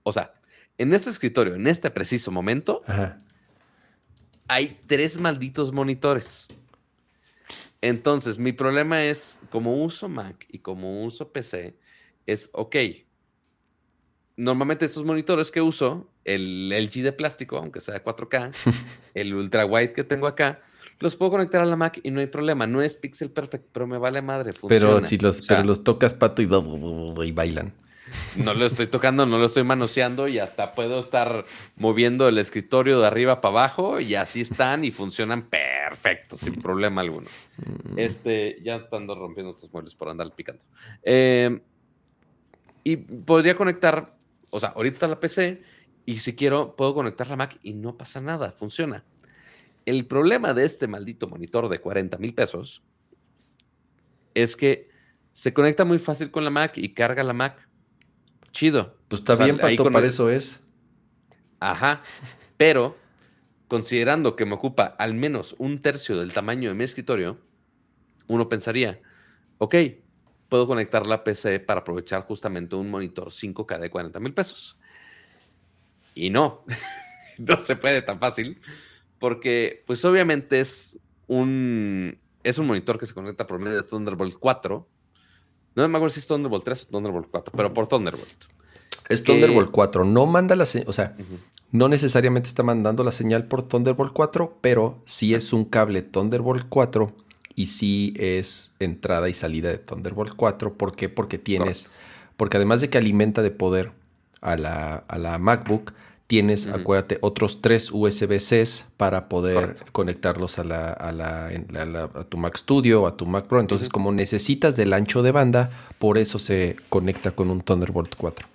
o sea, en este escritorio, en este preciso momento, Ajá. hay tres malditos monitores. Entonces, mi problema es, como uso Mac y como uso PC, es, ok, normalmente estos monitores que uso, el LG de plástico, aunque sea de 4K, el ultra wide que tengo acá, los puedo conectar a la Mac y no hay problema. No es pixel perfect, pero me vale madre. Pero si los, O sea, pero los tocas, Pato, y, y bailan. no lo estoy tocando, no lo estoy manoseando y hasta puedo estar moviendo el escritorio de arriba para abajo y así están y funcionan perfecto, sin problema alguno. Este, ya están rompiendo estos muebles por andar picando. Eh, y podría conectar, o sea, ahorita está la PC y si quiero puedo conectar la Mac y no pasa nada, funciona. El problema de este maldito monitor de 40 mil pesos es que se conecta muy fácil con la Mac y carga la Mac. Chido. Pues está O sea, bien, Pato, para el- eso es. Ajá. Pero, considerando que me ocupa al menos un tercio del tamaño de mi escritorio, uno pensaría, ok, puedo conectar la PC para aprovechar justamente un monitor 5K de 40 mil pesos. Y no, no se puede tan fácil, porque pues obviamente es un, es un monitor que se conecta por medio de Thunderbolt 4. No me acuerdo si es Thunderbolt 3 o Thunderbolt 4, pero por Thunderbolt. Es que- Thunderbolt 4. No manda la señal, o sea, no necesariamente está mandando la señal por Thunderbolt 4, pero sí es un cable Thunderbolt 4 y sí es entrada y salida de Thunderbolt 4. ¿Por qué? Porque tienes, porque además de que alimenta de poder a la, a la MacBook, tienes, acuérdate, otros tres USB-Cs para poder Correcto. conectarlos a, la, a, la- a tu Mac Studio o a tu Mac Pro. Entonces, como necesitas del ancho de banda, por eso se conecta con un Thunderbolt 4.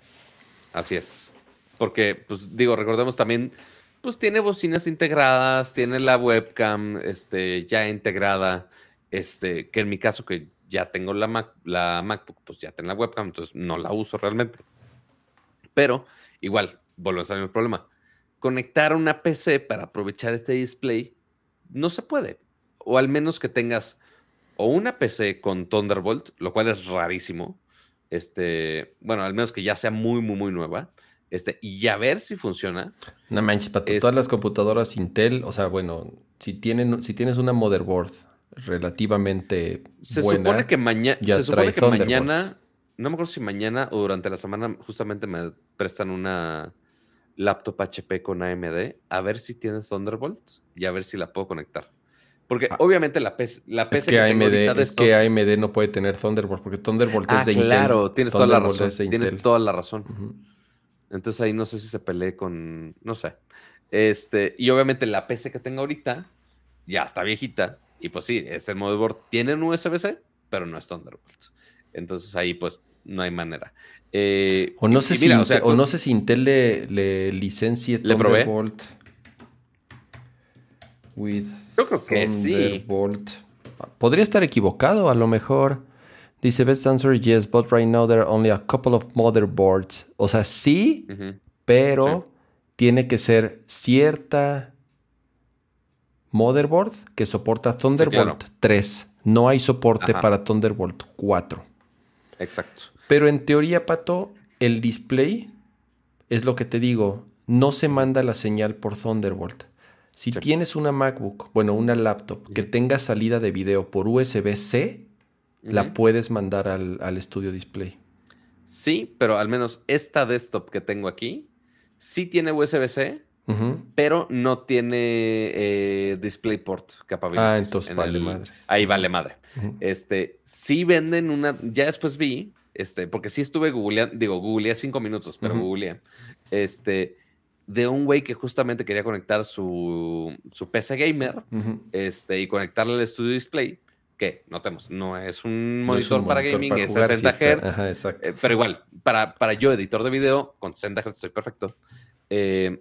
Así es. Porque, pues digo, recordemos también, pues tiene bocinas integradas, tiene la webcam este, ya integrada, este, que en mi caso que ya tengo la, Mac, la MacBook, pues ya tengo la webcam, entonces no la uso realmente. Pero igual, volvemos al mismo problema. Conectar una PC para aprovechar este display no se puede. O al menos que tengas o una PC con Thunderbolt, lo cual es rarísimo. Este, bueno, al menos que ya sea muy, muy, muy nueva. Este, y ya ver si funciona. No manches, para Es- todas las computadoras Intel, o sea, bueno, si, tienen, si tienes una motherboard relativamente Se buena, supone que mañana. ya Se supone que mañana. No me acuerdo si mañana o durante la semana justamente me prestan una laptop HP con AMD. A ver si tiene Thunderbolt y a ver si la puedo conectar. Porque Ah. obviamente la PC, la PC es que, tengo AMD, es que AMD no puede tener Thunderbolt, porque Thunderbolt Ah, es de Intel. claro, tienes toda la razón. Tienes toda la razón. Entonces ahí no sé si se peleé con. No sé. Este, y obviamente la PC que tengo ahorita ya está viejita. Y pues sí, este motherboard tiene un USB-C, pero no es Thunderbolt. Entonces ahí pues no hay manera. Eh, O no sé si o Intel, sea, o con- no sé si Intel le, le licencie. Thunderbolt. With Yo creo que sí. Thunderbolt. Podría estar equivocado, a lo mejor. Dice best answer yes, but right now there are only a couple of motherboards. O sea, sí, pero tiene que ser cierta motherboard que soporta Thunderbolt 3. No hay soporte Ajá. para Thunderbolt 4. Exacto. Pero en teoría, Pato, el display es lo que te digo, no se manda la señal por Thunderbolt. Si Sí. tienes una MacBook, bueno, una laptop que tenga salida de video por USB-C, la puedes mandar al, al estudio display. Sí, pero al menos esta desktop que tengo aquí sí tiene USB-C, pero no tiene eh, DisplayPort capabilities. Ah, entonces en vale el- madres. Ahí vale madre. Este, sí venden una, ya después vi, este, porque sí estuve googleando, digo, googleé cinco minutos, pero Ujú. googleé, este, de un güey que justamente quería conectar su, su PC gamer, Ujú. este, y conectarle al estudio display, que notemos, no es un No es monitor un para monitor gaming, para es jugar, 60 sí está- Hz. Ajá. Eh, pero igual, para, para yo, editor de video, con 60 Hz estoy perfecto. Eh,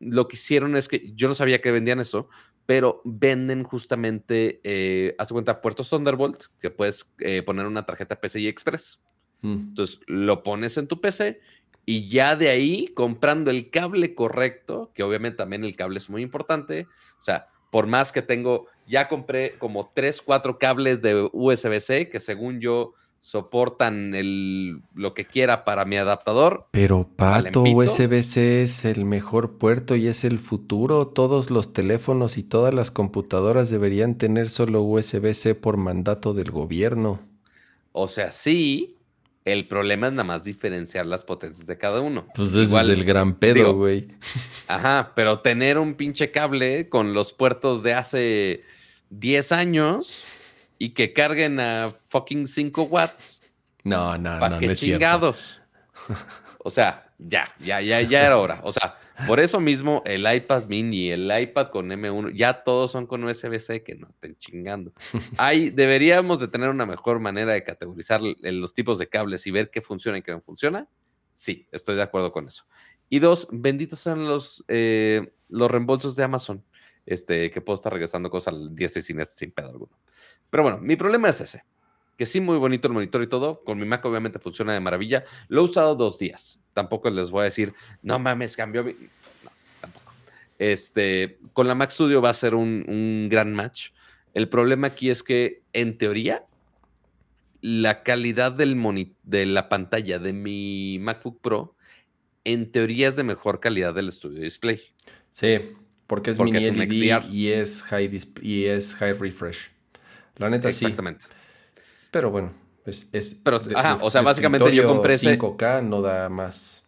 lo que hicieron es que yo no sabía que vendían eso, pero venden justamente, eh, haz cuenta, puertos Thunderbolt, que puedes eh, poner una tarjeta PCI Express. Mm. Entonces lo pones en tu PC y ya de ahí, comprando el cable correcto, que obviamente también el cable es muy importante, o sea, por más que tengo, ya compré como 3, 4 cables de USB-C que según yo soportan el, lo que quiera para mi adaptador. Pero Pato. USB-C es el mejor puerto y es el futuro. Todos los teléfonos y todas las computadoras deberían tener solo USB-C por mandato del gobierno. O sea, sí, el problema es nada más diferenciar las potencias de cada uno. Pues ese Igual, es el gran pedo, güey. Ajá, pero tener un pinche cable con los puertos de hace 10 años y que carguen a fucking 5 watts. No, no, ¿Para no, qué no es cierto. chingados? O sea, ya, ya, ya, ya era hora. O sea, por eso mismo el iPad mini, el iPad con M1, ya todos son con USB-C que no estén chingando. Hay, deberíamos de tener una mejor manera de categorizar los tipos de cables y ver qué funciona y qué no funciona. Sí, estoy de acuerdo con eso. Y dos, benditos sean los, eh, los reembolsos de Amazon, este, que puedo estar regresando cosas al 10 y sin, sin pedo alguno. Pero bueno, mi problema es ese. Que sí, muy bonito el monitor y todo. Con mi Mac obviamente funciona de maravilla. Lo he usado dos días. Tampoco les voy a decir, no mames, cambió. mi-". No, tampoco. Este, con la Mac Studio va a ser un, un gran match. El problema aquí es que, en teoría, la calidad del moni- de la pantalla de mi MacBook Pro, en teoría es de mejor calidad del Studio Display. Sí, porque es Porque mini es un LED y es high y es high refresh. La neta sí. Exactamente. Pero bueno, es, es Pero, de- ajá, o sea, básicamente yo compré ese- 5K no da más.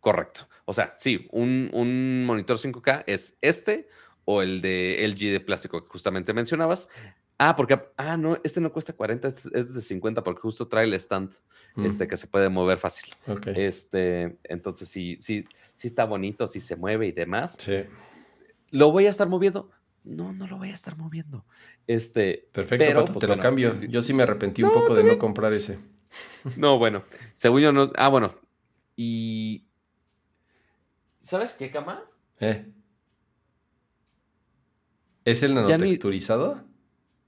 Correcto. O sea, sí, un, un monitor 5K es este o el de LG de plástico que justamente mencionabas. Ah, porque, ah, no, este no cuesta 40, es, es de 50 porque justo trae el stand Mm, este, que se puede mover fácil. ok. Este, entonces sí, sí, sí está bonito, sí se mueve y demás. Sí, ¿Lo voy a estar moviendo? No, no lo voy a estar moviendo. Este, perfecto, pero, Pato, pues, te bueno, lo cambio. Yo sí me arrepentí un poco de no comprar ese. No, bueno, según yo no. Ah, bueno. Y. ¿Sabes qué, cama? Eh. ¿Es el Ya ni- nanotexturizado?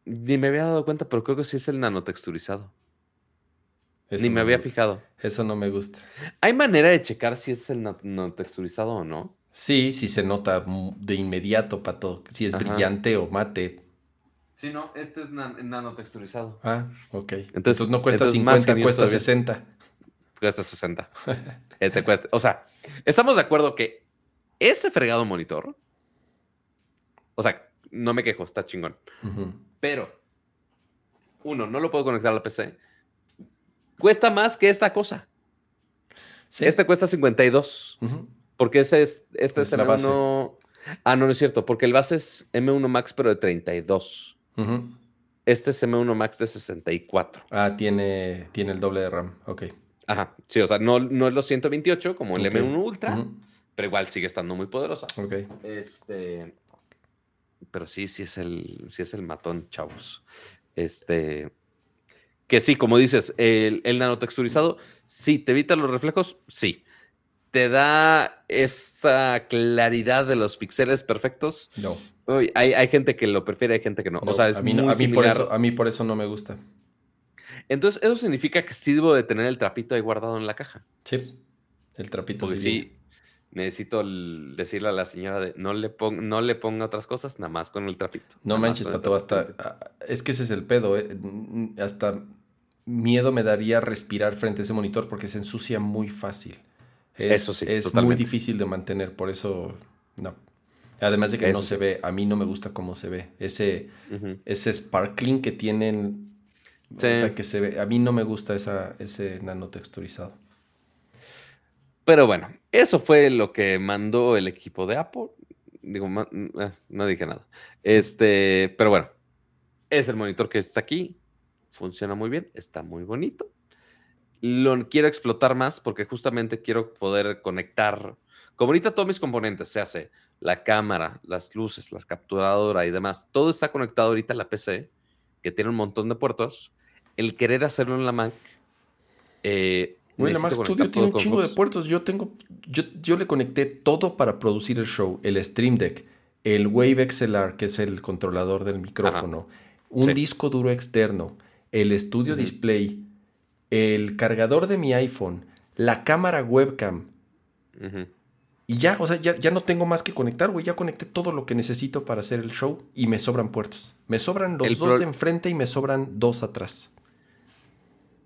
Ni me había dado cuenta, pero creo que sí es el nanotexturizado. Eso Ni me no había fijado. Eso no me gusta. ¿Hay manera de checar si es el na- nanotexturizado o no? Sí, sí se nota de inmediato, Pato. Si es Ajá. brillante o mate. Sí, no, este es nanotexturizado. Ah, ok. Entonces- Entonces, no cuesta entonces más 50, genial cuesta todavía. 60. Cuesta 60. Eh, te cuesta- O sea, estamos de acuerdo que ese fregado monitor. O sea, no me quejo, está chingón. Pero, uno, no lo puedo conectar a la PC. Cuesta más que esta cosa. Sí. Este cuesta 52. Ujú. Porque ese es, este es, Es la M1. Ah, no, no es cierto. Porque el base es M1 Max, pero de 32. Ujú. Este es M1 Max de 64. Ah, tiene, tiene el doble de RAM. Ok. Ajá. Sí, o sea, no, no es los 128 como el Ok. M1 Ultra, pero igual sigue estando muy poderosa. Ok. Este. Pero sí, sí es el, sí es el matón, chavos. Este. Que sí, como dices, el, el nanotexturizado, sí, te evita los reflejos, sí. Te da esa claridad de los píxeles perfectos. No. Uy, hay, hay gente que lo prefiere, hay gente que no. no, o sea, es a mí, muy no- a, mí por eso, a mí por eso no me gusta. Entonces, eso significa que sí debo de tener el trapito ahí guardado en la caja. Sí. El trapito Porque sí. necesito decirle a la señora de no le, pon- no le ponga otras cosas, nada más con el trapito. No manches, Pato, hasta... Es que ese es el pedo, eh. Hasta miedo me daría respirar frente a ese monitor porque se ensucia muy fácil. Es, Eso sí, Es muy difícil de mantener, por eso no. Además de que no se ve, a mí no me gusta cómo se ve. Ese, ese sparkling que tienen, Sí. o sea, que se ve, a mí no me gusta esa, ese nanotexturizado. Pero bueno, eso fue lo que mandó el equipo de Apple. Digo, ma- eh, no dije nada. Este, pero bueno, es el monitor que está aquí. Funciona muy bien, está muy bonito. Lo quiero explotar más porque justamente quiero poder conectar. Como ahorita todos mis componentes se hace la cámara, las luces, la capturadora y demás. Todo está conectado ahorita a la PC. que tiene un montón de puertos, el querer hacerlo en la Mac. Eh, la Mac Studio tiene un chingo de puertos. Yo tengo, yo, yo, le conecté todo para producir el show, el Stream Deck, el Wave XLR, que es el controlador del micrófono, un disco duro externo, el Studio Display, el cargador de mi iPhone, la cámara webcam. Y ya, o sea, ya, no tengo más que conectar, güey. Ya conecté todo lo que necesito para hacer el show y me sobran puertos. Me sobran los dos enfrente y me sobran dos atrás.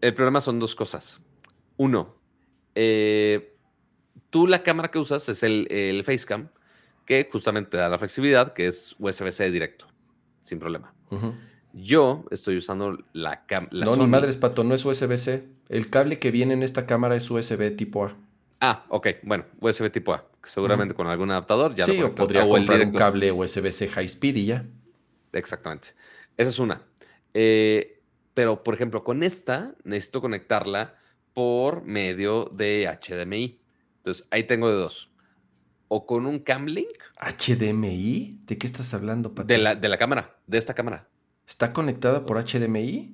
El problema son dos cosas. Uno, eh, tú la cámara que usas es el, el Facecam, que justamente da la flexibilidad, que es USB-C directo, sin problema. Yo estoy usando la cámara. No, ni madres, pato, no es USB-C. El cable que viene en esta cámara es USB tipo A. Ah, ok, bueno, USB tipo A. Seguramente con algún adaptador ya sí, lo o podría comprar un cable USB-C High Speed y ya. Exactamente. Esa es una. Eh, pero, por ejemplo, con esta necesito conectarla por medio de HDMI. Entonces, ahí tengo de dos. O con un Camlink. ¿HDMI? ¿De qué estás hablando, De la, de la cámara, de esta cámara. ¿Está conectada por HDMI?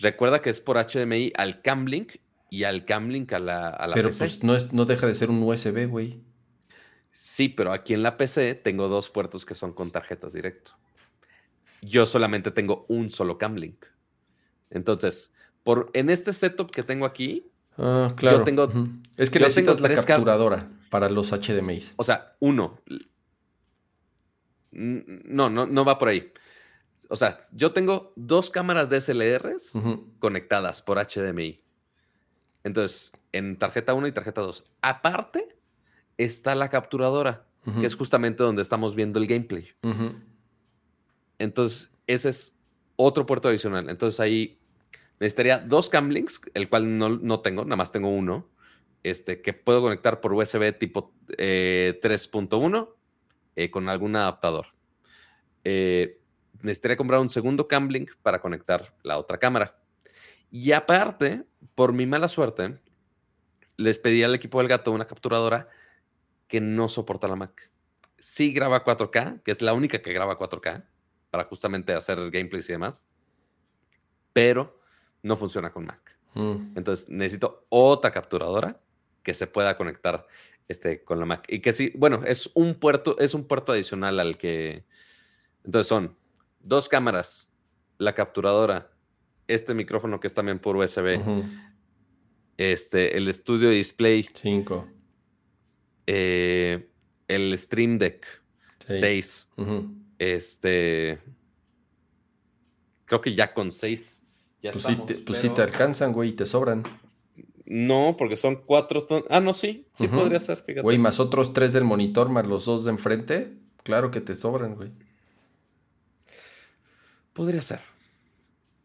Recuerda que es por HDMI al Camlink y al Camlink a la, a la pero pues no, es, no deja de ser un USB, güey. Sí, pero aquí en la PC tengo dos puertos que son con tarjetas directo. Yo solamente tengo un solo Camlink. Entonces, por, en este setup que tengo aquí, ah, claro. yo tengo. Es que necesitas la capturadora para los HDMI. O sea, uno. No, no, no va por ahí. O sea, yo tengo dos cámaras DSLRs conectadas por HDMI. Entonces, en tarjeta 1 y tarjeta 2. Aparte, está la capturadora, que es justamente donde estamos viendo el gameplay. Entonces, ese es otro puerto adicional. Entonces, ahí necesitaría dos camlinks, el cual no, tengo, nada más tengo uno, este, que puedo conectar por USB tipo 3.1 eh, eh, con algún adaptador. Eh, necesitaría comprar un segundo camlink para conectar la otra cámara. Y aparte, por mi mala suerte, les pedí al equipo del gato una capturadora que no soporta la Mac. Sí graba 4K, que es la única que graba 4K para justamente hacer gameplays y demás, pero no funciona con Mac. Mm. Entonces necesito otra capturadora que se pueda conectar este, con la Mac. Y que sí, bueno, es un puerto, es un puerto adicional al que. Entonces son dos cámaras, la capturadora, este micrófono que es también por USB, este, el estudio display. 5. Eh, el Stream Deck. 6. Este. Creo que ya con 6. Pues, sí te, pues te alcanzan, güey, y te sobran. No, porque son cuatro. Ah, no, sí. Sí podría ser, fíjate. Güey, más otros tres del monitor, más los dos de enfrente. Claro que te sobran, güey. Podría ser.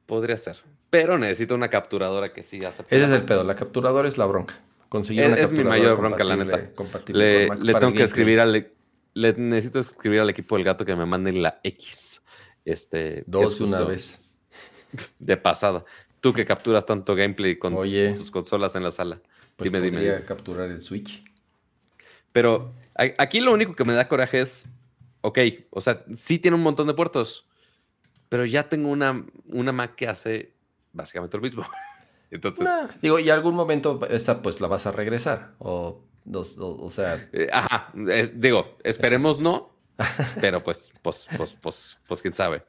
Podría ser. Pero necesito una capturadora que sí hace. Ese es el pedo. La capturadora es la bronca. Conseguir es, una es mi mayor bronca, la neta. Le, le tengo que escribir al. Le necesito escribir al equipo del gato que me mande la X. Este. Dos una vez. De pasada. Tú que capturas tanto gameplay con tus consolas en la sala. Pues dime, podría capturar el Switch. Pero aquí lo único que me da coraje es. Ok, o sea, sí tiene un montón de puertos pero ya tengo una, una Mac que hace básicamente lo mismo. Entonces. digo, y algún momento esta pues la vas a regresar. O, o, sea. Eh, ajá. digo, esperemos no. pero pues, pues, pues, pues, pues, quién sabe.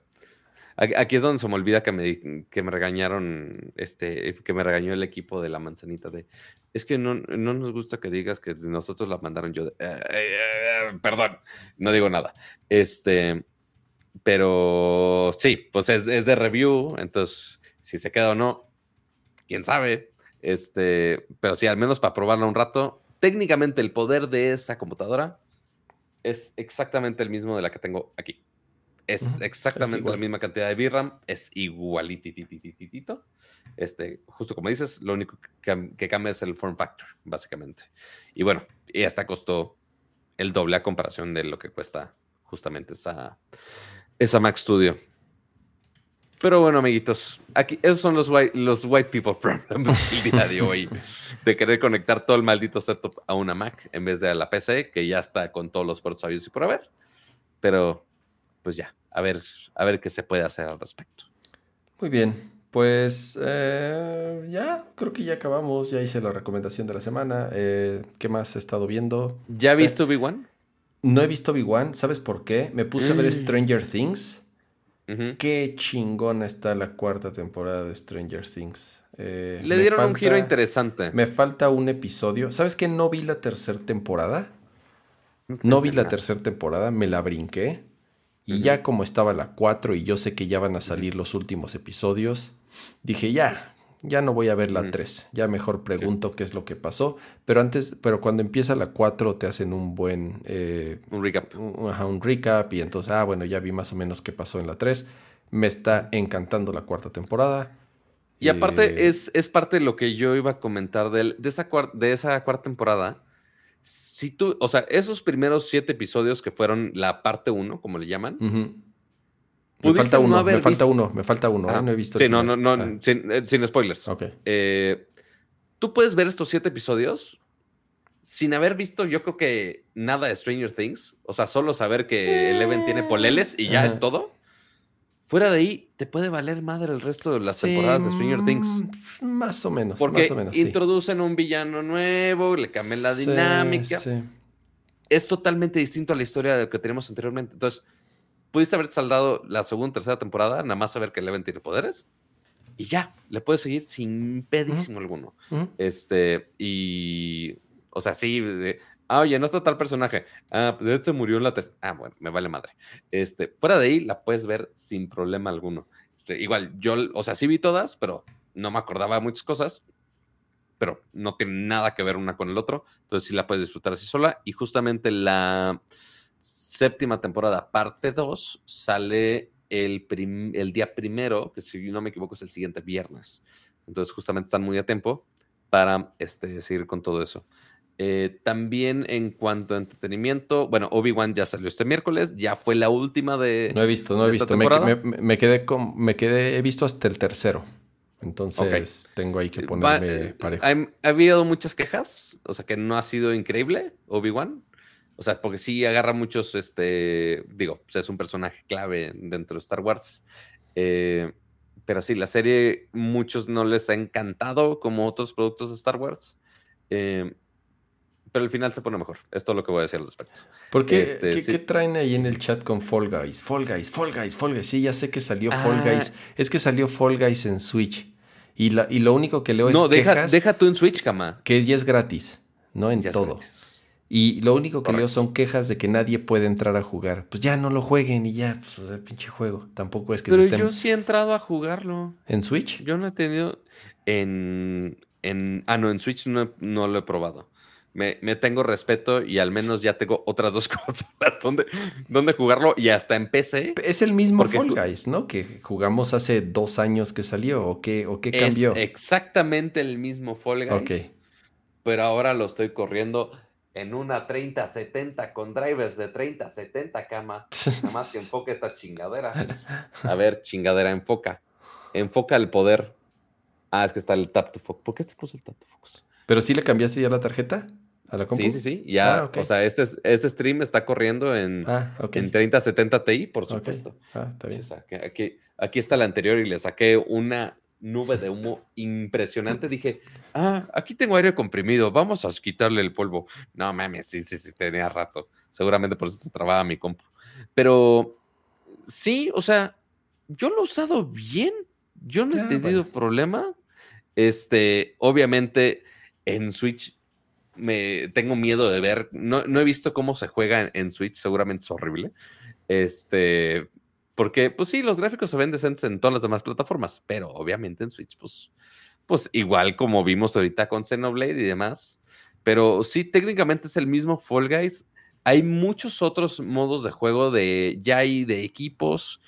Aquí es donde se me olvida que me, que me regañaron, este, que me regañó el equipo de la manzanita de, es que no, no nos gusta que digas que nosotros la mandaron yo. Eh, eh, perdón, no digo nada. Este, pero sí, pues es, de review, entonces si se queda o no, quién sabe. Este, pero sí, al menos para probarla un rato. Técnicamente el poder de esa computadora es exactamente el mismo de la que tengo aquí. Es exactamente la misma cantidad de VRAM, es igualititititito. Este, justo como dices, lo único que, que, cambia es el form factor, básicamente. Y bueno, y hasta costó el doble a comparación de lo que cuesta justamente esa, esa Mac Studio. Pero bueno, amiguitos, aquí, esos son los white, los white people problems del día de hoy. de querer conectar todo el maldito setup a una Mac en vez de a la PC, que ya está con todos los puertos y por haber. Pero, pues ya, a ver, a ver qué se puede hacer al respecto. Muy bien. Pues eh, ya, creo que ya acabamos. Ya hice la recomendación de la semana. Eh, ¿Qué más he estado viendo? ¿Ya Está- viste Obi-Wan? No he visto Big ¿Sabes por qué? Me puse a ver Mm. Stranger Things. Qué chingona está la cuarta temporada de Stranger Things. Eh, Le dieron un giro interesante. Me falta un episodio. ¿Sabes qué? No vi la tercera temporada. No vi la tercera temporada, me la brinqué. Y ya como estaba la 4 y yo sé que ya van a salir los últimos episodios, dije ya, ya no voy a ver la Ujú. 3. Ya mejor pregunto qué es lo que pasó. Pero antes, pero cuando empieza la 4 te hacen un buen eh, Un recap. un, ajá, un recap y entonces, ah, bueno, ya vi más o menos qué pasó en la 3. Me está encantando la cuarta temporada. Y aparte Eh, es, es parte de lo que yo iba a comentar del- de, esa de esa cuarta temporada. Si tú, o sea, esos primeros siete episodios que fueron la parte uno, como le llaman. Me falta no uno, me falta visto- uno, me falta uno, ¿eh? No he visto. Sí, no, no, Ah, sin, eh, sin spoilers. ok. Eh, tú puedes ver estos siete episodios sin haber visto, yo creo que nada de Stranger Things. O sea, solo saber que Eleven tiene poleles y ya Ajá. es todo. Fuera de ahí, te puede valer madre el resto de las Sí, temporadas de Stranger Things. mm, Más o menos, Porque más o menos. sí. introducen un villano nuevo, le cambian la Sí, dinámica. sí. Es totalmente distinto a la historia de lo que teníamos anteriormente. Entonces, pudiste haber saldado la segunda, tercera temporada, nada más saber que Eleven tiene poderes. Y ya, le puedes seguir sin pedísimo alguno. Este, y. O sea, sí. de, ah, oye, no está tal personaje. Ah, pues este se murió en la test. Ah, bueno, me vale madre. Este, fuera de ahí, la puedes ver sin problema alguno. Este, igual, yo, o sea, sí vi todas, pero no me acordaba de muchas cosas. Pero no tiene nada que ver una con el otro. Entonces sí la puedes disfrutar así sola. Y justamente la séptima temporada, parte 2, sale el, prim- el día primero, que si no me equivoco es el siguiente viernes. Entonces justamente están muy a tiempo para este, seguir con todo eso. Eh, también en cuanto a entretenimiento, bueno, Obi-Wan ya salió este miércoles, ya fue la última de... No he visto, no he visto. Me, temporada. me- me quedé con, me quedé, he visto hasta el tercero. Entonces tengo ahí que Va- ponerme eh, parejo. ha, ha habido muchas quejas, o sea que no ha sido increíble Obi-Wan. O sea, porque sí agarra muchos, este, digo, pues es un personaje clave dentro de Star Wars. Eh, pero sí, la serie muchos no les ha encantado como otros productos de Star Wars. Eh, pero al final se pone mejor. Es todo lo que voy a decir al respecto. ¿Por qué, este, qué- sí. qué traen ahí en el chat con Fall Guys? Fall Guys, Fall Guys, Fall Guys. Sí, ya sé que salió Fall Ah. Guys. Es que salió Fall Guys en Switch. Y, la, y lo único que leo no, es deja, quejas deja tú en Switch, cama. que ya es gratis, ¿no? En Ya es todo. gratis. Y lo único que leo son quejas de que nadie puede entrar a jugar. Pues ya no lo jueguen y ya, pues o sea, pinche juego. Tampoco es que Pero se estén yo sí he entrado a jugarlo. en Switch. Yo no he tenido en, en ah no en Switch no, no lo he probado. Me, me tengo respeto y al menos ya tengo otras dos consolas donde, donde jugarlo y hasta en PC. Es el mismo Porque Fall Guys, ¿no? Que jugamos hace dos años que salió. ¿O qué, o qué Es cambió? exactamente el mismo Fall Guys. Ok. Pero ahora lo estoy corriendo en una 3070 con drivers de 3070 cama. Nada más que enfoca esta chingadera. A ver, chingadera, enfoca. Enfoca el poder. Ah, es que está el tap to focus. ¿Por qué se puso el tap to focus? ¿Pero sí le cambiaste ya la tarjeta? ¿A la compu? Sí, sí, sí. Ya, Ah, o sea, este, este stream está corriendo en, Ah, ok. en 3070 Ti, por supuesto. Ah, está Sí, bien. o sea, que aquí, aquí está la anterior y le saqué una nube de humo impresionante. Dije, ah, aquí tengo aire comprimido, vamos a quitarle el polvo. No mames, sí, sí, sí, tenía rato. Seguramente por eso se trababa mi compu. Pero sí, o sea, yo lo he usado bien. Yo no he Ah, tenido bueno. problema. Este, obviamente, en Switch me tengo miedo de ver. No, no he visto cómo se juega en, en Switch, seguramente es horrible. Este, porque, pues sí, los gráficos se ven decentes en todas las demás plataformas, pero obviamente en Switch, pues, pues igual como vimos ahorita con Xenoblade y demás. Pero sí, técnicamente es el mismo Fall Guys. Hay muchos otros modos de juego de ya hay de equipos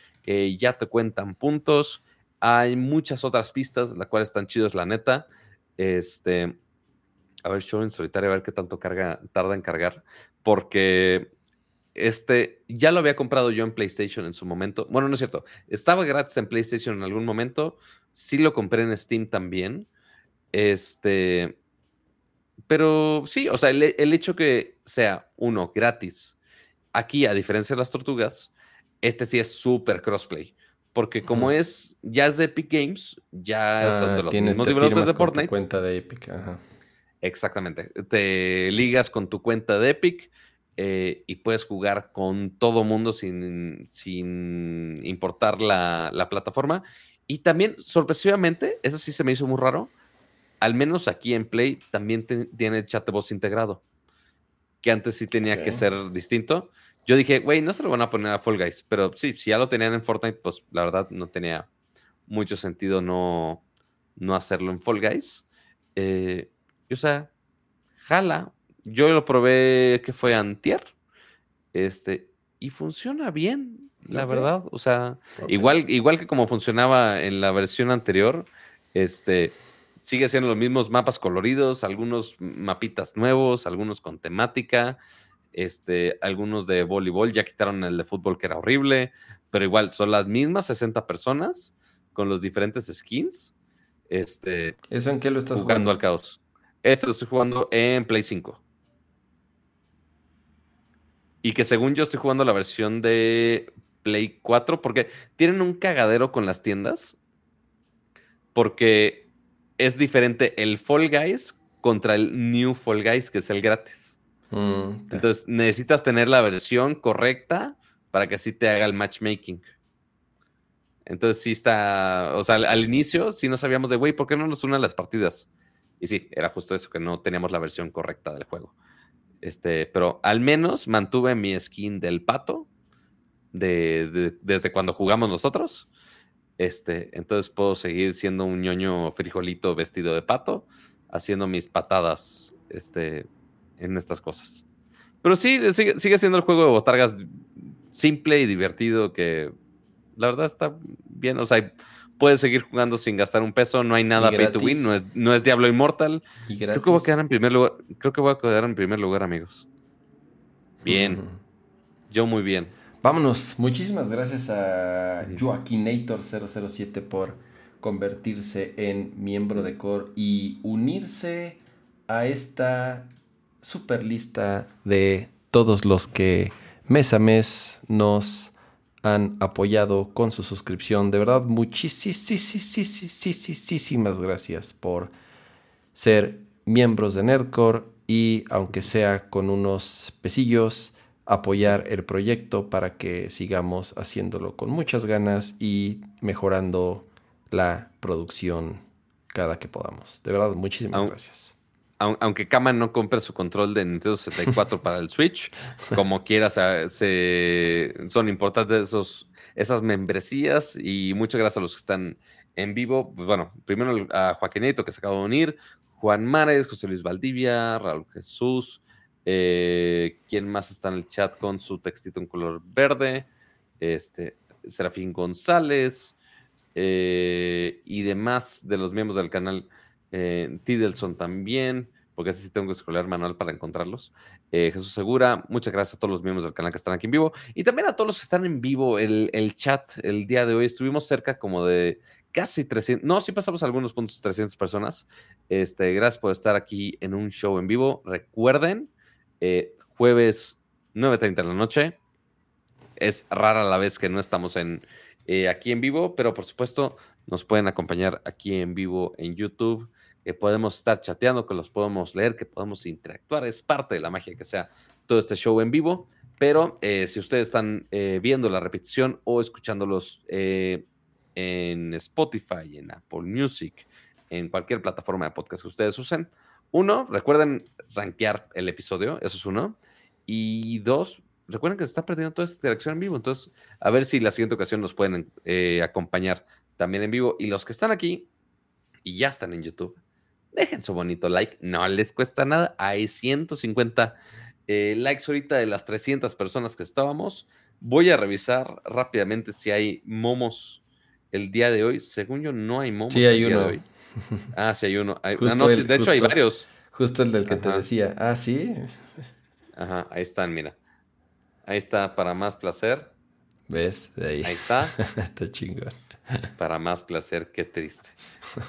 ya te cuentan puntos. Hay muchas otras pistas, las cuales están chidos, la neta. Este, a ver, show en solitario, a ver qué tanto carga, tarda en cargar. Porque este ya lo había comprado yo en PlayStation en su momento. Bueno, no es cierto. Estaba gratis en PlayStation en algún momento. Sí lo compré en Steam también. Este. Pero sí, o sea, el, el hecho que sea uno gratis aquí, a diferencia de las tortugas, este sí es súper crossplay. porque como es, ya es de Epic Games, ya son Ah, de los mismos developers de con tu Fortnite. cuenta de Epic. Ajá. Exactamente. Te ligas con tu cuenta de Epic eh, y puedes jugar con todo mundo sin, sin importar la, la plataforma. Y también, sorpresivamente, eso sí se me hizo muy raro, al menos aquí en Play también te- tiene chat de voz integrado, que antes sí tenía que ser distinto. Yo dije, güey, no se lo van a poner a Fall Guys, pero sí, si ya lo tenían en Fortnite, pues la verdad no tenía mucho sentido no, no hacerlo en Fall Guys. Eh, y, o sea, jala. Yo lo probé que fue antier. Este, y funciona bien, la verdad. O sea, igual, igual que como funcionaba en la versión anterior, este, sigue siendo los mismos mapas coloridos, algunos mapitas nuevos, algunos con temática, este, algunos de voleibol, ya quitaron el de fútbol que era horrible, pero igual son las mismas 60 personas con los diferentes skins, este, ¿Eso en qué lo estás jugando jugando? al caos. Este lo estoy jugando en Play 5. Y que según yo estoy jugando la versión de Play 4 porque tienen un cagadero con las tiendas. Porque es diferente el Fall Guys contra el New Fall Guys, que es el gratis. Mm, Entonces necesitas tener la versión correcta para que así te haga el matchmaking. Entonces sí está, o sea, al, al inicio sí no sabíamos de, güey, ¿por qué no nos unen las partidas? Y sí, era justo eso, que no teníamos la versión correcta del juego. Este, pero al menos mantuve mi skin del pato de, de- desde cuando jugamos nosotros. Este, entonces puedo seguir siendo un ñoño frijolito vestido de pato, haciendo mis patadas este, en estas cosas. Pero sí, sigue, sigue siendo el juego de botargas simple y divertido que la verdad está bien. O sea, puedes seguir jugando sin gastar un peso, no hay nada pay to win, no es, no es Diablo Immortal. y Creo que voy a quedar en primer lugar. Creo que voy a quedar en primer lugar, amigos. Bien, yo muy bien. Vámonos. Muchísimas gracias a Ujú. Joaquinator007 por convertirse en miembro de Core y unirse a esta super lista de todos los que mes a mes nos han apoyado con su suscripción. De verdad, muchísimas gracias por ser miembros de Nerdcore y aunque sea con unos pesillos, apoyar el proyecto para que sigamos haciéndolo con muchas ganas y mejorando la producción cada que podamos. De verdad, muchísimas gracias. Aun- Aunque Kama no compre su control de Nintendo 64 para el Switch, como quiera, se, se- son importantes esos, esas membresías y muchas gracias a los que están en vivo. Pues bueno, primero a Joaquinito que se acaba de unir, Juan Mares, José Luis Valdivia, Raúl Jesús, eh, ¿quién más está en el chat con su textito en color verde? Este, Serafín González eh, y demás de los miembros del canal. Eh, Tidelson también, porque así sí tengo que escolar manual para encontrarlos. Eh, Jesús Segura, muchas gracias a todos los miembros del canal que están aquí en vivo y también a todos los que están en vivo. El, el chat el día de hoy estuvimos cerca como de casi 300, no, sí pasamos algunos puntos 300 personas. Este, gracias por estar aquí en un show en vivo. Recuerden, eh, jueves 9.30 de la noche. Es rara la vez que no estamos eh, aquí en vivo, pero por supuesto nos pueden acompañar aquí en vivo en YouTube, que podemos estar chateando, que los podemos leer, que podemos interactuar. Es parte de la magia que sea todo este show en vivo. Pero eh, si ustedes están eh, viendo la repetición o escuchándolos eh, en Spotify, en Apple Music, en cualquier plataforma de podcast que ustedes usen, uno, recuerden rankear el episodio, eso es uno. Y dos, recuerden que se está perdiendo toda esta interacción en vivo. Entonces, a ver si la siguiente ocasión nos pueden acompañar también en vivo. Y los que están aquí y ya están en YouTube, dejen su bonito like. No les cuesta nada. Hay 150 eh, likes ahorita de las 300 personas que estábamos. Voy a revisar rápidamente si hay momos el día de hoy. Según yo, no hay momos Sí, hay el día uno. de hoy. Ah, sí hay uno. Hay- ah, no, sí, el- de hecho, hay varios. Justo el del que te decía. Ah, sí. Ajá, ahí están, mira. Ahí está, para más placer. ¿Ves? De ahí. Ahí está, Está chingón. para más placer, qué triste.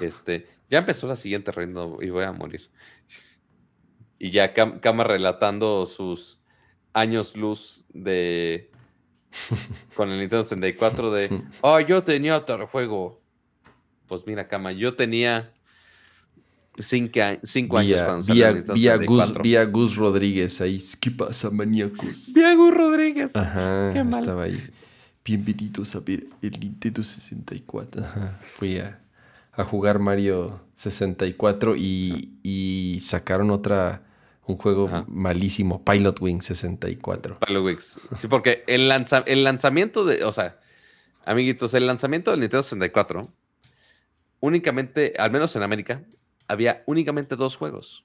Este, ya empezó la siguiente ronda y voy a morir. Y ya Cam, Cama relatando sus años luz de con el Nintendo 64 de, oh, yo tenía otro juego. Pues mira, cama, yo tenía cinco, cinco años cuando salió vía, Nintendo vía Gus, 64. vía Gus Rodríguez ahí. ¿Qué pasa, maníacos? Vía Gus Rodríguez. Ajá, Qué mal. estaba ahí. Bienvenidos a ver el Nintendo 64. Ajá. Fui a, a jugar Mario 64 y, y sacaron otra, un juego Ajá. malísimo, Pilot Wing 64. Pilot Wings. Sí, porque el, lanza- el lanzamiento de, o sea, amiguitos, el lanzamiento del Nintendo 64, únicamente, al menos en América, había únicamente dos juegos.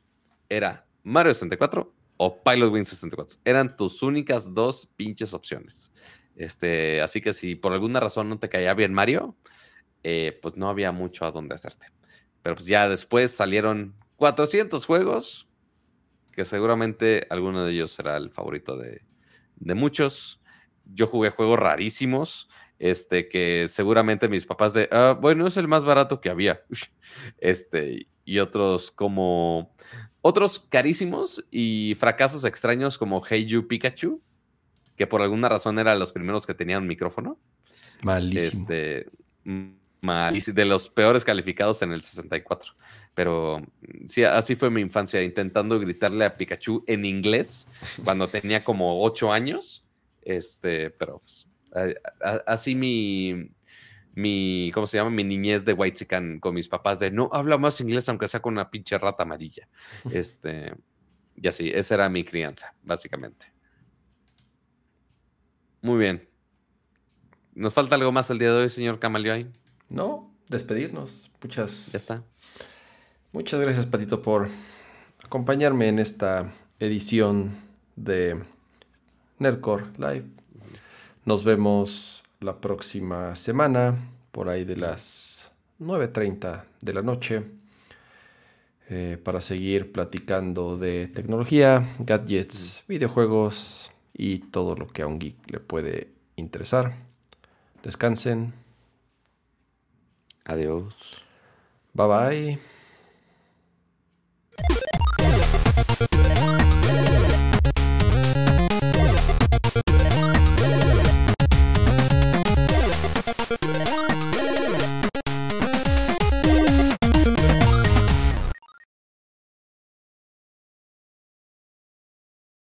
Era Mario 64 o Pilot Wings 64. Eran tus únicas dos pinches opciones. Este, así que si por alguna razón no te caía bien Mario, eh, pues no había mucho a dónde hacerte. Pero pues ya después salieron 400 juegos, que seguramente alguno de ellos será el favorito de, de muchos. Yo jugué juegos rarísimos, este, que seguramente mis papás de, "Ah, bueno, es el más barato que había. Este, y otros como, otros carísimos y fracasos extraños como Hey You Pikachu, que por alguna razón eran los primeros que tenían un micrófono. Malísimo. Este, mm, malísimo, de los peores calificados en el 64. Pero mm, sí, así fue mi infancia, intentando gritarle a Pikachu en inglés cuando tenía como ocho años. Este, pero pues, a- a- así mi, mi, ¿cómo se llama? Mi niñez de White con mis papás de no habla más inglés aunque sea con una pinche rata amarilla. Este, y así, esa era mi crianza, básicamente. Muy bien. ¿Nos falta algo más el día de hoy, señor Camaleón? No, despedirnos. Muchas, Ya está. muchas gracias, Patito, por acompañarme en esta edición de Nerdcore Live. Nos vemos la próxima semana, por ahí de las 9.30 de la noche, eh, para seguir platicando de tecnología, gadgets, videojuegos y todo lo que a un geek le puede interesar. Descansen. Adiós. Bye bye.